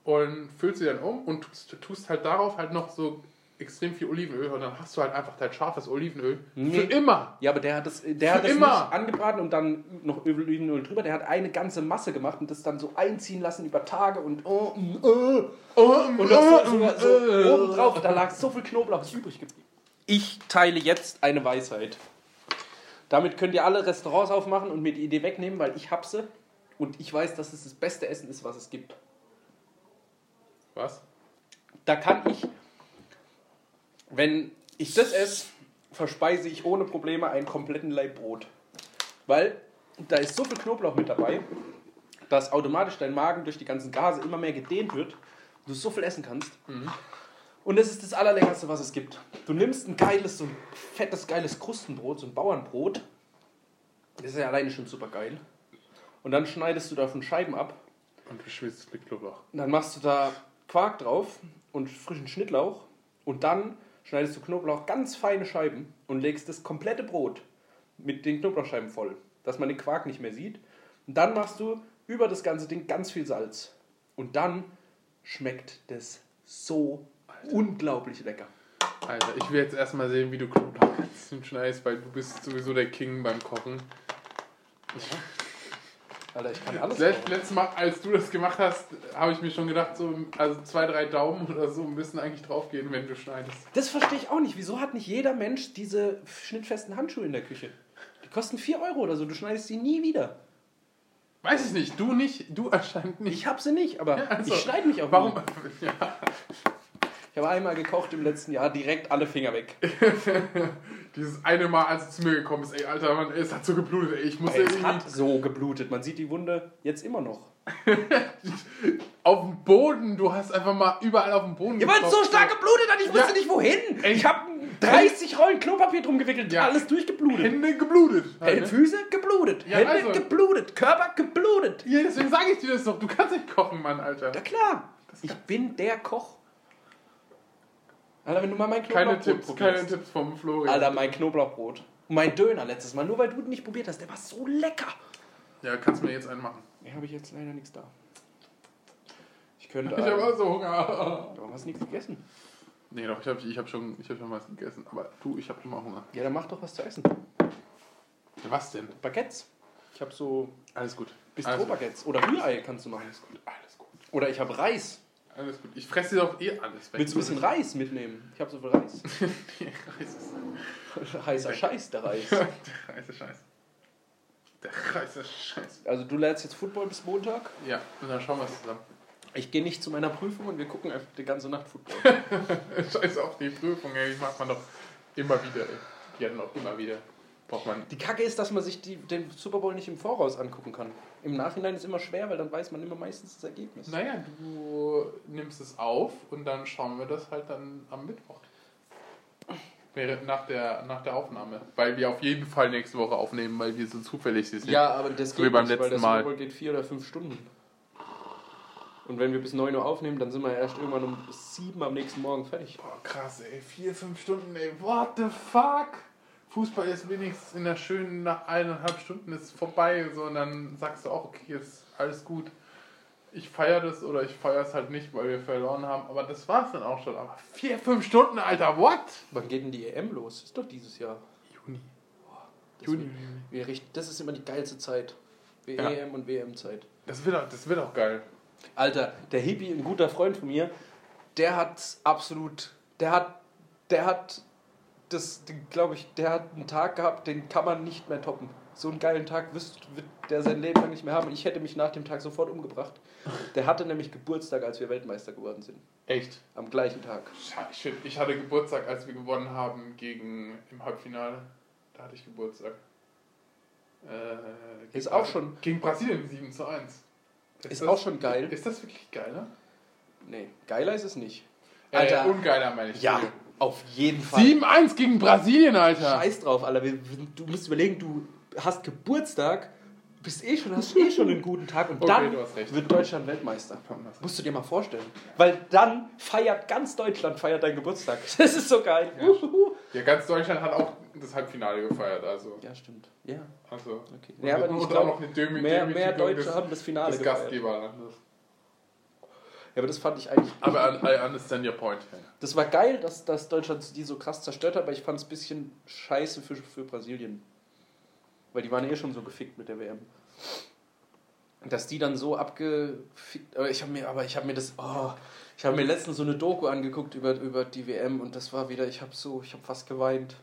und füllst sie dann um und tust, tust halt darauf halt noch so extrem viel Olivenöl und dann hast du halt einfach dein scharfes Olivenöl Nee. für immer. Ja, aber der hat das, der hat das immer. nicht angebraten und dann noch Olivenöl drüber. Der hat eine ganze Masse gemacht und das dann so einziehen lassen über Tage und oh, mm, äh. und das so, so, so oben drauf. Da lag so viel Knoblauch, was übrig geblieben. Ich teile jetzt eine Weisheit. Damit könnt ihr alle Restaurants aufmachen und mir die Idee wegnehmen, weil ich hab sie und ich weiß, dass es das beste Essen ist, was es gibt. Was? Da kann ich, wenn ich das esse, verspeise ich ohne Probleme einen kompletten Laib Brot. Weil da ist so viel Knoblauch mit dabei, dass automatisch dein Magen durch die ganzen Gase immer mehr gedehnt wird, du so viel essen kannst. Und das ist das allerleckerste, was es gibt. Du nimmst ein geiles, so ein fettes, geiles Krustenbrot, so ein Bauernbrot. Das ist ja alleine schon super geil. Und dann schneidest du davon Scheiben ab Und du schwitzt mit Knoblauch. und Dann machst du da Quark drauf und frischen Schnittlauch und dann schneidest du Knoblauch ganz feine Scheiben und legst das komplette Brot mit den Knoblauchscheiben voll, dass man den Quark nicht mehr sieht. Und dann machst du über das ganze Ding ganz viel Salz. Und dann schmeckt das so unglaublich lecker. Alter, ich will jetzt erstmal sehen, wie du Knoblauch *laughs* schneidest, weil du bist sowieso der King beim Kochen. Alter, ich kann alles. Letzt, letztes Mal, als du das gemacht hast, habe ich mir schon gedacht, so also zwei, drei Daumen oder so müssen eigentlich draufgehen, wenn du schneidest. Das verstehe ich auch nicht. Wieso hat nicht jeder Mensch diese schnittfesten Handschuhe in der Küche? Die kosten 4 Euro oder so. Du schneidest sie nie wieder. Weiß ich nicht, du nicht, du anscheinend nicht. Ich habe sie nicht, aber Ja, also, ich schneide mich auch Warum? nie. *laughs* Ja, Ich habe einmal gekocht im letzten Jahr, direkt alle Finger weg. *laughs* dieses eine Mal, als du zu mir gekommen bist, ey, Alter, Mann, ey, es hat so geblutet, ey, ich muss Ey, es irgendwie hat so geblutet. Man sieht die Wunde jetzt immer noch. *laughs* auf dem Boden, du hast einfach mal überall auf dem Boden Ja, weil es so stark geblutet hat, ich wusste Ja. nicht wohin. Ich habe 30 Rollen Klopapier drum gewickelt, Ja. alles durchgeblutet. Hände geblutet. halt, ne? Füße geblutet, Ja, Hände also. geblutet, Körper geblutet. Ja, deswegen sage ich dir das doch, du kannst nicht kochen, Mann, Alter. Ja klar, ich bin der Koch. Alter, wenn du mal mein Keine Knoblauchbrot Tipps, probierst. keine Tipps vom Florian. Alter, mein Knoblauchbrot. Und mein Döner letztes Mal, nur weil du ihn nicht probiert hast, der war so lecker. Ja, kannst du mir jetzt einen machen. Nee, habe ich jetzt leider nichts da. Ich könnte. Ich habe auch so Hunger. Warum hast du nichts gegessen? Nee, doch, ich habe ich hab schon, ich hab schon was gegessen. Aber du, ich habe immer Hunger. Ja, dann mach doch was zu essen. Ja, was denn? Baguettes. Ich habe so Alles gut. Alles gut. Bistro-Baguettes. Oder Rührei kannst du machen. Alles gut, alles gut. Oder ich habe Reis. Alles gut. Ich fresse dir doch eh alles weg. Willst du ein bisschen Reis mitnehmen? Ich habe so viel Reis. *laughs* Reis ist Heißer Scheiß, der Reis. *laughs* der heiße Scheiß. Der heiße Scheiß. Also du lernst jetzt Football bis Montag. Ja, und dann schauen wir es zusammen. Ich gehe nicht zu meiner Prüfung und wir gucken einfach die ganze Nacht Football. *laughs* Scheiß auf die Prüfung, ey. Die macht man doch immer wieder, ey. Die hatten auch immer wieder. Braucht man. Die Kacke ist, dass man sich die, den Super Bowl nicht im Voraus angucken kann. Im Nachhinein ist immer schwer, weil dann weiß man immer meistens das Ergebnis. Naja, du nimmst es auf und dann schauen wir das halt dann am Mittwoch. Nach der, nach der Aufnahme. Weil wir auf jeden Fall nächste Woche aufnehmen, weil wir so zufällig sind. Ja, aber das So wie beim weil letzten der Mal. Super Bowl geht vier oder fünf Stunden. Und wenn wir bis 9 Uhr aufnehmen, dann sind wir erst irgendwann um 7 am nächsten Morgen fertig. Boah, krass, ey. Vier, fünf Stunden, ey. What the fuck? Fußball ist wenigstens in der schönen, nach eineinhalb Stunden ist vorbei. So, und dann sagst du auch, okay, ist alles gut. Ich feiere das oder ich feiere es halt nicht, weil wir verloren haben. Aber das war's dann auch schon. Aber vier, fünf Stunden, Alter, what? Wann geht denn die EM los? Ist doch dieses Jahr. Juni. Das, Juni. wird- wir das ist immer die geilste Zeit. Ja. EM und WM-Zeit. Das wird, auch, das wird auch geil. Alter, der Hippie, ein guter Freund von mir, der hat absolut, der hat, der hat das, glaube ich, der hat einen Tag gehabt, den kann man nicht mehr toppen. So einen geilen Tag wirst, wird der sein Leben lang nicht mehr haben. Ich hätte mich nach dem Tag sofort umgebracht. Der hatte nämlich Geburtstag, als wir Weltmeister geworden sind. Echt? Am gleichen Tag. Scheiße, ich hatte Geburtstag, als wir gewonnen haben gegen im Halbfinale. Da hatte ich Geburtstag. Äh, Ist auch schon- Gegen Brasilien 7 zu 1. Ist das, auch schon geil. Ist das wirklich geiler? Nee, geiler ist es nicht. Alter. Alter. Äh, ungeiler, meine ich. Ja, auf jeden Fall. 7-1 gegen Brasilien, Alter. Scheiß drauf, Alter. Du musst überlegen, du hast Geburtstag, bist eh schon, hast eh schon einen guten Tag und *laughs* Okay, dann wird Deutschland Weltmeister. Musst du dir mal vorstellen. Weil dann feiert ganz Deutschland feiert deinen Geburtstag. *laughs* Das ist so geil. Ja. Ja, ganz Deutschland hat auch das Halbfinale gefeiert, also. Ja, stimmt. Ja, also okay. Und- Ja, aber und ich auch glaube, noch eine Demi mehr, mehr Deutsche des, haben das Finale des gefeiert. Gastgeberlandes. Ja, aber das fand ich eigentlich. Aber I, I understand your point. Das war geil, dass, dass Deutschland die so krass zerstört hat, aber ich fand es ein bisschen scheiße für, für Brasilien. Weil die waren eh schon so gefickt mit der WM. Dass die dann so abgefickt. Aber ich habe mir, aber ich habe mir das. Oh, ich habe mir letztens so eine Doku angeguckt über, über die WM und das war wieder, ich habe so, ich habe fast geweint.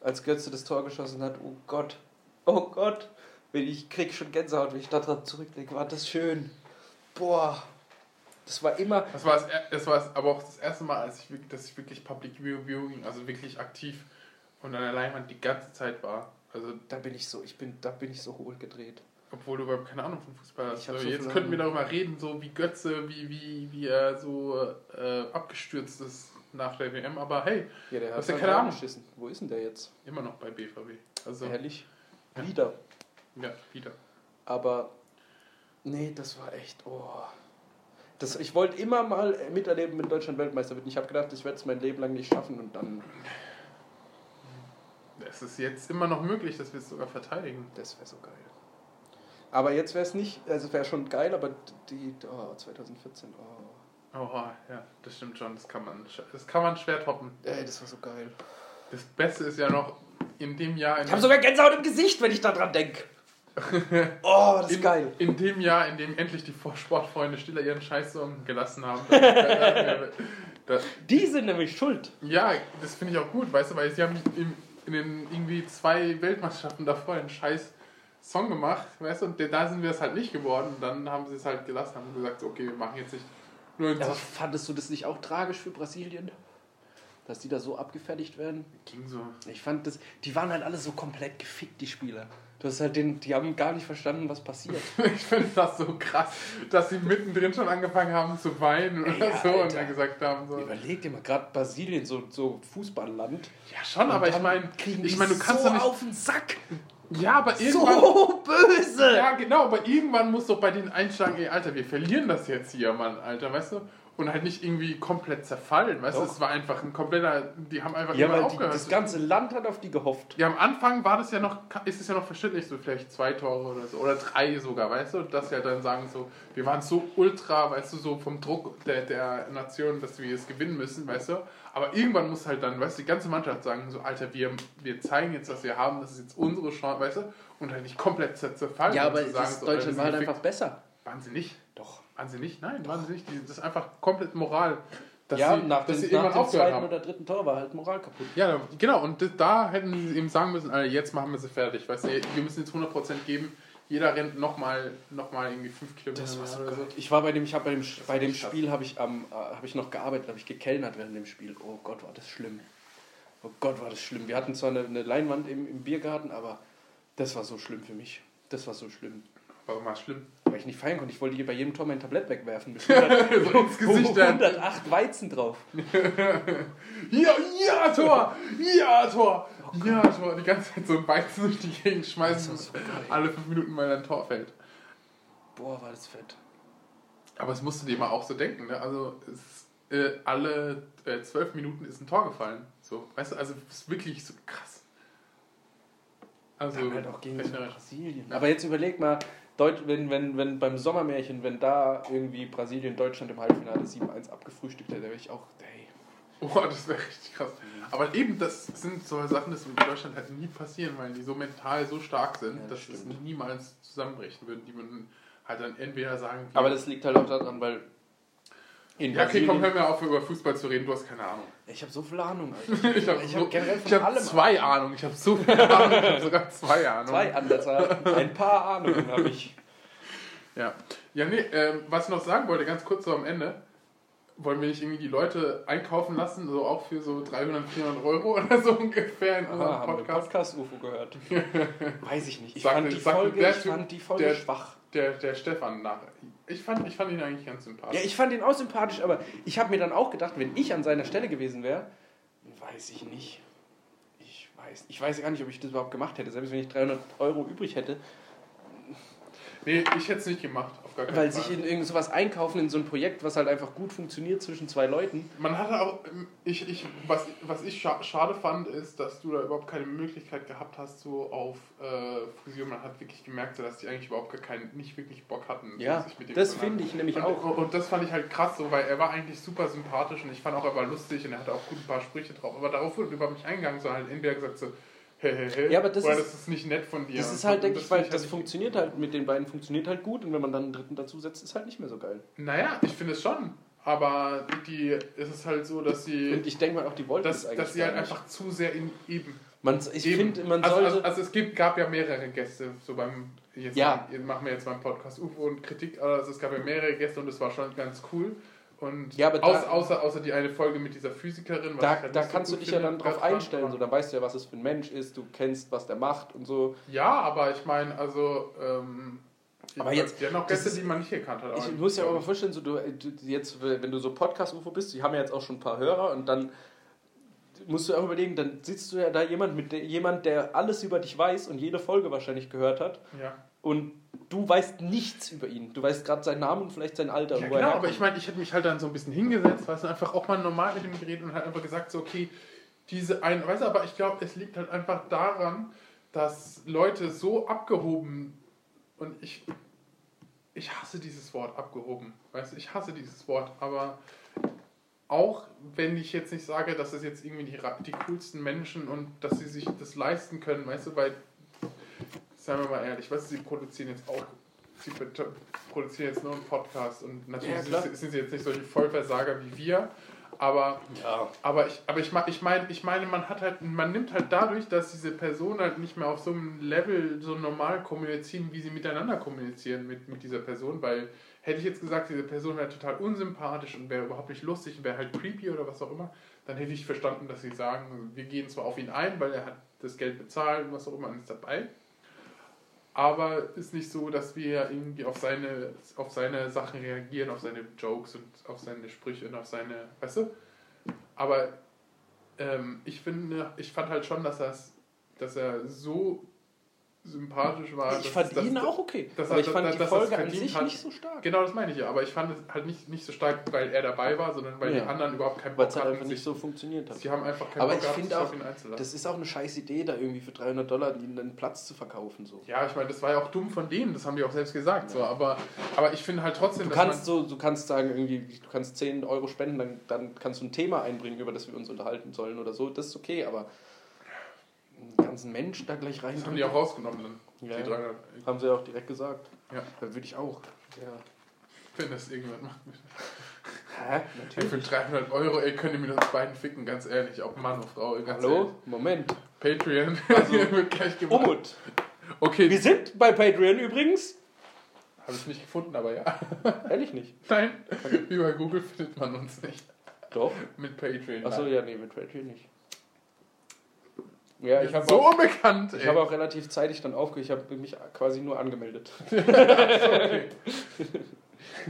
Als Götze das Tor geschossen hat, oh Gott. Oh Gott. Wenn Ich krieg schon Gänsehaut, wenn ich daran zurückdenke. War das schön. Boah. Das war immer. Das war, das, das war aber auch das erste Mal, als ich, dass ich wirklich Public Viewing, also wirklich aktiv und an der Leinwand die ganze Zeit war. Also, Da bin ich so, ich bin, da bin ich so hohl gedreht. obwohl du überhaupt keine Ahnung von Fußball hast. Also so jetzt könnten wir darüber reden, so wie Götze, wie, wie, wie er so äh, abgestürzt ist nach der WM. Aber hey, Ja, der Hast du halt keine Ahnung? geschissen. Wo ist denn der jetzt? immer noch bei BVB. Also, Ehrlich? Ja. Wieder. ja, wieder. Aber nee, das war echt. Oh. Das, ich wollte immer mal miterleben, wenn Deutschland Weltmeister wird. Ich habe gedacht, ich werde es mein Leben lang nicht schaffen und dann. Es ist jetzt immer noch möglich, dass wir es sogar verteidigen. Das wäre so geil. Aber jetzt wäre es nicht, also es wäre schon geil, aber die. Oh, 2014. Oh. Oh, ja, das stimmt schon. Das kann man, das kann man schwer toppen. Ey, das war so geil. Das Beste ist ja noch in dem Jahr. In Ich habe sogar Gänsehaut im Gesicht, wenn ich daran denke. *laughs* Oh, das ist in, geil. In dem Jahr, in dem endlich die Sportfreunde Stiller ihren Scheißsong gelassen haben. da, da, da, Die sind nämlich schuld. ja, das finde ich auch gut, weißt du, weil sie haben in, in den irgendwie zwei Weltmeisterschaften davor einen scheiß Song gemacht, weißt du, und da sind wir es halt nicht geworden. Und dann haben sie es halt gelassen, haben gesagt, okay, wir machen jetzt nicht nur Aber fandest du das nicht auch tragisch für Brasilien? Dass die da so abgefertigt werden? ging so. Ich fand das, die waren halt alle so komplett gefickt, die Spieler. Du hast halt den, die haben gar nicht verstanden, was passiert. *laughs* Ich finde das so krass, dass sie mittendrin schon angefangen haben zu weinen oder Ja, so und Alter. dann gesagt haben, so. Überleg dir mal, gerade Brasilien, so, so Fußballland. Ja, schon, Und aber ich meine, ich meine, du kannst so doch nicht. auf den Sack. Ja, aber irgendwann. So *laughs* böse. Ja, genau, aber irgendwann muss doch bei denen einschlagen, ey, Alter, wir verlieren das jetzt hier, Mann, Alter, weißt du? Und halt nicht irgendwie komplett zerfallen, weißt du? Es war einfach ein kompletter, die haben einfach Ja, immer weil die, das ganze Land hat auf die gehofft. ja, am Anfang war das ja noch, ist es ja noch verständlich, so vielleicht zwei Tore oder so, oder drei sogar, weißt du? Dass sie halt dann sagen so, wir waren so ultra, weißt du, so vom Druck der, der Nation, dass wir es gewinnen müssen, weißt du? Aber irgendwann muss halt dann, weißt du, die ganze Mannschaft sagen so, Alter, wir, wir zeigen jetzt, was wir haben, das ist jetzt unsere Chance, weißt du? Und halt nicht komplett zer- zerfallen. Ja, aber zu sagen, das so, Deutschland Alter, war halt einfach besser. Waren sie nicht? Doch. Waren sie nicht? Nein, waren sie nicht. Das ist einfach komplett Moral. Dass ja, sie, nach, dass dem, sie nach dem zweiten haben. oder dritten Tor war halt Moral kaputt. Ja, genau. Und da hätten sie eben sagen müssen, Alter, jetzt machen wir sie fertig. Weißt du, wir müssen jetzt 100% geben. Jeder rennt nochmal noch mal irgendwie 5 Kilometer Das war so oder geil. Ich war bei dem, ich habe bei dem, bei dem. Spiel habe ich am, äh, habe ich noch gearbeitet, habe ich gekellnert während dem Spiel. Oh Gott, war das schlimm. Oh Gott, war das schlimm. Wir hatten zwar eine, eine Leinwand im, im Biergarten, aber das war so schlimm für mich. Das war so schlimm. Warum war es schlimm? Weil ich nicht feiern konnte. Ich wollte hier bei jedem Tor mein Tablett wegwerfen. Mit *laughs* 100, ins Gesicht dann. 108 Weizen drauf. *laughs* Ja, ja, Tor! Ja, Tor! Ja, Tor! Die ganze Zeit so ein Weizen durch die Gegend schmeißen. So alle fünf Minuten mal ein Tor fällt. Boah, war das fett. Aber das musst du dir mal auch so denken, ne? Also es, äh, alle äh, zwölf Minuten ist ein Tor gefallen. So, weißt du, also es ist wirklich so krass. Also Dann halt auch gegen. Brasilien. Aber jetzt überleg mal, Deut wenn, wenn, wenn beim Sommermärchen, wenn da irgendwie Brasilien Deutschland im Halbfinale 7-1 abgefrühstückt hätte, wäre ich auch, hey. Boah, das wäre richtig krass. Aber eben, das sind so Sachen, das in Deutschland halt nie passieren, weil die so mental so stark sind, Ja, das dass es stimmt. niemals zusammenbrechen würden, die man halt dann entweder sagen. Aber das liegt halt auch daran, weil in ja, okay, komm, hör mir auf, über Fußball zu reden, du hast keine Ahnung. Ich habe so viel Ahnung, Alter. *laughs* Ich habe so, hab generell von ich hab allem zwei Ahnung, ich habe so viele Ahnung, ich habe *laughs* sogar zwei Ahnungen. Zwei Anderser, ein paar Ahnungen habe ich. Ja, ja nee, ähm, was ich noch sagen wollte, ganz kurz so am Ende, wollen wir nicht irgendwie die Leute einkaufen lassen, so auch für so 300, 400 Euro oder so *laughs* ungefähr in unserem Ah, haben wir Podcast? Podcast-UFO gehört? Weiß ich nicht. Ich Sagte- fand die Folge, der ich fand die Folge der- schwach. Der, der Stefan nach. Ich fand, ich fand ihn eigentlich ganz sympathisch. Ja, ich fand ihn auch sympathisch, aber ich habe mir dann auch gedacht, wenn ich an seiner Stelle gewesen wäre, weiß ich nicht. Ich weiß, ich weiß gar nicht, ob ich das überhaupt gemacht hätte. Selbst wenn ich 300 Euro übrig hätte, nee, ich hätte es nicht gemacht, auf gar keinen weil Fall. sich in irgend sowas einkaufen, in so ein Projekt, was halt einfach gut funktioniert zwischen zwei Leuten. Man hatte auch, ähm, ich, ich, was, was ich scha schade fand, ist, dass du da überhaupt keine Möglichkeit gehabt hast, so auf äh, Fusion. Man hat wirklich gemerkt, so, dass die eigentlich überhaupt gar keinen, nicht wirklich Bock hatten. Ja, sich mit dem das finde ich nämlich und, auch. Und das fand ich halt krass, so, weil er war eigentlich super sympathisch und ich fand auch, er war lustig und er hatte auch gut ein paar Sprüche drauf. Aber darauf wurde überhaupt nicht eingegangen, sondern halt entweder gesagt so, hey, hey, hey, Ja, aber das oder ist- das ist nicht nett von dir. Das ist halt, denke ich, weil das halt- funktioniert halt mit den beiden funktioniert halt gut und wenn man dann einen dritten dazu setzt, ist halt nicht mehr so geil. Naja, ich finde es schon. Aber die, es ist halt so, dass sie, Und ich denke mal auch, die wollten das eigentlich dass sie halt nicht. einfach zu sehr in eben Man, ich finde, man also, sollte. also, also es gibt, gab ja mehrere Gäste, so beim, jetzt Ja. machen, wir jetzt einen Podcast UFO und Kritik, also es gab ja mehrere Gäste und das war schon ganz cool. Und Ja, aber da- außer, außer, außer die eine Folge mit dieser Physikerin. was da, halt da nicht so kannst du dich ja dann drauf einstellen, so, dann weißt du ja, was es für ein Mensch ist, du kennst, was der macht und so. Ja, aber ich meine, also, ähm, Aber jetzt- die haben auch Gäste, ist- die man nicht gekannt hat. Ich muss ja auch mal vorstellen, so, du, du, jetzt, wenn du so Podcast-UFO bist, die haben ja jetzt auch schon ein paar Hörer und dann musst du auch überlegen, dann sitzt du ja da jemand mit der, jemand, der alles über dich weiß und jede Folge wahrscheinlich gehört hat Ja, und du weißt nichts über ihn. Du weißt gerade seinen Namen und vielleicht sein Alter. ja genau, aber ich meine, ich hätte mich halt dann so ein bisschen hingesetzt, weißt du, einfach auch mal normal mit ihm geredet und halt einfach gesagt, so, okay, diese ein, weißt du, aber ich glaube, es liegt halt einfach daran, dass Leute so abgehoben und ich, ich hasse dieses Wort abgehoben, weißt du, ich hasse dieses Wort, aber auch wenn ich jetzt nicht sage, dass es jetzt irgendwie die, die coolsten Menschen und dass sie sich das leisten können, weißt du, weil, seien wir mal ehrlich, weißt du, sie produzieren jetzt auch, sie produzieren jetzt nur einen Podcast und natürlich Ja, sind, sind sie jetzt nicht solche Vollversager wie wir, aber ja. aber ich, aber ich, ich meine, ich meine, man hat halt, man nimmt halt dadurch, dass diese Personen halt nicht mehr auf so einem Level so normal kommunizieren, wie sie miteinander kommunizieren mit, mit dieser Person, weil hätte ich jetzt gesagt, diese Person wäre total unsympathisch und wäre überhaupt nicht lustig und wäre halt creepy oder was auch immer, dann hätte ich verstanden, dass sie sagen, wir gehen zwar auf ihn ein, weil er hat das Geld bezahlt und was auch immer und ist dabei, aber ist nicht so, dass wir irgendwie auf seine, auf seine Sachen reagieren, auf seine Jokes und auf seine Sprüche und auf seine, weißt du? Aber ähm, ich finde, ich fand halt schon, dass, dass er so sympathisch war. Ich fand dass- ihn auch okay. dass- aber ich fand die Folge an sich hat. nicht so stark. Genau, das meine ich ja. Aber ich fand es halt nicht, nicht so stark, weil er dabei war, sondern weil Ja. die anderen überhaupt keinen Weil Bock es halt hatten. einfach Sich, nicht so funktioniert hat. sie haben einfach keinen Aber Bock ich gehabt, sich auch, auf ihn einzulassen. Das ist auch eine scheiß Idee, da irgendwie für 300 Dollar ihnen einen Platz zu verkaufen. So. ja, ich meine, das war ja auch dumm von denen, das haben die auch selbst gesagt. So. Aber, aber ich finde halt trotzdem, Du kannst, so, du kannst sagen, irgendwie, du kannst 10 Euro spenden, dann, dann kannst du ein Thema einbringen, über das wir uns unterhalten sollen oder so. Das ist okay, aber ganzen Mensch da gleich rein. das haben die auch rausgenommen dann. Ja, die ja. 300. Haben sie ja auch direkt gesagt. Ja. Da würde ich auch. Ja. Wenn das irgendjemand macht. Hä? Ey, für 300 Euro, ey, könnt ihr mit uns beiden ficken, ganz ehrlich. Ob Mann oder Frau, ganz Hallo? Moment. ehrlich. Patreon. *laughs* Also, wird gleich gemacht. Umut. Okay, Wir sind bei Patreon übrigens. habe ich nicht gefunden, aber ja. *laughs* Ehrlich nicht. Nein, wie bei Google findet man uns nicht. Doch. Mit Patreon. Achso, ja, nee, mit Patreon nicht. Ja, ich habe so auch, unbekannt. ich ey. hab auch relativ zeitig dann aufgehört. Ich habe mich quasi nur angemeldet. *laughs*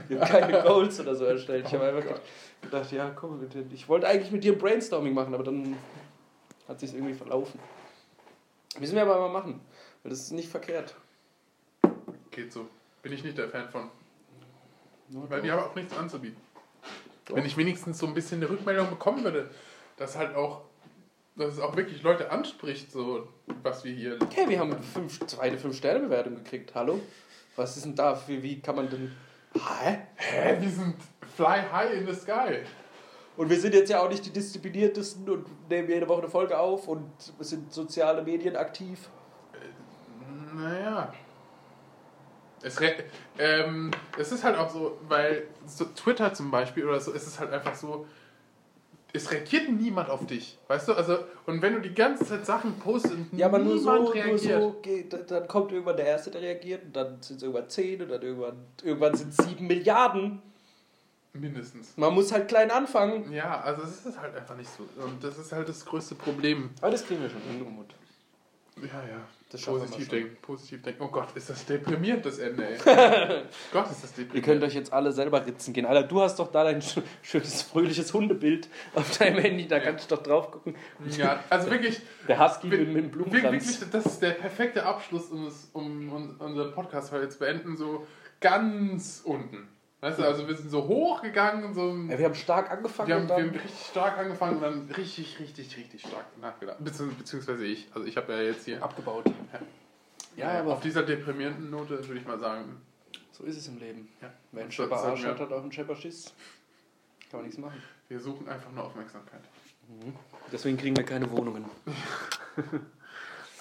Ich habe keine Goals oder so erstellt. Ich habe Oh einfach Gott. gedacht, ja, komm, ich wollte eigentlich mit dir Brainstorming machen, aber dann hat sich irgendwie verlaufen. Müssen wir aber mal machen, weil das ist nicht verkehrt. Geht so. Bin ich nicht der Fan von. Nur Weil doch. die haben auch nichts anzubieten. Doch. Wenn ich wenigstens so ein bisschen eine Rückmeldung bekommen würde, dass halt auch, dass es auch wirklich Leute anspricht, so was wir hier. Okay, wir haben fünf, zweite Fünf-Sterne-Bewertung gekriegt. Hallo? Was ist denn da? Wie, wie kann man denn. Hä? Hä, wir sind fly high in the sky. Und wir sind jetzt ja auch nicht die diszipliniertesten und nehmen jede Woche eine Folge auf und sind soziale Medien aktiv. Naja. Es, ähm, es ist halt auch so, weil so Twitter zum Beispiel oder so, es ist halt einfach so, es reagiert niemand auf dich, weißt du? Also, und wenn du die ganze Zeit Sachen postest und Ja, aber nur so, niemand nur reagiert. so geht, dann kommt irgendwann der Erste, der reagiert und dann sind es irgendwann zehn und dann irgendwann, irgendwann sind es sieben Milliarden. Mindestens. Man muss halt klein anfangen. Ja, also es ist halt einfach nicht so. Und das ist halt das größte Problem. Aber das kriegen wir schon hin, Umut. Ja, ja. Das positiv denken, positiv denken. Oh Gott, ist das deprimierend, das Ende, ey. *laughs* Gott, ist das deprimierend. Ihr könnt euch jetzt alle selber ritzen gehen. Alter, du hast doch da dein sch- schönes, fröhliches Hundebild auf deinem Handy, da kannst du doch drauf gucken. Ja, also wirklich, Der Husky mit, mit dem Blumenkranz. wirklich, das ist der perfekte Abschluss, um, es, um, um unseren Podcast heute zu beenden, so ganz unten. Weißt du, also wir sind so hoch gegangen, so, Ja, wir haben stark angefangen wir, haben, wir haben richtig stark angefangen und dann richtig, richtig, richtig stark nachgedacht. Beziehungs- Beziehungsweise ich. Also ich habe ja jetzt hier abgebaut. Ja, Ja, aber auf dieser deprimierenden Note würde ich mal sagen, so ist es im Leben. ja, Wenn ein das Schepper Arsch hat, hat auch ein Schepper Schiss. Kann man nichts machen. wir suchen einfach nur Aufmerksamkeit. Deswegen kriegen wir keine Wohnungen. *laughs*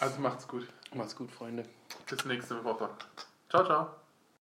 Also macht's gut. Macht's gut, Freunde. Bis nächste Woche. Ciao, ciao.